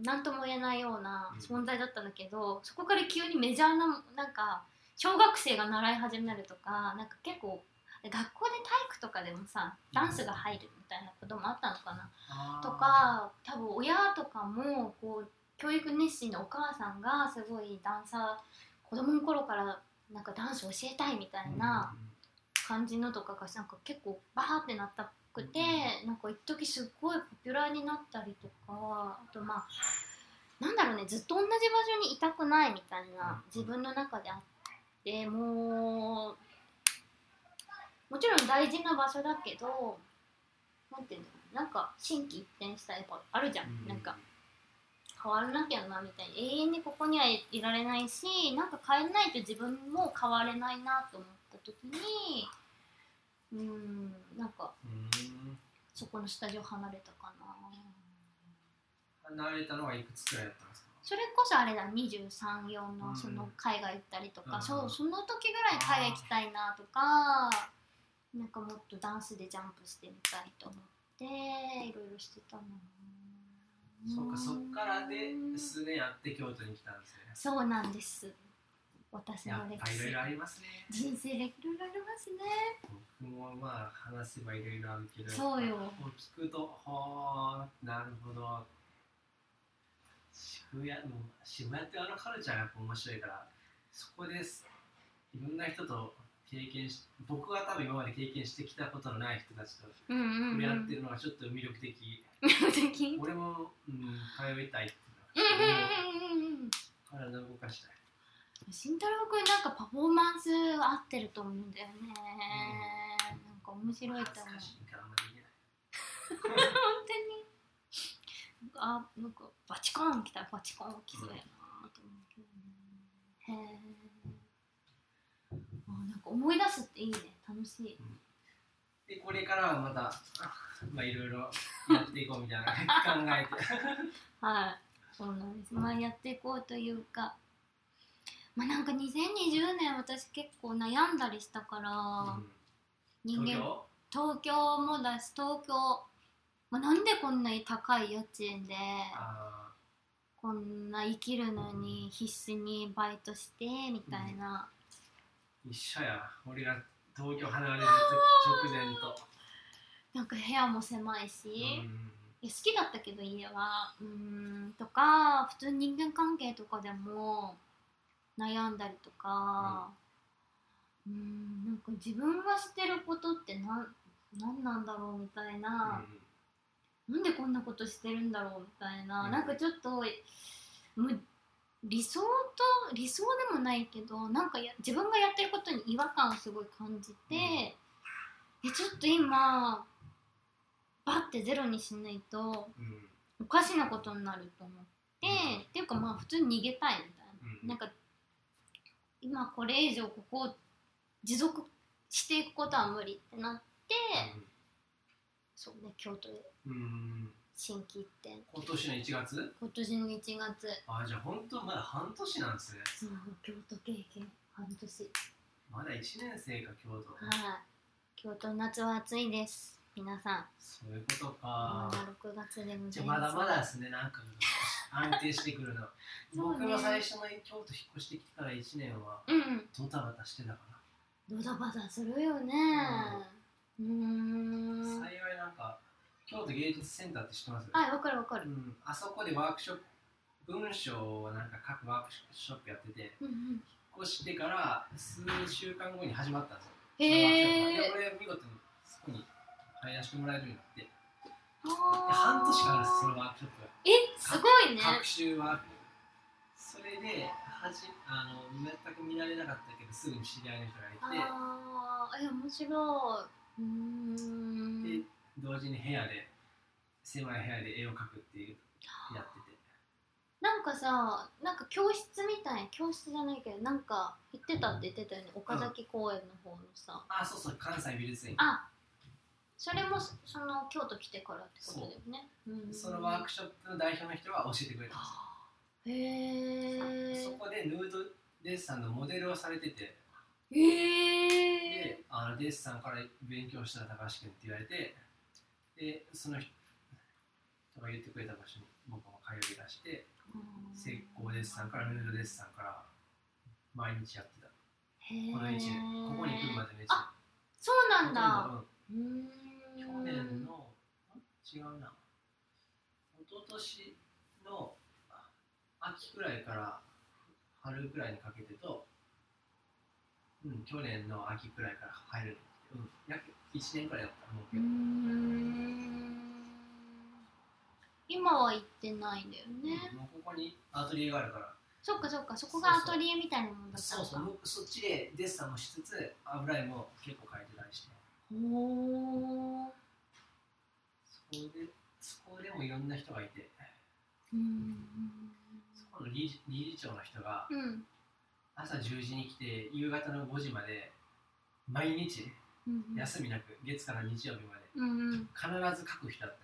何とも言えないような存在だったんだけど、そこから急にメジャーななんか小学生が習い始めるとかなんか結構学校で体育とかでもさダンスが入るみたいなこともあったのかな。とか多分親とかもこう教育熱心なお母さんがすごいダンサー子供の頃からなんかダンス教えたいみたいな感じのとかがなんか結構バーってなったっくてなんか一時すっごいポピュラーになったりとかあとまあなんだろうねずっと同じ場所にいたくないみたいな自分の中であってもうもちろん大事な場所だけどなんていうのなんか心機一転したやっぱあるじゃん、うん。なんか変わらなきゃなみたいに永遠にここにはいられないしなんか変えないと自分も変われないなと思った時にうんなんかうんそこのスタジオ離れたかな。離れたのはいくつくらいだったんですか？それこそあれだ234うん。のその海外行ったりとか、うん。そうその時ぐらいに海外行きたいなとかなんかもっとダンスでジャンプしてみたいと思っていろいろしてたなそうかそっからで数年やって京都に来たんですね。そうなんです私やの歴史いろいろありますね。人生でいろいろありますね。僕もまあ話せばいろいろあるけどそうよ。聞くとはあなるほど。渋谷も渋谷ってあのカルチャーがやっぱ面白いからそこです。いろんな人と経験し僕は多分今まで経験してきたことのない人たちと触れ合ってるのがちょっと魅力的、俺も、うん、通いたいってうんいうのはうんうんうん。体を動かしたい慎太郎くんなんかパフォーマンス合ってると思うんだよね、なんか面白いと思う本当にあなんかバチコーン来たバチコーン来そうやなと思うけどねへえあなんか思い出すっていいね楽しいでこれからはまたまあいろいろやっていこうみたいな考えてはいそうなんですまあやっていこうというかまあなんか2020年私結構悩んだりしたから、うん。人間東京？東京もだし東京、まあ、なんでこんなに高い家賃であこんな生きるのに必死にバイトしてみたいな、ー一緒や。俺が東京離れる直前と、なんか部屋も狭いし、うん。いや好きだったけど家は。うーんとか普通に人間関係とかでも悩んだりとかうーんなんか自分がしてることって何何なんだろうみたいな、なんでこんなことしてるんだろうみたいな、うん。なんかちょっと理想と理想でもないけどなんかや自分がやってることに違和感をすごい感じて、うん。えちょっと今バッてゼロにしないとうんうん。おかしなことになると思って、うん。っていうかまあ普通に逃げたいみたいな、うん。なんか今これ以上ここを持続していくことは無理ってなって、そうね京都でうんうん心機一転今年の1月？今年の1月。あじゃあ本当まだ半年なんですね。そう京都経験半年。まだ1年生か京都。はい。京都の夏は暑いです皆さん。そういうことか。まだ6月でごじゃまだまだですねなんか安定してくるの。そうね。僕も最初の京都引っ越してきてから1年はうんドタバタしてたかドタバタするよね。うーん。な、幸いなんか京都芸術センターって知ってます？はいわかるわかる。うん、あそこでワークショップ文章をなんか書くワークショップやっててうんうん。引っ越してから数週間後に始まったんですよ。へえ俺見事にそこに入らせてもらえるようになって。半年間あるんですそのワークショップが。えすごいね。学習ワーク。それではじあの全く見られなかったけどすぐに知り合いの人がいて。ああえ面白い。うーん。で同時に部屋で狭い部屋で絵を描くっていうやってて。なんかさなんか教室みたい教室じゃないけどなんか行ってたって言ってたよね。岡崎公園の方のさ、あそうそう関西美術院あそれもその京都来てからってことだよね。う。ん。そのワークショップの代表の人が教えてくれたんですよへえそこでヌードデッサンのモデルをされてて。へえであのデッサンから勉強したら高橋君って言われてでその人が言ってくれた場所に僕も通い出して石膏デッサンからヌードデッサンから毎日やってた。この1年ここに来るまでめっちゃあそうなんだ。うん去年の違うな。一昨年の秋くらいから春くらいにかけてと、うん、去年の秋くらいから入るのう。ん、約1年くらいだったと思うけど、ん。今は行ってないんだよね、もうここにアトリエがあるから。そっかそっかそこがアトリエみたいなもんだったそうそうそっちでデッサンもしつつ油絵も結構描いてたりしておおそこでそこでもいろんな人がいて。うんそこの理事理事長の人がうん。朝10時に来て夕方の5時まで毎日うん休みなく月から日曜日までうんうん。必ず書く人だっ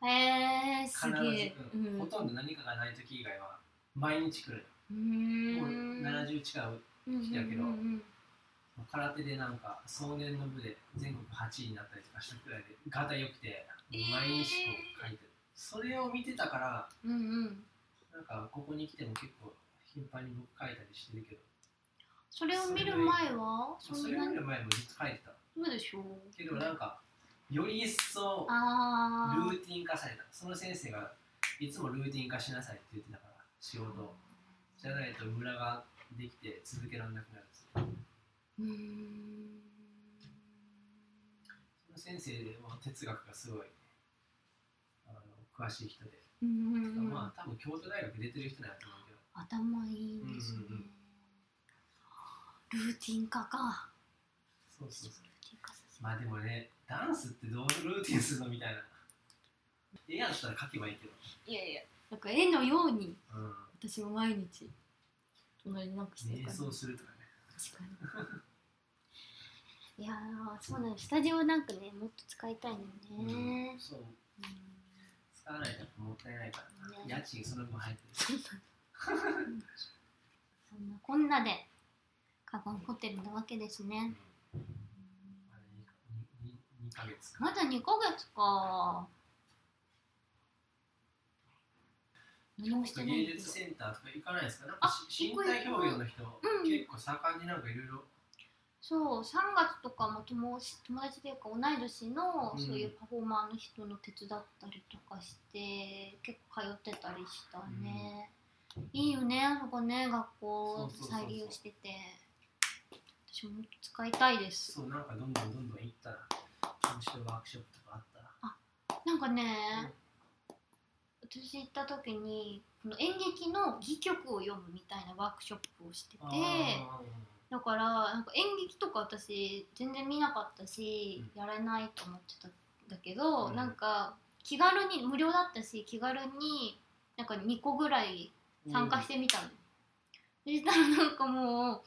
たよ。へえす必ず、げえうん。ほとんど何かがない時以外は毎日来る。うーもうん70近くうん人やけど。うんうんもう空手でなんか壮年の部で全国8位になったりとかしたくらいでガタ良くてえー。毎日こう書いてる、それを見てたからうんうん。なんかここに来ても結構頻繁に僕書いたりしてるけど。それを見る前はそれより前もずっと書いてた。そうでしょう。けどなんかより一層ルーティン化された。その先生がいつもルーティン化しなさいって言ってたから仕事。をじゃないとムラができて続けられなくなるんですようーん。その先生は哲学がすごいあの詳しい人で、うん。うんうんまあ多分京都大学出てる人なんやと思うけど。頭いいんですね、うんうんうん。ルーティン化か。そうそうそう。まあでもねダンスってどうルーティンするのみたいな。絵やったら描けばいいけど。いやいやなんか絵のようにうん。私も毎日隣になんかしてる瞑から。想するとかね。確かにいやーそうなんですスタジオなんかねもっと使いたいのよね、そう。うん。使わないともったいないからな、ね。家賃その分入ってる。そんなこんなでカバンホテルなわけですね、まだ 2, 2ヶ月か。まだ2ヶ月か。何もしてないけど芸術センターとか行かないですか？なんあかし身体表現の人、うん。結構盛んになんかいろいろそう3月とかも友達友達というか同い年のうん。そういうパフォーマーの人の手伝ったりとかして結構通ってたりしたね、いいよねあそこね学校再利用してて。私も使いたいです。そうなんかどんどんどんどん行ったら面白いワークショップとかあったら。なんかね、私行った時にこの演劇の戯曲を読むみたいなワークショップをしててあだからなんか演劇とか私全然見なかったし、やれないと思ってたんだけど、うん。なんか気軽に無料だったし気軽になんか2個ぐらいー参加してみたの、そしたらなんかも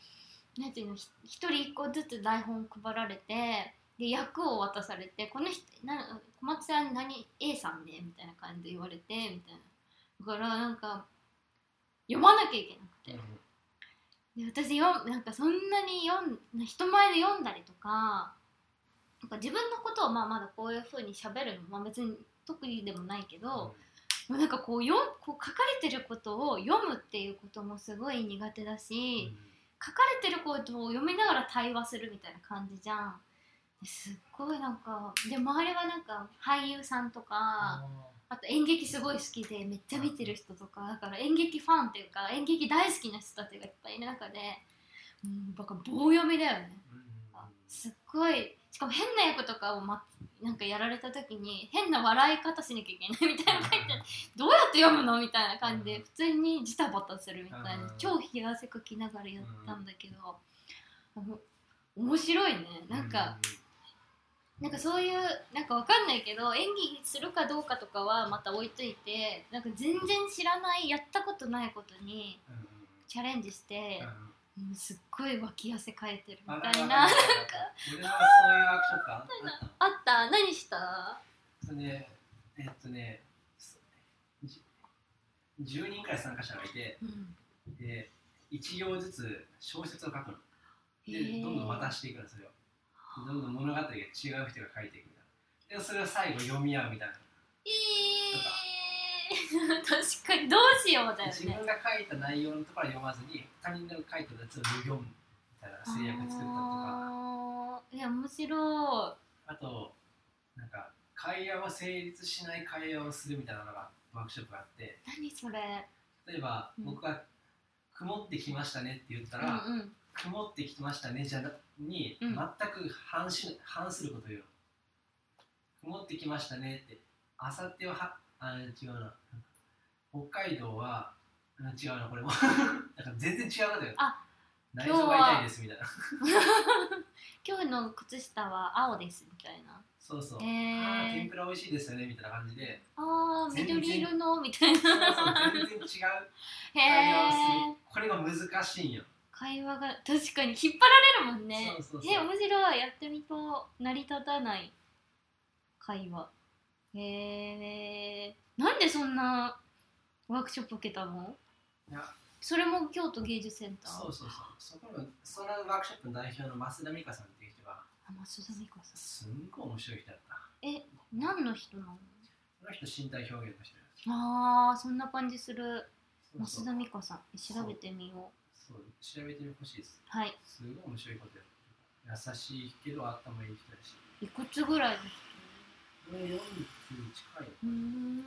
うなんていうのひ一人一個ずつ台本配られてで役を渡されてこの人な小松さん何 A さんねみたいな感じで言われてみたいな。だからなんか読まなきゃいけなくて、うんで私よなんかそんなに読ん人前で読んだりとかなんか自分のことをまあまだこういう風に喋るの、まあ、別に特にでもないけど、もうなんかこうよこう書かれてることを読むっていうこともすごい苦手だし、書かれてることを読みながら対話するみたいな感じじゃん。ですっごいなんかで周りはなんか俳優さんとかああと演劇すごい好きでめっちゃ見てる人とかだから演劇ファンっていうか演劇大好きな人たちがいっぱいいる中でうんなんか棒読みだよね。すっごいしかも変な役とかを、ま、なんかやられた時に変な笑い方しなきゃいけないみたいな感じでどうやって読むのみたいな感じでうん。普通にジタバタするみたいなうん。超冷や汗かきながらやったんだけど面白いね。なんかなんかそういうなんかわかんないけど演技するかどうかとかはまた置いといてなんか全然知らないやったことないことにチャレンジしてうん、うんうんすっごい脇汗かいてるみわたいなかるわか。そういうワークショップあった？何した？それでえっとねじ10人くらい参加者がいてうん。で1行ずつ小説を書くの。へでー。どんどん渡していくのそれをどんどん物語が違う人が書いていくみたいなでそれを最後読み合うみたいな。えー、確かにどうしようだよ自ね分が書いた内容のところは読まずに他人の書いたやつを読むみたいな制約作ったりとか。いや面白あとなんか会話は成立しない会話をするみたいなのがワークショップがあって。い何それ。例えば、うん。僕が「曇ってきましたね」って言ったうら、んうん。曇ってきましたねじゃなに、うん。全く反し反することを言うの曇ってきましたねってあさってははあ違うな。北海道はうん違うなこれも。なんか全然違うことよ。あ内臓が痛いですみたいな。今日の靴下は青ですみたいな。そうそう、へー。あー天ぷら美味しいですよねみたいな感じで。あー全然。緑色のみたいな。そうそう全然違う。へえるこれが難しいんよ会話が確かに引っ張られるもんね。そうそうそう。え面白い。やってみと成り立たない会話。へえなんでそんなワークショップ受けたの？いや。それも京都芸術センター？そうそうそう。そこのそのワークショップの代表の増田美香さんっていう人があ増田美香さん。すんごい面白い人だった。え何の人なの？その人身体表現の人です。あーそんな感じする。増田美香さん。調べてみよそう調べてほしいです。うはい。すごい面白いことや優しいけど頭いい人だし。いくつぐらいの人？これ40近い。うーん。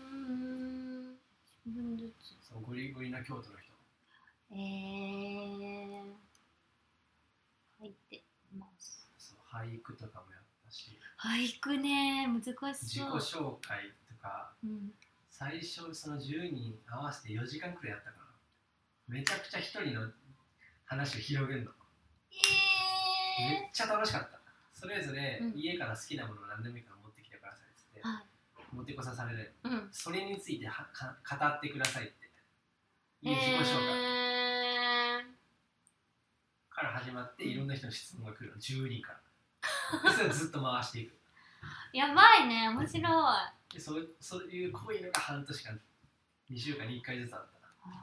リゴリな京都の人。えー、入ってます。そう俳句とかもやったし。俳句ね難し自己そう、紹介とかうん、最初その10人合わせて4時間くらいやったかな。めちゃくちゃ一人の話を広げるの。めえっちゃ楽しかった。それぞれうん。家から好きなものを何でもいいから持ってきてくださいって、ー、はい。持ってこさされる。うん。それについてはか語ってくださいって。いう自己紹介。えから始まっていろんな人の質問が来るの。10人から。でそれをずっと回していく。ー、やばいね。面白い。あでそうそういうこういうのが半年間2週間に1回ずつあったな。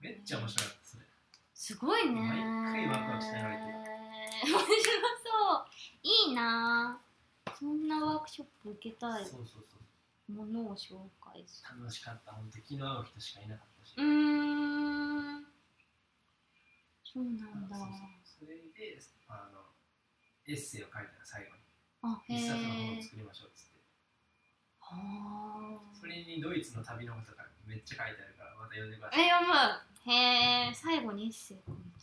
ー。めっちゃ面白かったそれすごいね。毎回ワクワクしながらて面白そう。いいな。そんなワークショップ受けたい。そうそうそう。ものを紹介。す楽しかった。本当気の合う人しかいなかったし、るうーん。そうなんだ。それであのエッセイを書いたら最後に。あへ一冊の本えを作りましょうっつって。はあそれにドイツの旅のこととかめっちゃ書いてあるからまた読んでください。え読むへえ最後にエッセイ書いた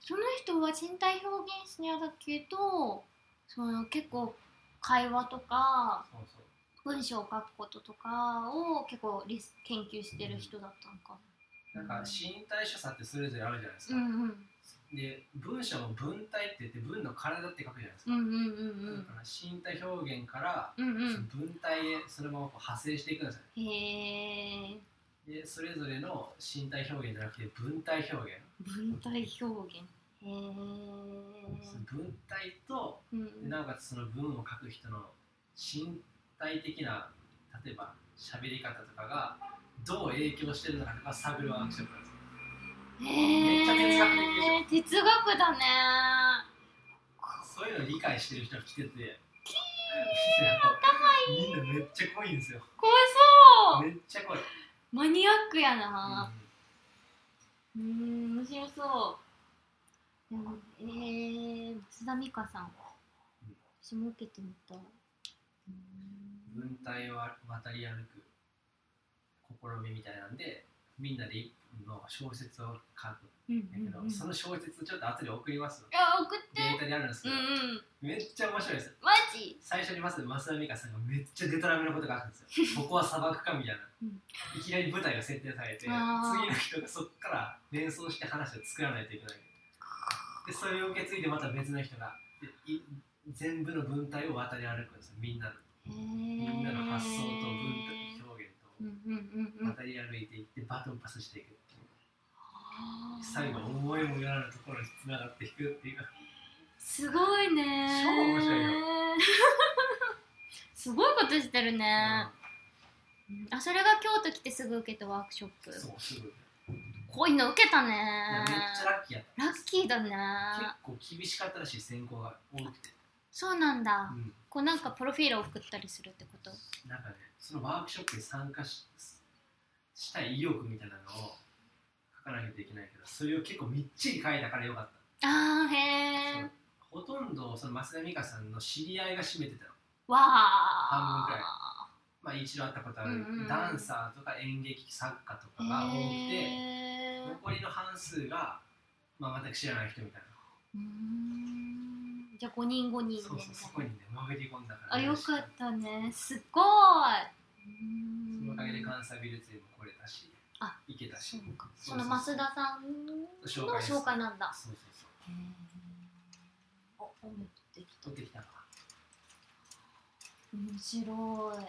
その人は身体表現者だけどその結構会話とかそうそう文章を書くこととかを結構リス研究してる人だったのかな。んか身体所作ってそれぞれあるじゃないですか、うんうん。で文章も文体って言って文の体って書くじゃないですか、うんうんうんだから身体表現から、うんうん。文体へそのままこう派生していくんですよへえでそれぞれの身体表現じゃなくて文体表現、文体表現。へ文体とうん。でなおかつその文を書く人の身体的な例えば喋り方とかがどう影響してるのかとか探るワークショップなんですよ。へめっちゃ哲学的でしょ。哲学だね。そういうのを理解してる人が来てて。みんなめっちゃ濃いんですよ。怖そう。めっちゃ濃い、マニアックやうな、うーん、面白そう。でも、えー、松田美香さん。私も受けてみたい。文体を渡り歩く試みみたいなんでみんなでの小説を書くうんんだけど、うんうん、その小説ちょっと後で送りますいや、送って。デ。ータにあるんですけうんど、うん。めっちゃ面白いです。マジ？最初にまず増田美香さんがめっちゃデタラメなことがあるんですよ。ここは砂漠かみたいな、うん。いきなり舞台が設定されて次の人がそこから連想して話を作らないといけない。でそれを受け継いでまた別の人が全部の文体を渡り歩くんですよ。みんなの。みんなの発想と文体渡り歩いていってバトンパスしていくっていう。最後思いもよらぬところにつながっていくっていう。すごいね すごいことしてるね、うん。あそれが京都来てすぐ受けたワークショップ。そうすぐ。いこういうの受けたねやめっちゃラッキーやった。ラッキーだね結構厳しかったらしい選考が多くて、そうなんだ、うん。こうなんかプロフィールを送ったりするってこと？なんかねそのワークショップに参加ししたい意欲みたいなのを書かなきゃいけないけどそれを結構みっちり書いたからよかった。あーへほとんどその増田美香さんの知り合いが占めてたの。わ半分くらい。あまあ一度会ったことある、うんうんうん。ダンサーとか演劇作家とかが多くてへー。残りの半数が、まあ、全く知らない人みたいな。うーんじゃあ5人5人で。そうそうそこにね潜り込んだから。あよかったね。すごい。うんそのおかげで関西美術院も来れたしあ行けたし。その増田さんの紹介なんだそうそうそう。あ音楽できた。取ってきた。の面白い。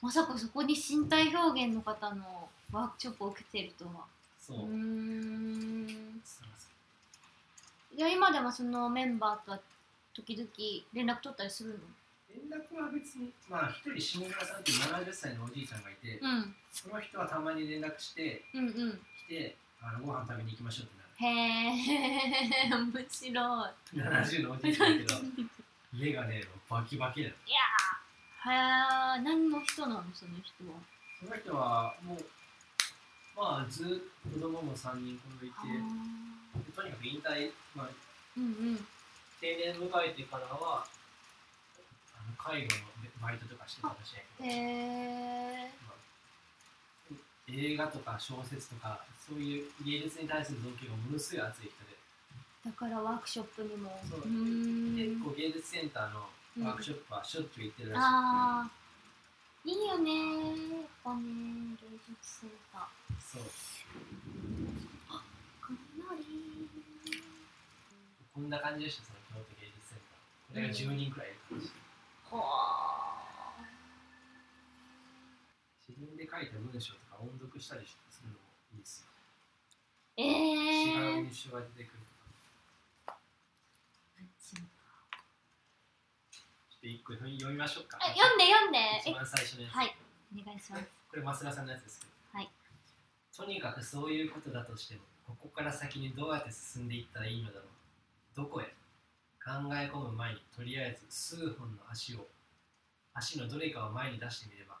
まさかそこに身体表現の方のワークショップを受けてるとは。そう。う、ん。いや今でもそのメンバーとは時々連絡取ったりするの？連絡は別にまあ一人下村さんっていう70歳のおじいちゃんがいて、うん。その人はたまに連絡してうんうん。来てあのご飯食べに行きましょうってへえ 面白い。なる70のおじいちゃんだけど目がねバキバキなのいやー。へえ何の人なのその人は？その人はもうまあずっと子供も3人子供いてとにかく引退、まあ、ーうんうん定年迎えてからはあの介護のバイトとかしてたらしいけど、へえまあ映画とか小説とかそういう芸術に対する動機がものすごい熱い人で。だからワークショップにも。そう。ーん。結構芸術センターのワークショップはしょっちゅう行ってるらしい、ああいいよねやっぱね芸術センター。そう。雷こんな感じでしたンターこれが10人くらいいる感じ、はあ。自分で書いた文章とか音読したりするのもいいですよ、え違うえ印象が出てくるとか。ちょっと一個読み読みましょうか。あ読んで読んで。一え番最初のやつ、はい。お願いします。これ増田さんのやつですけど、はい。とにかくそういうことだとしてもここから先にどうやって進んでいったらいいのだろう。どこへ考え込む前にとりあえず数本の足を足のどれかを前に出してみれば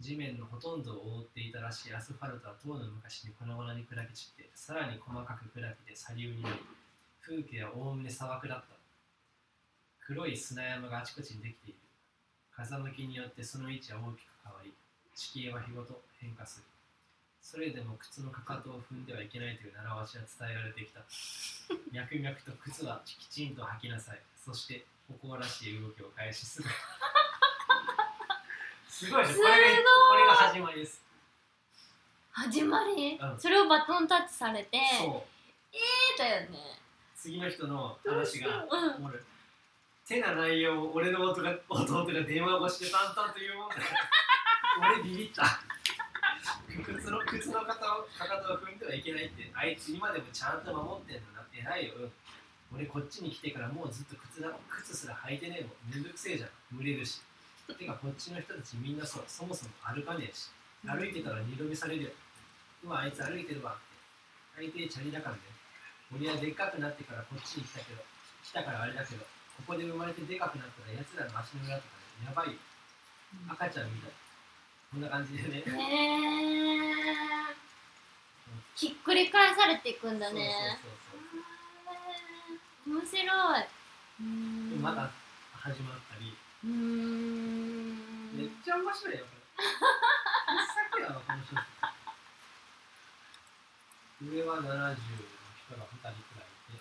地面のほとんどを覆っていたらしいアスファルトはとうの昔に粉々に砕け散ってさらに細かく砕けて砂丘になり風景はおおむね砂漠だった。黒い砂山があちこちにできている。風向きによってその位置は大きく変わり地形は日ごと変化する。それでも靴のかかとを踏んではいけないという習わしは伝えられてきた。脈々と靴はきちんと履きなさい。そして歩行らしい動きを開始する。すごいですすごい。これがこれが始まりです。始まり、うん。それをバトンタッチされてえーだよね。次の人の話がもろいてな内容を俺の弟が弟が電話越しで淡々と言うもんだ 俺ビビった靴のかかをかかとを踏んではいけないってあいつ今でもちゃんと守ってんのなって偉いよ、俺こっちに来てからもうずっと靴だ靴すら履いてねえもん。めんどくせえじゃん蒸れるしてかこっちの人たちみんなそうそもそも歩かねえし歩いてたら二度見されるよ今あいつ歩いてるわって大抵チャリだからね俺はでっかくなってからこっちに来たけど来たからあれだけどここで生まれてでかくなったら奴らの足の裏とかねやばいよ赤ちゃんみたい。こんな感じでね。ねえひっくり返されていくんだね。面白い。また始まったり。めっちゃ面白いよこれ。一作やわこの小説上は70の人が2人くらいいて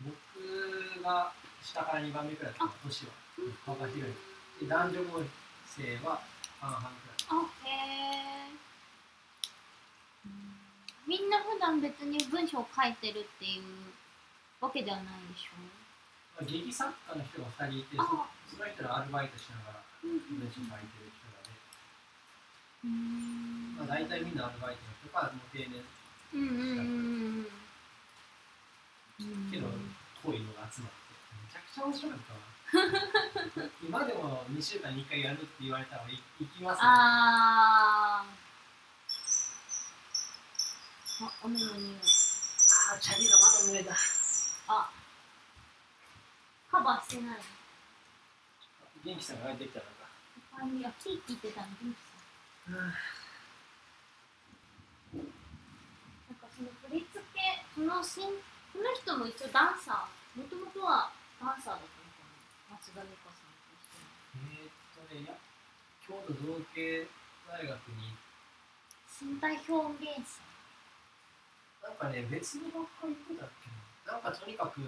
僕が下から2番目くらいだった年は顔が広いで男女合成は半々くらいあへえみんな普段別に文章を書いてるっていうわけではないでしょ？まあ劇作家の人が2人いてあ。そその人らアルバイトしながら文章書いてる人らで、うん。まあ、大体みんなアルバイトの人かもう定年うんうんうんうんけど濃いのが集まってめちゃくちゃ面白かったわ 今でも2週間に1回やるって言われたらい行きますよあーあ雨の匂いあーチャリがまだ濡れた。あ。カバーしてない。元気さんが帰ってきたのか。あいやキーキーってたの元気さん。なんかその振り付けそのしんこの人も一応ダンサー。もともとはダンサーだった松田美香さんとえー、っとねいや京都造形大学に身体表現者なんかね別の学科行ってたっけななんかとにかく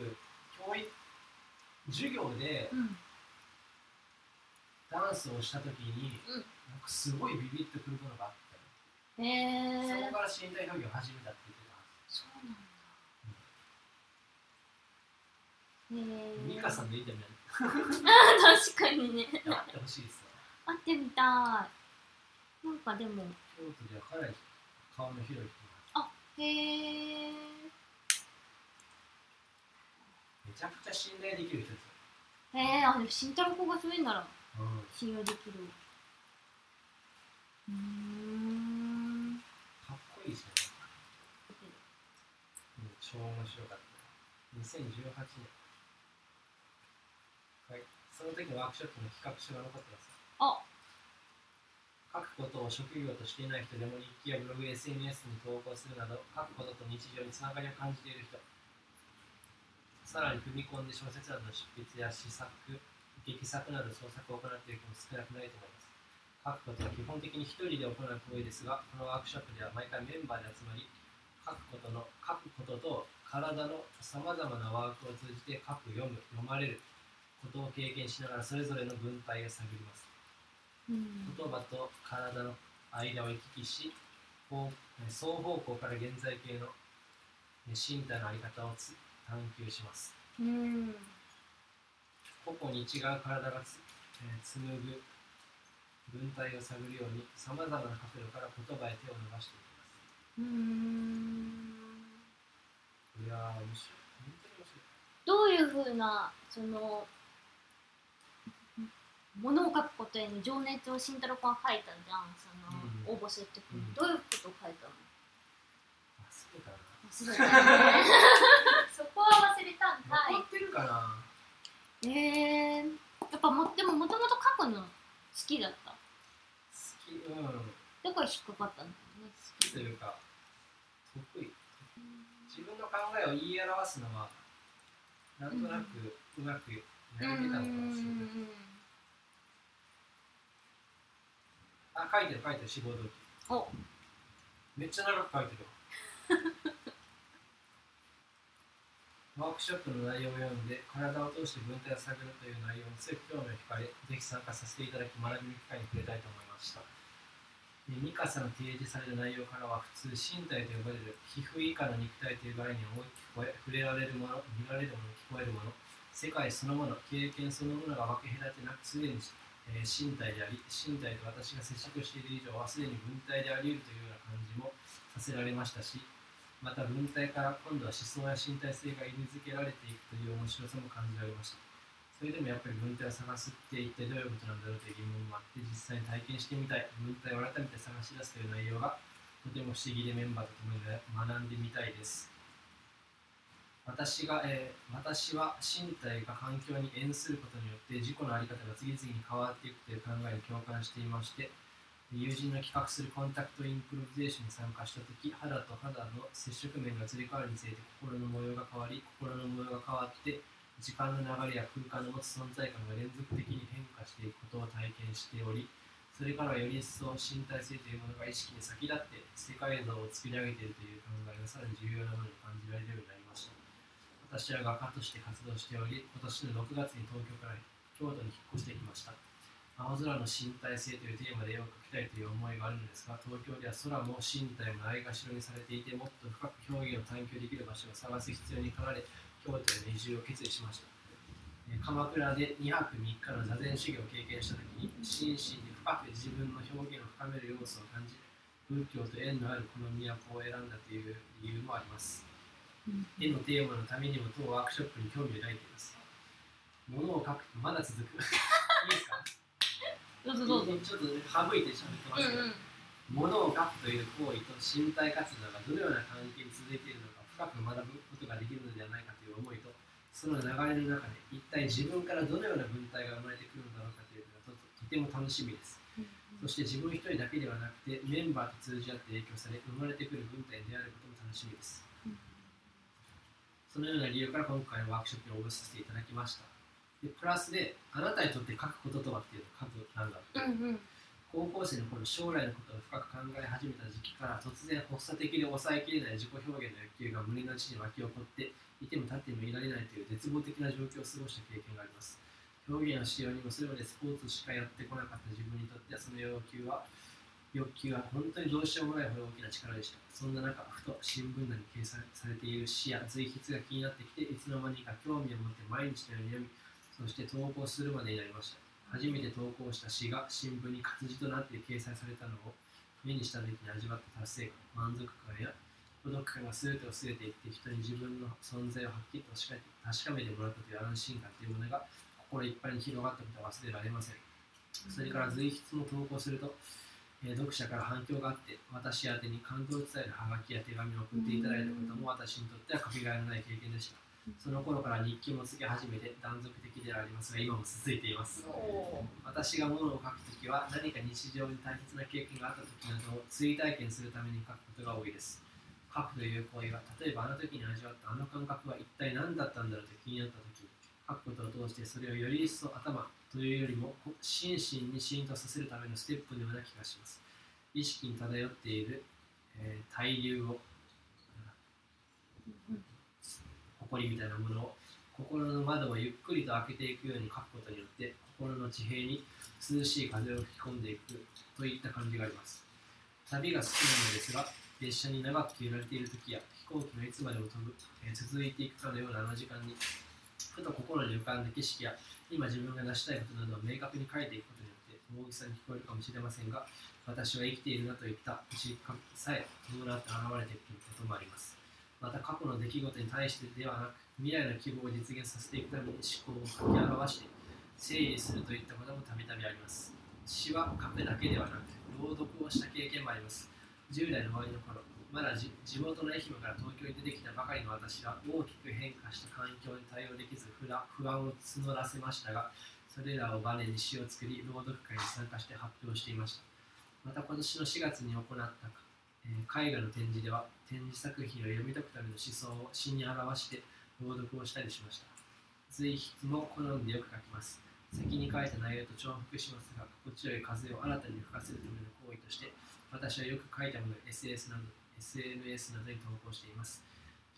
教育授業でうん。ダンスをした時に、うん。なんかすごいビビッとくるものがあったよへえそこから身体表現を始めたって言ってた。はそうなんだ。へえず美香さんでいいんじゃないあ確かにね。会ってほしいですわ会ってみたい。なんかでも京都ではかなり顔の広い人へえめちゃくちゃ信頼できる人ですへえあでも慎太郎子がそういうなら。よ、信用できる。うーん。かっこいいですよね、うん、超面白かった。2018年はいその時のワークショップの企画書が残ってます。あ。書くことを職業としていない人でも日記やブログ SNS に投稿するなど書くことと日常につながりを感じている人。さらに踏み込んで小説などの執筆や詩作劇作など創作を行っている人も少なくないと思います。書くことは基本的に一人で行う行為ですが、このワークショップでは毎回メンバーで集まり、書くことの書くことと体のさまざまなワークを通じて書く、読む、読まれることを経験しながらそれぞれの文体を探ります。うん言葉と体の間を行き来し、方双方向から現在形のえ身体の在り方をつ探求します。うん個々に違う体がつ、えー紡ぐ文体を探るようにさまざまな角度から言葉へ手を伸ばしていきます。うんいやー、面白い。本当に面白い。どういうふうなそのものを書くことへの情熱を慎太郎君は書いたじゃん。その、うん。応募する時に、うん。どういうことを書いたの？忘れたね。そこは忘れたんか残ってるかな、いえー、やっぱもでももともと書くの好きだった？好き、うん。だから引っかかったんだよね。好きというか、得意。自分の考えを言い表すのは、なんとなくうまくやれてたのかもしれない。あ、書いてる書いてる、志望動機。おめっちゃ長く書いてるよ。ワークショップの内容を読んで、体を通して文体を探るという内容に強く興味を惹かれ、ぜひ参加させていただき、学びの機会に触れたいと思いました。でミカサの提示される内容からは、普通、身体と呼ばれる皮膚以下の肉体という概念を大きく超え、触れられるもの、見られるもの、聞こえるもの、世界そのもの、経験そのものが分け隔てなく、すでに、えー身体であり、身体と私が接触している以上は、すでに文体であり得るというような感じもさせられましたし、また文体から今度は思想や身体性が意味づけられていくという面白さも感じられました。それでもやっぱり文体を探すって一体どういうことなんだろうという疑問もあって、実際に体験してみたい、文体を改めて探し出すという内容がとても不思議でメンバーと共に学んでみたいです。私が、えー私は身体が環境に縁することによって自己の在り方が次々に変わっていくという考えに共感していまして友人の企画するコンタクトインプロビゼーションに参加した時肌と肌の接触面が移り変わるにつれて心の模様が変わり心の模様が変わって時間の流れや空間の持つ存在感が連続的に変化していくことを体験しておりそれからはより一層身体性というものが意識に先立って世界像を作り上げているという考えがさらに重要なものに感じられるようになりました。私は画家として活動しており今年の6月に東京から京都に引っ越してきました。青空の身体性というテーマで絵を描きたいという思いがあるのですが東京では空も身体もないがしろにされていてもっと深く表現を探求できる場所を探す必要に駆られ京都への移住を決意しました。鎌倉で2泊3日の座禅修行を経験した時に心身に深く自分の表現を深める要素を感じ仏教と縁のあるこの都を選んだという理由もあります。絵のテーマのためにも当ワークショップに興味を抱いています。物を描くとまだ続く。いいですか？どうぞどうぞ。ちょっと省いてしゃべってますけど、うんうん。物を書くという行為と身体活動がどのような関係に続いているのか深く学ぶことができるのではないかという思いとその流れの中で一体自分からどのような文体が生まれてくるのだろうかというのがととても楽しみです。そして自分一人だけではなくてメンバーと通じ合って影響され生まれてくる文体に出会えることも楽しみですそのような理由から今回のワークショップに応募させていただきました。でプラスであなたにとって書くこととはっていう書くなんだって。うんうん。高校生の頃将来のことを深く考え始めた時期から突然発作的で抑えきれない自己表現の欲求が胸の内に湧き起こっていても立ってもいられないという絶望的な状況を過ごした経験があります。表現をしようにもそれまでスポーツしかやってこなかった自分にとってはその要求は欲求は本当にどうしようもないほど大きな力でしたそんな中ふと新聞欄に掲載されている詩や随筆が気になってきていつの間にか興味を持って毎日のように読みそして投稿するまでになりました初めて投稿した詩が新聞に活字となって掲載されたのを目にした時に味わった達成感、満足感や孤独感が全てを全ていって人に自分の存在をはっきりと確かめてもらったという安心感というものが心いっぱいに広がったことは忘れられません。それから随筆も投稿すると、読者から反響があって私宛てに感動を伝えるハガキや手紙を送っていただいたことも私にとってはかけがえのない経験でした。その頃から日記もつけ始めて断続的ではありますが今も続いています。お私が物を書くときは何か日常に大切な経験があったときなどを追体験するために書くことが多いです。書くという行為は例えばあの時に味わったあの感覚は一体何だったんだろうと気になったとき書くことを通してそれをより一層頭というよりも心身に浸透させるためのステップのような気がします。意識に漂っている、えー対流を埃みたいなものを心の窓をゆっくりと開けていくように書くことによって心の地平に涼しい風を吹き込んでいくといった感じがあります。旅が好きなのですが列車に長く揺られている時や飛行機がいつまでも飛ぶ、えー続いていくかのようなあの時間にふと心に浮かんだ景色や今自分が成したいことなどを明確に書いていくことによって大きさに聞こえるかもしれませんが私は生きているなといった。実感さえ伴って現れていくこともあります。また過去の出来事に対してではなく未来の希望を実現させていくために思考を書き表して整理するといったこともたびたびあります。詩は書くだけではなく朗読をした経験もあります。10代の終わりの頃まだ地元の愛媛から東京に出てきたばかりの私は大きく変化した環境に対応できず不不安を募らせましたがそれらをバネに詩を作り朗読会に参加して発表していました。また今年の4月に行った、え絵画の展示では展示作品を読み解くための思想を詩に表して朗読をしたりしました。随筆も好んでよく書きます。先に書いた内容と重複しますが心地よい風を新たに吹かせるための行為として私はよく書いたもの SS など SNS などに投稿しています。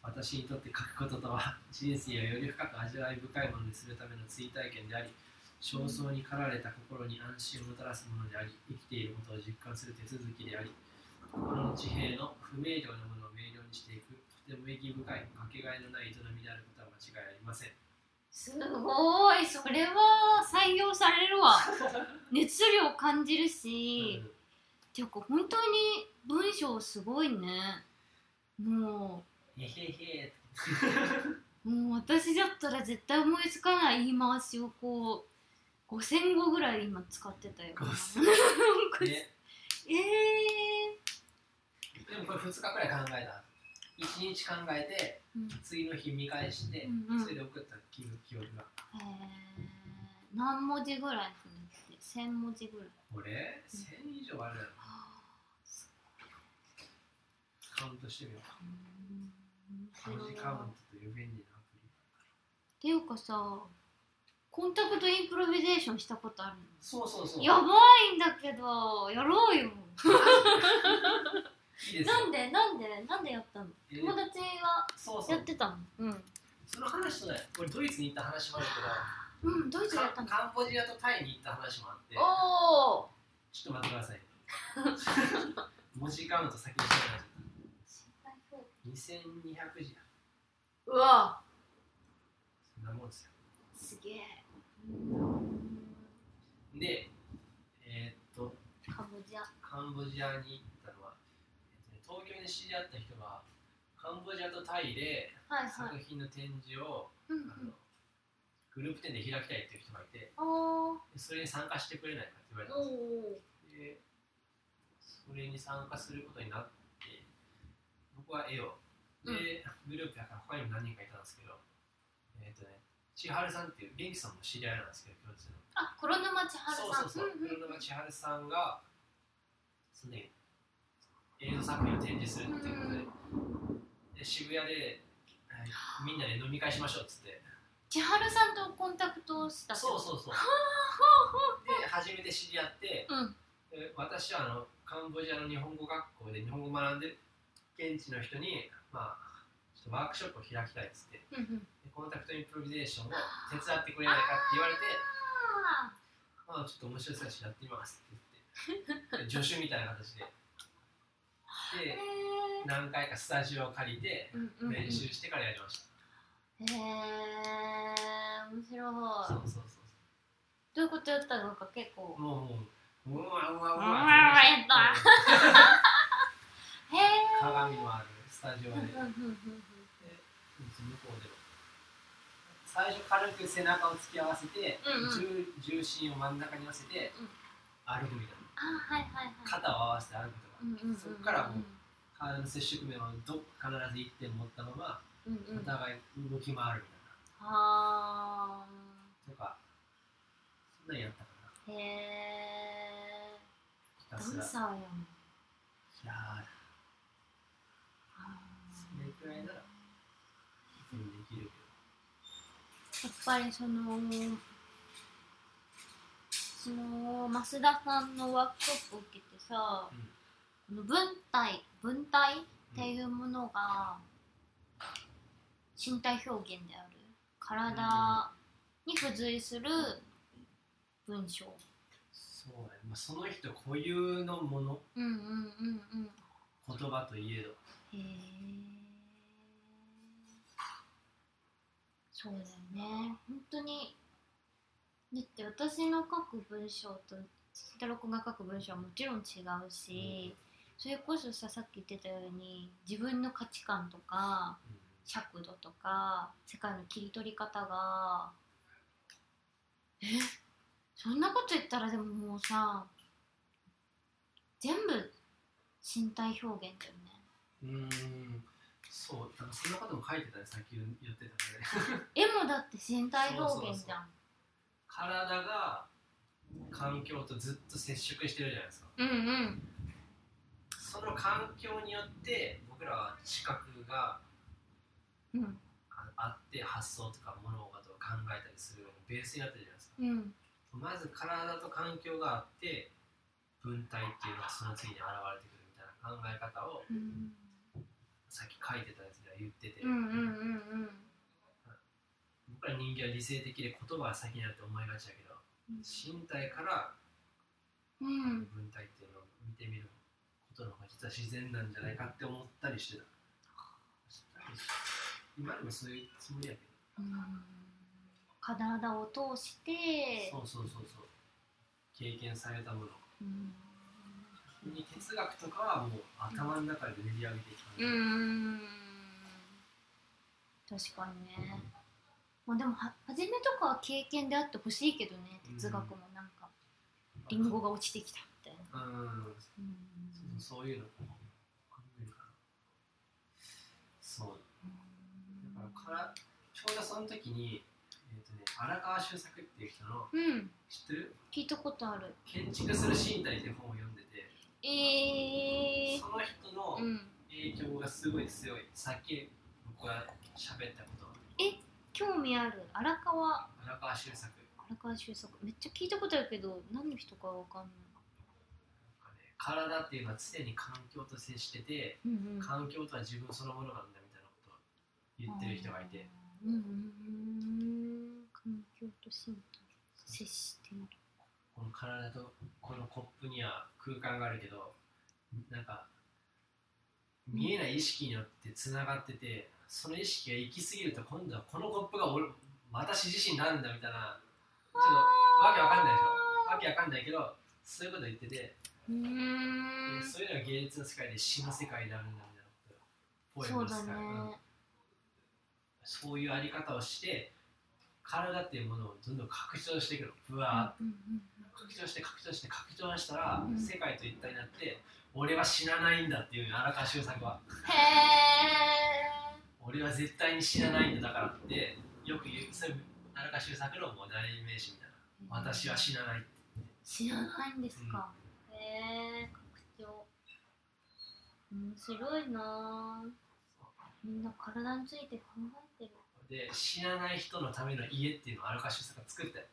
私にとって書くこととは人生をより深く味わい深いものにするための追体験であり焦燥に駆られた心に安心をもたらすものであり生きていることを実感する手続きであり心の地平の不明瞭なものを明瞭にしていくとても意義深いかけがえのない営みであることは間違いありません。すごいそれは採用されるわ。熱量を感じるし、うんていうか本当に文章すごいね。もへへへ。うもう私だったら絶対思いつかない言い回しをこう5000語ぐらい今使ってたよ。5000 ね。ええでもこれ2日くらい考えた。1日考えてーうん。次の日見返して、うんうん。それで送った記記憶が。えー。何文字ぐらいするんだっけ？1000文字ぐらい。これ？1000以上あるやろはカウントしてみよ。うかあ文字カウンっトという便利なアプリていうかさコンタクトインプロビゼーションしたことあるの？そうそうそう。やばいんだけどやろうよ。いいですよ。なんでなんでなんでやったの？えー友達がそうそう。やってたの？うん。その話とねこれドイツに行った話もあるうんドイツでやったの。カカンボジアとタイに行った話もあっておおちょっと待ってください。文字カウント先にしてもらっちゃった2200字や。うわ。そんなもんですよ。すげえ。でえーっとカボジア。カンボジアに行ったのは、え東京で知り合った人がカンボジアとタイで作品の展示を、うんあのグループ展で開きたいっていう人がいてそれに参加してくれないかって言われたんおですよ。でそれに参加することになって僕は絵を。で、グループやから他にも何人かいたんですけど。えっ、とね千春さんっていう元気さんも知り合いなんですけど共通の。あ黒沼千春さん。そうそうそう、黒沼千春さんがそのね映像作品を展示するっていうことで,、で渋谷で、えーみんなで飲み会しましょうっつって。千春さんとコンタクトをしたそうそうそう。で初めて知り合って、うん。で私はあのカンボジアの日本語学校で日本語を学んでる現地の人に、まあ、ちょっとワークショップを開きたいっつってうんうん。でコンタクトインプロビゼーションを手伝ってくれないかって言われてあまあちょっと面白そうだしやってみますって言ってで 助手みたいな形で。でー。何回かスタジオを借りて練習してからやりました、へえ面白い。そうそうそうどういうことやったのか結構。もうもううわうわうわ。うわやった鏡のあるスタジオで、うんうんうんうん。向こうでも最初軽く背中を突き合わせて、うんうん。重重心を真ん中に寄せて、うん。歩くみたいな。あはいはいはい。肩を合わせて歩くとか、うんうんうんうん。そこからもう体の接触面をど必ず一点持ったまま、うんうん。お互い動き回るみたいはなとかそんなんやったかな。ー。へえダンサーやん。いやくらいなら全然できるーやっぱりそのその増田さんのワークショップを受けてさ、うんこの文体文体っていうものが身体表現である体に付随する文章。そうだね、まあ、その人固有のもの。うんうんうんうん。言葉といえど。へえそうだよね。本当にだって私の書く文章と慎太郎君が書く文章はもちろん違うし、それこそささっき言ってたように自分の価値観とか尺度とか世界の切り取り方がえ？そんなこと言ったらでももうさ全部身体表現だよね。うんうーんそうだからそんなことも書いてたねさっき言ってたね。絵もだって身体表現じゃん。体が環境とずっと接触してるじゃないですか。うんうん。その環境によって僕らは知覚がうん。ああって発想とか物事を考えたりするベースになってるじゃないですか。うん。まず体と環境があって文体っていうのがその次に現れてくるみたいな考え方をうんさっき書いてたやつでは言ってて、うんうんうん僕ら人間は理性的で言葉が先になって思いがちだけど身体からうん。文体っていうのを見てみることの方が実は自然なんじゃないかって思ったりしてた。今でもそういうつもりやけど。うん。体を通してそうそうそうそう。経験されたもの。うんに哲学とかはもう頭の中で練り上げてきたうーん。確かにね、まあ、でもは初めとかは経験であってほしいけどね哲学もなんか。リンゴが落ちてきたみたいな、うん。うん。そうそういうのそう。だからからちょうどその時に、えーとね、荒川修作っていう人のうん。知ってる？聞いたことある。建築する身体っていう本を読んえー、その人のうん。影響がすごい強い。さっき僕が喋ったこと。興味ある。荒川。荒川修作。荒川修作。めっちゃ聞いたことあるけど何の人かわかんない。なんかね体っていうのは常に環境と接しててうんうん。環境とは自分そのものなんだみたいなことを言ってる人がいて。うんうんうん。環境と身体接しているこの体とこのコップには空間があるけどなんか見えない意識によってつながっててその意識が行き過ぎると今度はこのコップが俺私自身なんだみたいなちょっとわけわかんないでしょ。わけわかんないけどそういうこと言ってて、うーん。そういうのが芸術の世界で詩の世界になるんだみたいなことポエムの世界、うんね。そういうあり方をして体っていうものをどんどん拡張していくの。ぶわーっと。うんうん拡張して拡張して拡張したら、うん。世界と一体になって俺は死なないんだっていう荒川修作は。へ俺は絶対に死なないんだだからってよく言うそれ荒川修作のもう代名詞みたいな。ー私は死なない知らないんですか、へえ拡張。面白いなぁみんな体について考えで死なない人のための家っていうのを荒川修作が作ったよ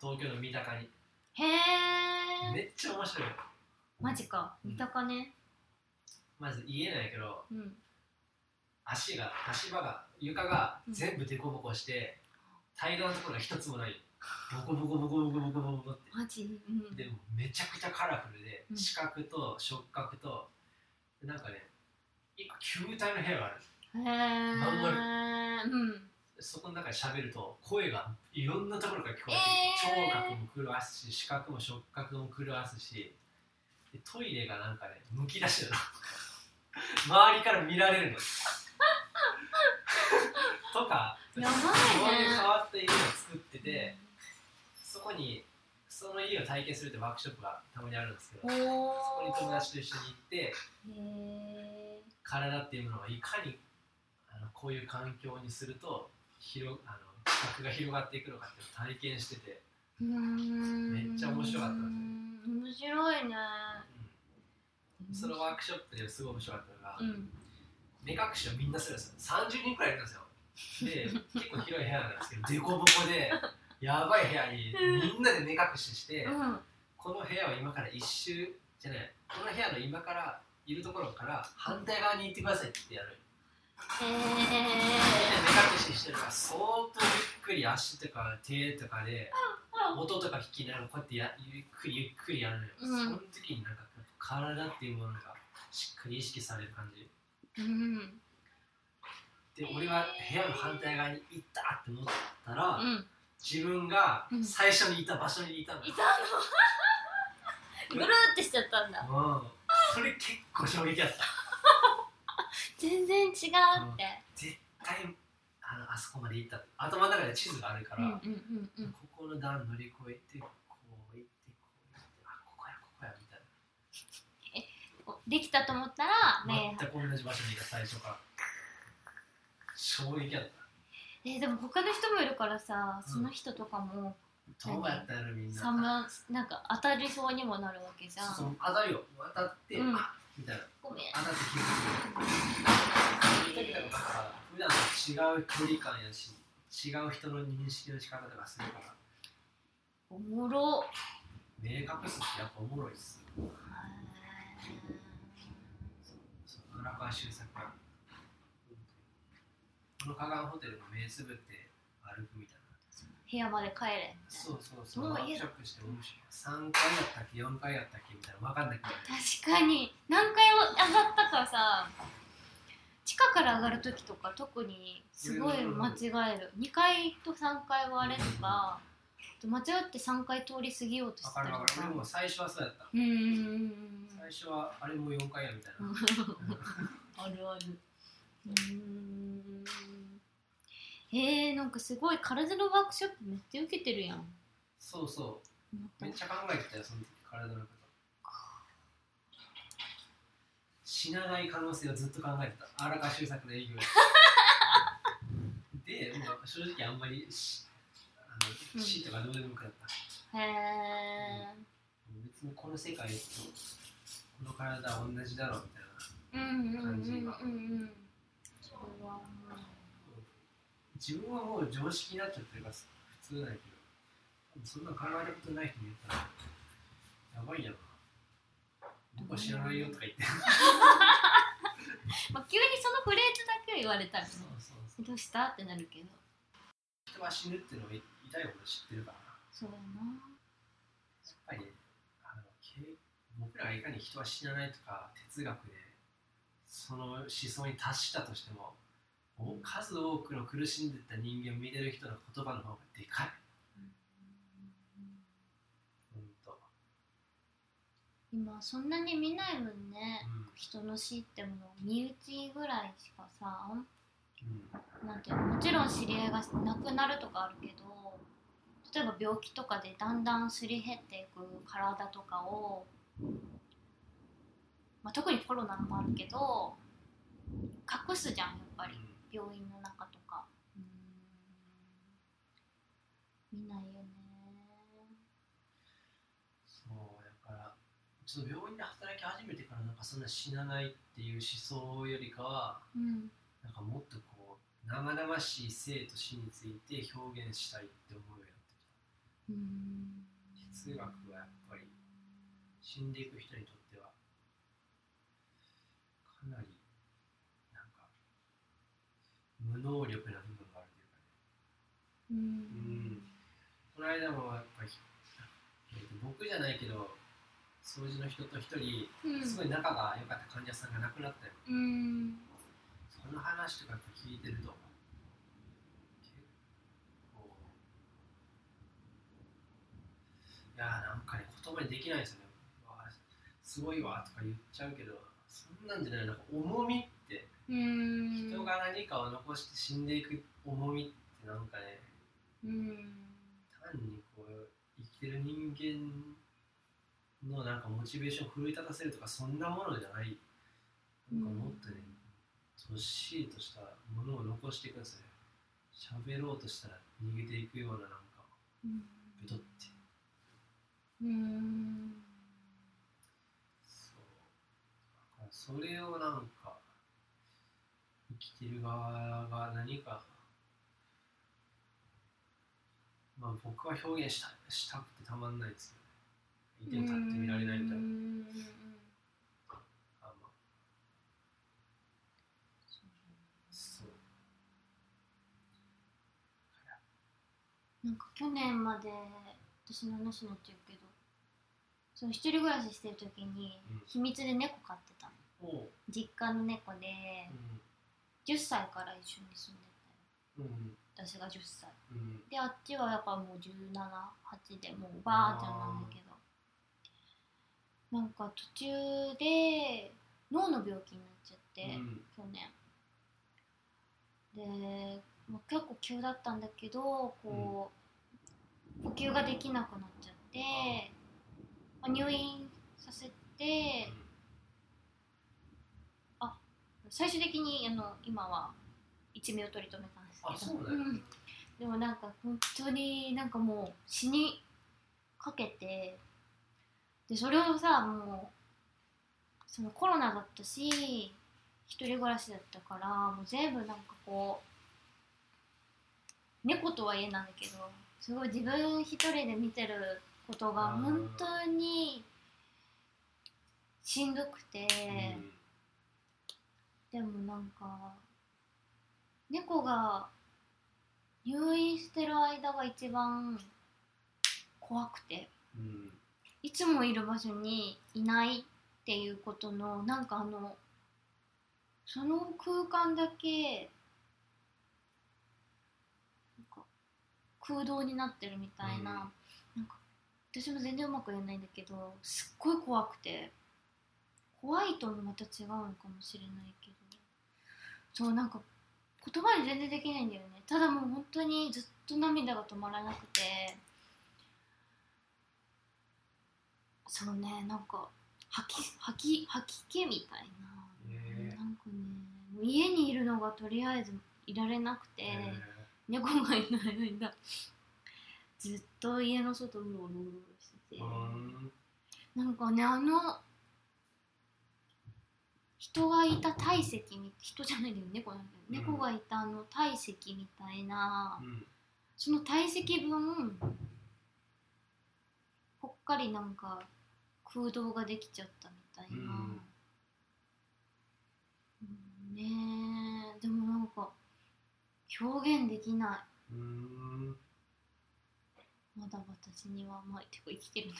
東京の三鷹に。へえめっちゃ面白い。よマジか。うん。三鷹ね。まず家なんやけどうん。足が足場が床が全部凸凹して、平らなところが一つもない。ボコボコボコボコボコボコって。マジ？うん。でもめちゃくちゃカラフルで、うん。視覚と触覚となんかね一個球体の部屋がある。へえまんうんそこの中で喋ると声がいろんなところから聞こえて、えー。聴覚も狂わすし視覚も触覚も狂わすし。でトイレがなんかねむき出しなの。周りから見られるの。とかやばいねそういう変わった家を作っててそこにその家を体験するってワークショップがたまにあるんですけどおそこにお友達と一緒に行って体っていうものがいかにあのこういう環境にすると広あの視覚が広がっていくのかっていうのを体験してて、うーん。めっちゃ面白かったん面白いね。うん。そのワークショップですごい面白かったのが、うん。目隠しをみんなするんですよ。30人くらいいるんですよ。で結構広い部屋なんですけど凸凹でやばい部屋にみんなで目隠しして、うん。この部屋は今から一周じゃないこの部屋の今からいるところから反対側に行ってくださいってやるへみんな目え隠ししてるから相当ゆっくり足とか手とかで音とか聞きながらこうやってやゆっくりゆっくりやるのよ、うん。その時になんか体っていうものがしっかり意識される感じ。うん。で俺が部屋の反対側に行ったって思ったら、うん。自分がうん最初にいた場所にいたのよ、いたの？ぐるーってしちゃったんだ。うん。それ結構衝撃だった全然違うって。絶対あのあそこまで行った頭の中で地図があるから、うんうんうんうん。ここの段乗り越えてこう行ってこう行ってあここやここやみたいできたと思ったらな、ね全く同じ場所にいた最初から。衝撃だった。えでも他の人もいるからさその人とかもどうやったらみんな。なんか当たりそうにもなるわけじゃん。そう当たるよ。当たって、うん。あみたいな。ごめん。当たって気づいう時だから普段と違う距離感やし違う人の認識の仕方とかするから。おもろ。目隠すってやっぱおもろいっす。そう荒川修作がこの河岸ホテルの目つぶって歩くみたいな部屋まで帰れ。そうそうそう。もう家だ。クショップして面白い3回やったっけ？4回やったっけ？みたいな。分かんなくなる確かに。何回上がったかさ地下から上がる時とか特にすごい間違える。2階と3階はあれとか間違って3階通り過ぎようとしてたりとか。かも最初はそうやった。うん最初はあれも4回やみたいな、あるある。うーんえー、なんかすごい体のワークショップめっちゃ受けてるやん。そうそう。めっちゃ考えてたよその時体のこと。死なない可能性をずっと考えてた。荒川修作の営業。ででもう正直あんまりしあうん。の死とかどうでもよくなった、へえ別にこの世界とこの体は同じだろうみたいなうんうんうんうんうん。それはも自分はもう常識になっちゃってるから普通だけどそんな考えたことない人に言ったらやばいやろな。僕は知らないよとか言って。う、まあ、急にそのフレーズだけを言われたらねそうそうそう。どうしたってなるけど。人は死ぬっていうのを痛いほど知ってるから。そうやな。やっぱりねあのけ僕らがいかに人は死なないとか哲学でその思想に達したとしてもお数多くの苦しんでた人間を見てる人の言葉の方がでかい。今そんなに見ないもんね。うん。人の死ってもの身内ぐらいしかさうん。なんていうのもちろん知り合いが亡くなるとかあるけど例えば病気とかでだんだんすり減っていく体とかを、まあ、特にコロナもあるけど隠すじゃんやっぱり病院の中とか。ん。見ないよね。そうだからちょっと病院で働き始めてからなんかそんな死なないっていう思想よりかはうん。なんかもっとこう生々しい生と死について表現したいって思うようになってきた。哲学はやっぱり死んでいく人にとってはかなり無能力な部分があるというかね。うん。この間もやっぱり、えーと僕じゃないけど掃除の人と一人うんすごい仲が良かった患者さんが亡くなったようんその話とか聞いてると結構いやーなんかね言葉にできないですよね。すごいわとか言っちゃうけどそんなんじゃないなんか重みうーん。人が何かを残して死んでいく重みってなんかねうん単にこう生きてる人間のなんかモチベーションを奮い立たせるとかそんなものじゃない。なんかもっとねどっしりとしたものを残していくんですよ喋ろうとしたら逃げていくようななんかうんベトって。うーん。そう。それをなんか生きてる側が何かまあ僕は表現したしたくてたまんないですよね。いてに立って見られないみたいな。うんあまあそう。なんか去年まで私の話になっちゃうけどその一人暮らししてる時にうん。秘密で猫飼ってたの。おう。実家の猫でうん10歳から一緒に住んでうんたよ私が10歳。うん。であっちはやっぱもう178でもうおばあちゃんなんだけど。なんか途中で脳の病気になっちゃって、うん。去年。で、まあ、結構急だったんだけどこう、呼吸ができなくなっちゃって、まあ、入院させて最終的にあの今は一命を取り留めたんですあけど。そうなんでもなんか本当になんかもう死にかけてでそれをさもうそのコロナだったし一人暮らしだったからもう全部なんかこう猫とはいえなんだけどすごい自分一人で見てることが本当にしんどくて、でもなんか猫が入院してる間が一番怖くて。うんいつもいる場所にいないっていうことのなんかあのその空間だけ空洞になってるみたいな,、うん。なんか私も全然うまく言えないんだけどすっごい怖くて。怖いともまた違うのかもしれないけどそうなんか言葉に全然できないんだよね。ただもう本当にずっと涙が止まらなくて。そうねなんか吐き吐き吐き気みたいな、へえなんかねもう家にいるのがとりあえずいられなくて、へ猫がいない間ずっと家の外うろうろうろしてて、えうん。なんかねあの人がいた体積み人じゃないんだよ猫なんだよ、うん。猫がいたあの体積みたいな。うん。その体積分ぽっかりなんか空洞ができちゃったみたいな、うん。ねえ。でもなんか表現できない。うん。まだ私にはまあてか生きてるんだ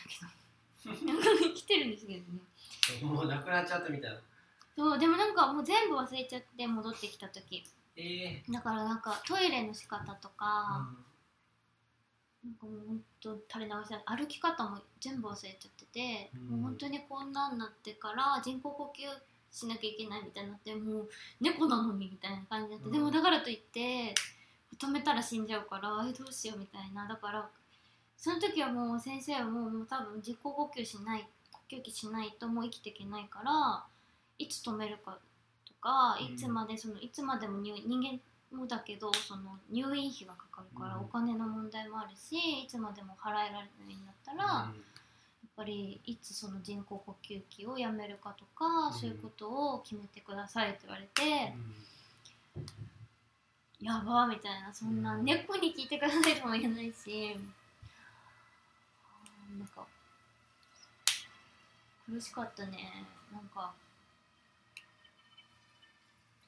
けど。なんか生きてるんですけどね。もうなくなっちゃったみたいなそうでもなんかもう全部忘れちゃって戻ってきた時。ええだからなんかトイレの仕方とか、うなんかもうほんと垂れ流しだ歩き方も全部忘れちゃってて、うん。もう本当にこんなんなってから人工呼吸しなきゃいけないみたいになってもう猫なのにみたいな感じになって、うん。でもだからといって止めたら死んじゃうからえどうしようみたいな。だからその時はもう先生はもうもう多分人工呼吸しない呼吸器しないともう生きていけないからいつ止めるかとかうん。いつまでそのいつまでも入人間もだけどその入院費がかかるからうん。お金の問題もあるしいつまでも払えられないんだったら、やっぱりいつその人工呼吸器をやめるかとか、うん。そういうことを決めてくださいって言われてう、ん。やばーみたいなそんなうん。猫に聞いてくださいとも言えないしなんか苦しかったね。なんか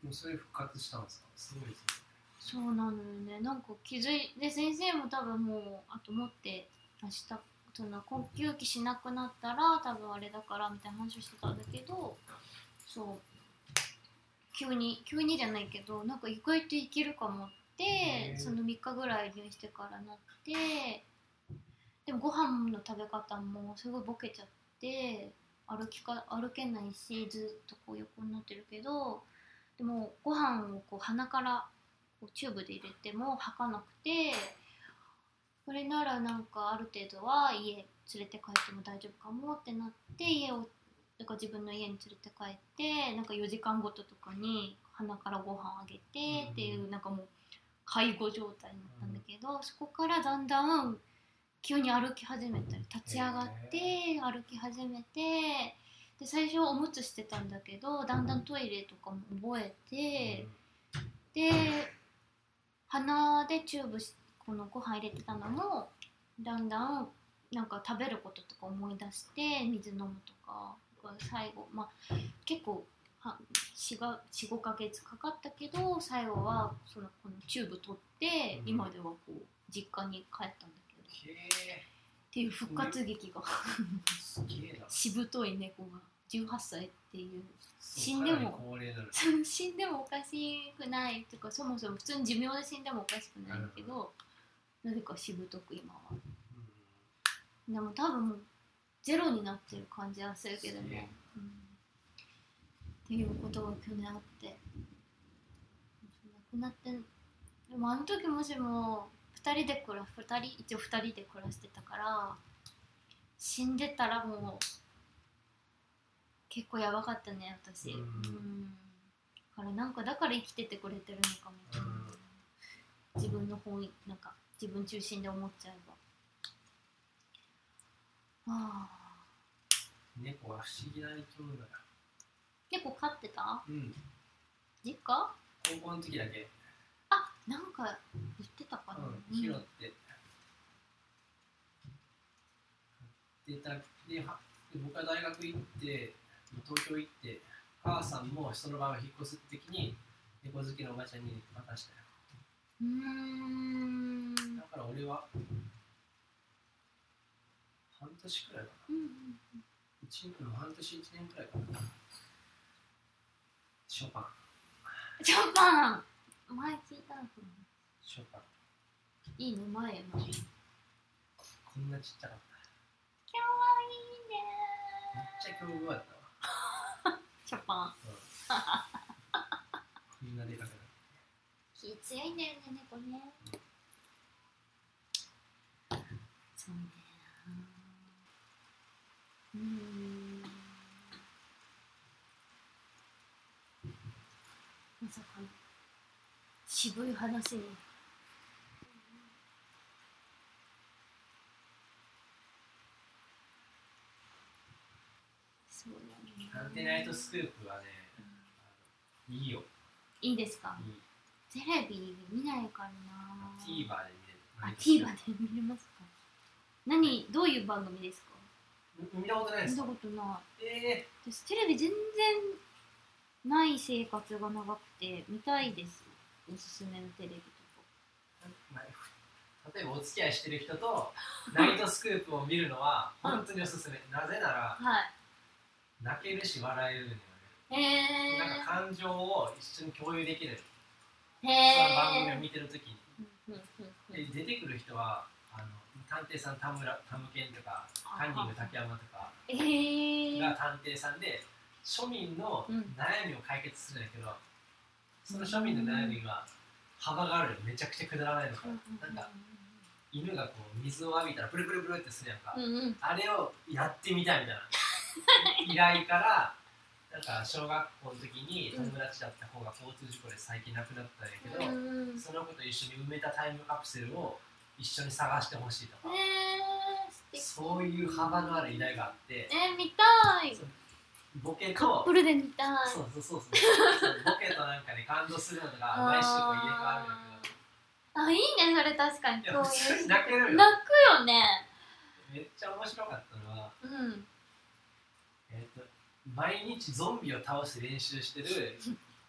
もうそれ復活したんですか？すごいですねそうなのよね。なんか気づいて先生も多分もうあと思って明日その呼吸器しなくなったら多分あれだからみたいな話をしてたんだけどそう。急に急にじゃないけどなんか意外といけるかもってその3日ぐらい入院してからなってでもご飯の食べ方もすごいボケちゃって歩きか歩けないしずっとこう横になってるけどでもご飯をこう鼻からこうチューブで入れても吐かなくてこれならなんかある程度は家連れて帰っても大丈夫かもってなって家をだか自分の家に連れて帰ってなんか4時間ごととかに鼻からご飯あげてっていう、なんかもう介護状態になったんだけど、そこからだんだん急に歩き始めたり立ち上がって歩き始めてで最初はおむつしてたんだけどだんだんトイレとかも覚えて、で鼻でチューブしこのご飯入れてたのもだんだんなんか食べることとか思い出して水飲むとか最後まあ結構45か月かかったけど最後はそのこのチューブ取って、うん。今ではこう実家に帰ったんだけどっへていう復活劇が。えすげえな。しぶとい猫が。18歳っていう。死んでも。死んでもおかしくないとかそもそも普通に寿命で死んでもおかしくないけどなぜかしぶとく今は。うん。でも多分もうゼロになってる感じはするけどすげえ。ね、うん、っていうことが去年あって。亡くなってでもあの時もしも2人で暮ら2人一応2人で暮らしてたから死んでたらもう結構やばかったね私。うん。うん。だからなんかだから生きててくれてるのかもしれない、うん。自分の方になんか自分中心で思っちゃえば。ああ。猫は不思議な生き物だよ猫飼ってた？うん。実家？高校の時だけ、あなんか言ってたかな、うん、拾って。でたではで僕は大学行って東京行って母さんもその場を引っ越す時に猫好きのおばちゃんに渡したよ。うーん。だから俺は半年くらいかうんうんな一年半年一年くらいかな。ショパン。ショパン前聞いたのショパンいい名前やなかわいいねこんなちっちゃかった。めっちゃ強豪だったわ。ショパン。こんなでかくな気強いんだよね猫ね。そうね。うーんまさかの渋い話に。そうだね。ナイトスクープはね、あのいいよ、いいですか？いい。テレビ見ないからな。TVer で見れる。あ TVer で見れますか？何どういう番組ですか？見たことないですか？見たことない。え私テレビ全然ない生活が長くて見たいですおすすめのテレビとーまあ例えばお付き合いしてる人とナイトスクープを見るのは 本当におすすめ。なぜならかはい。泣けるし笑えるんだよへね。えなんか感情を一緒に共有できる。へその番組をえ見てるときに。で出てくる人はあの探偵さん田村田ムケンとかカンニング竹山とかええが探偵さんで庶民のうん。悩みを解決するんだけど、その庶民の悩みが幅があるよめちゃくちゃくだらないのか、な。んか犬がこう水を浴びたらプルプルプルってするやんか、うんうん。あれをやってみたいみたいな。依頼からなんか小学校の時に友達だった子が交通事故で最近亡くなったんやけど、うんうん。その子と一緒に埋めたタイムカプセルを一緒に探してほしいとか、へえ素敵そういう幅のある依頼があって、えー、見たいボケカッとプルで見たい。そうそうそうそう。ボケとなんかね感動するのが毎週こう入れ替わるんだあいいねそれ確かに。けどいや普通こういうに泣けるよ。泣くよね。めっちゃ面白かったのは、うん。えー、と毎日ゾンビを倒して練習してる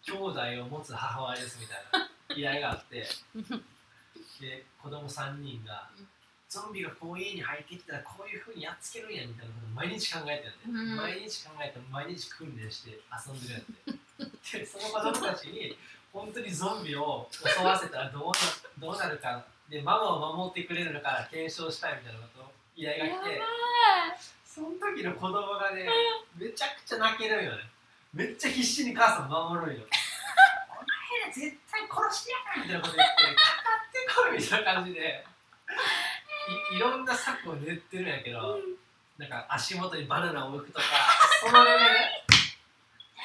兄弟を持つ母親ですみたいな依頼があって で子供3人がうんゾンビがこう家に入ってきたらこういうふうにやっつけるんやみたいなことを毎日考えてるんで、うん。毎日考えて毎日訓練して遊んでるんやってでその子供たちに本当にゾンビを襲わせたらどうなどうなるかでママを守ってくれるのか検証したいみたいなことを依頼が来てその時の子供がねめちゃくちゃ泣けるんよね。めっちゃ必死に母さん守るんよ。お前ら絶対殺してやるみたいなこと言ってかかってこいみたいな感じでいいろんな策を練ってるんやけど、なんか足元にバナナを置くとか そのレベル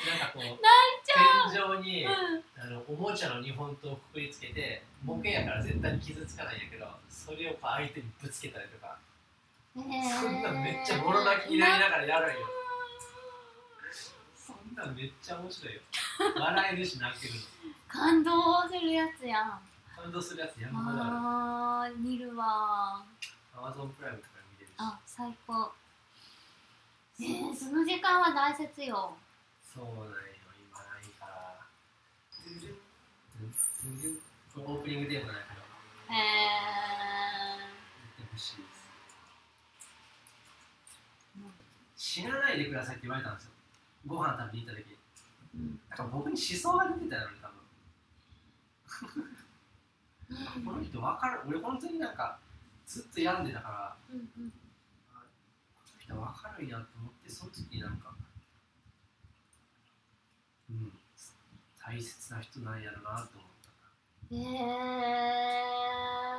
なんかこう天井に、うん。あのおもちゃの日本刀をくくりつけてボケやから絶対に傷つかないんやけどそれをこう相手にぶつけたりとか。へーそんなんめっちゃボロ泣きになりながらやるんよ。そんなんめっちゃ面白いよ。笑えるし泣けるの。感動するやつやん感感動するやつ山ほどある。あー見るわ。アマゾンプライムとかで見れるし。あ最高。えー、その時間は大切よ。そうなんよ今。ないから全然。全然。オープニングテーマないけどへえ言ってほしいですうん死なないでくださいって言われたんですよご飯食べに行った時うんなんか僕に思想が出てたよね多分この人分かる。俺本当になんかずっと病んでたからうんうん。この人分かるんやと思ってその時になんかうん大切な人なんやろなと思った。へ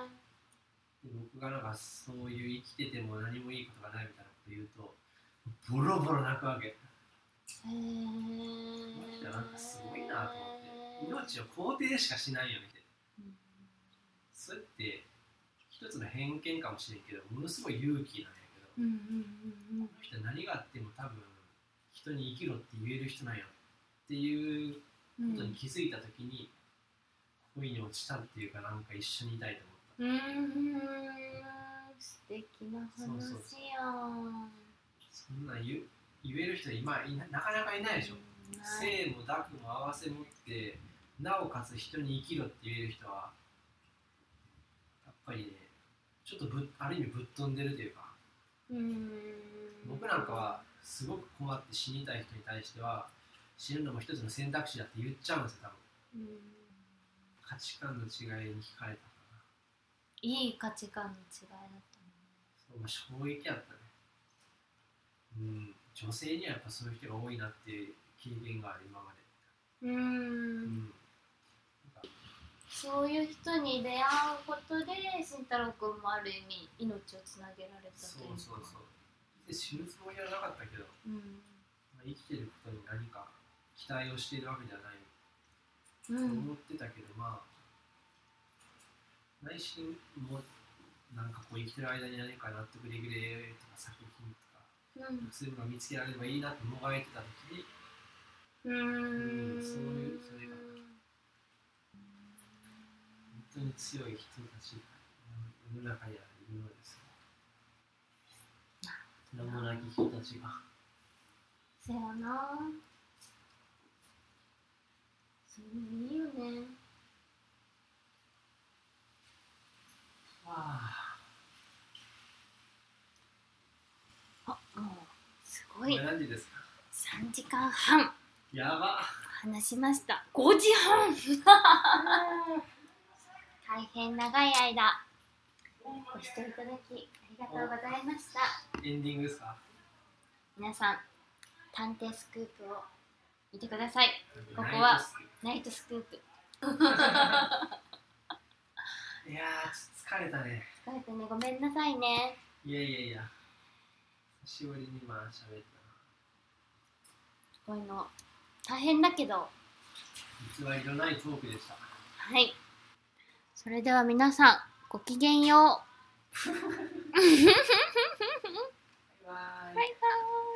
えで僕がなんかそういう生きてても何もいいことがないみたいなこと言うとボロボロ泣くわけ。へえなんかすごいなと思って。命を肯定しかしないよみたいなそれって一つの偏見かもしれんけどものすごい勇気なんやけどうんうんうんこの人何があっても多分人に生きろって言える人なんやっていううんことに気づいた時に恋に落ちたっていうかなんか一緒にいたいと思った。うん素敵な話そうそうやん。そんなん言う言える人今いななかなかいないでしょ。ない。性も濁も合わせ持ってなおかつ人に生きろって言える人はぱりねちょっとぶある意味ぶっ飛んでるというかうん。僕なんかはすごく困って死にたい人に対しては死ぬのも一つの選択肢だって言っちゃうんですよ多分。うん。価値観の違いに惹かれたかいい価値観の違いだったなそう、まあ、衝撃やったね。うん。女性にはやっぱそういう人が多いなっていう経験がある今まで。ねううん。んそういう人に出会うことで慎太郎君もある意味命をつなげられたとそいううそうそうで死ぬつもりはなかったけど、う。んまあ、生きてることに何か期待をしているわけではない。とうん思ってたけど、まあ内心もなんかこう生きてる間に何か納得できるとか作品とかうんそういうのが見つけられればいいなともがいてた時に。うん。そういうそれが本当に強い人たちが世の中にはいるのですが名もなき人たちが。せやな。それいいよね。あ。あもうすごあい何時ですか？3時間半。やば。話しました。5時半 大変長い間ご視聴いただきありがとうございました。エンディングですか？皆さん探偵スクープを見てください。ここはナイトスクープ。いや疲れたね。疲れてね。ごめんなさいね。いやいやいや。久しぶりに今喋っこういうの大変だけど。偽りのないトークでした。はいそれでは皆さんごきげんよう。バイバイ。バイバーイ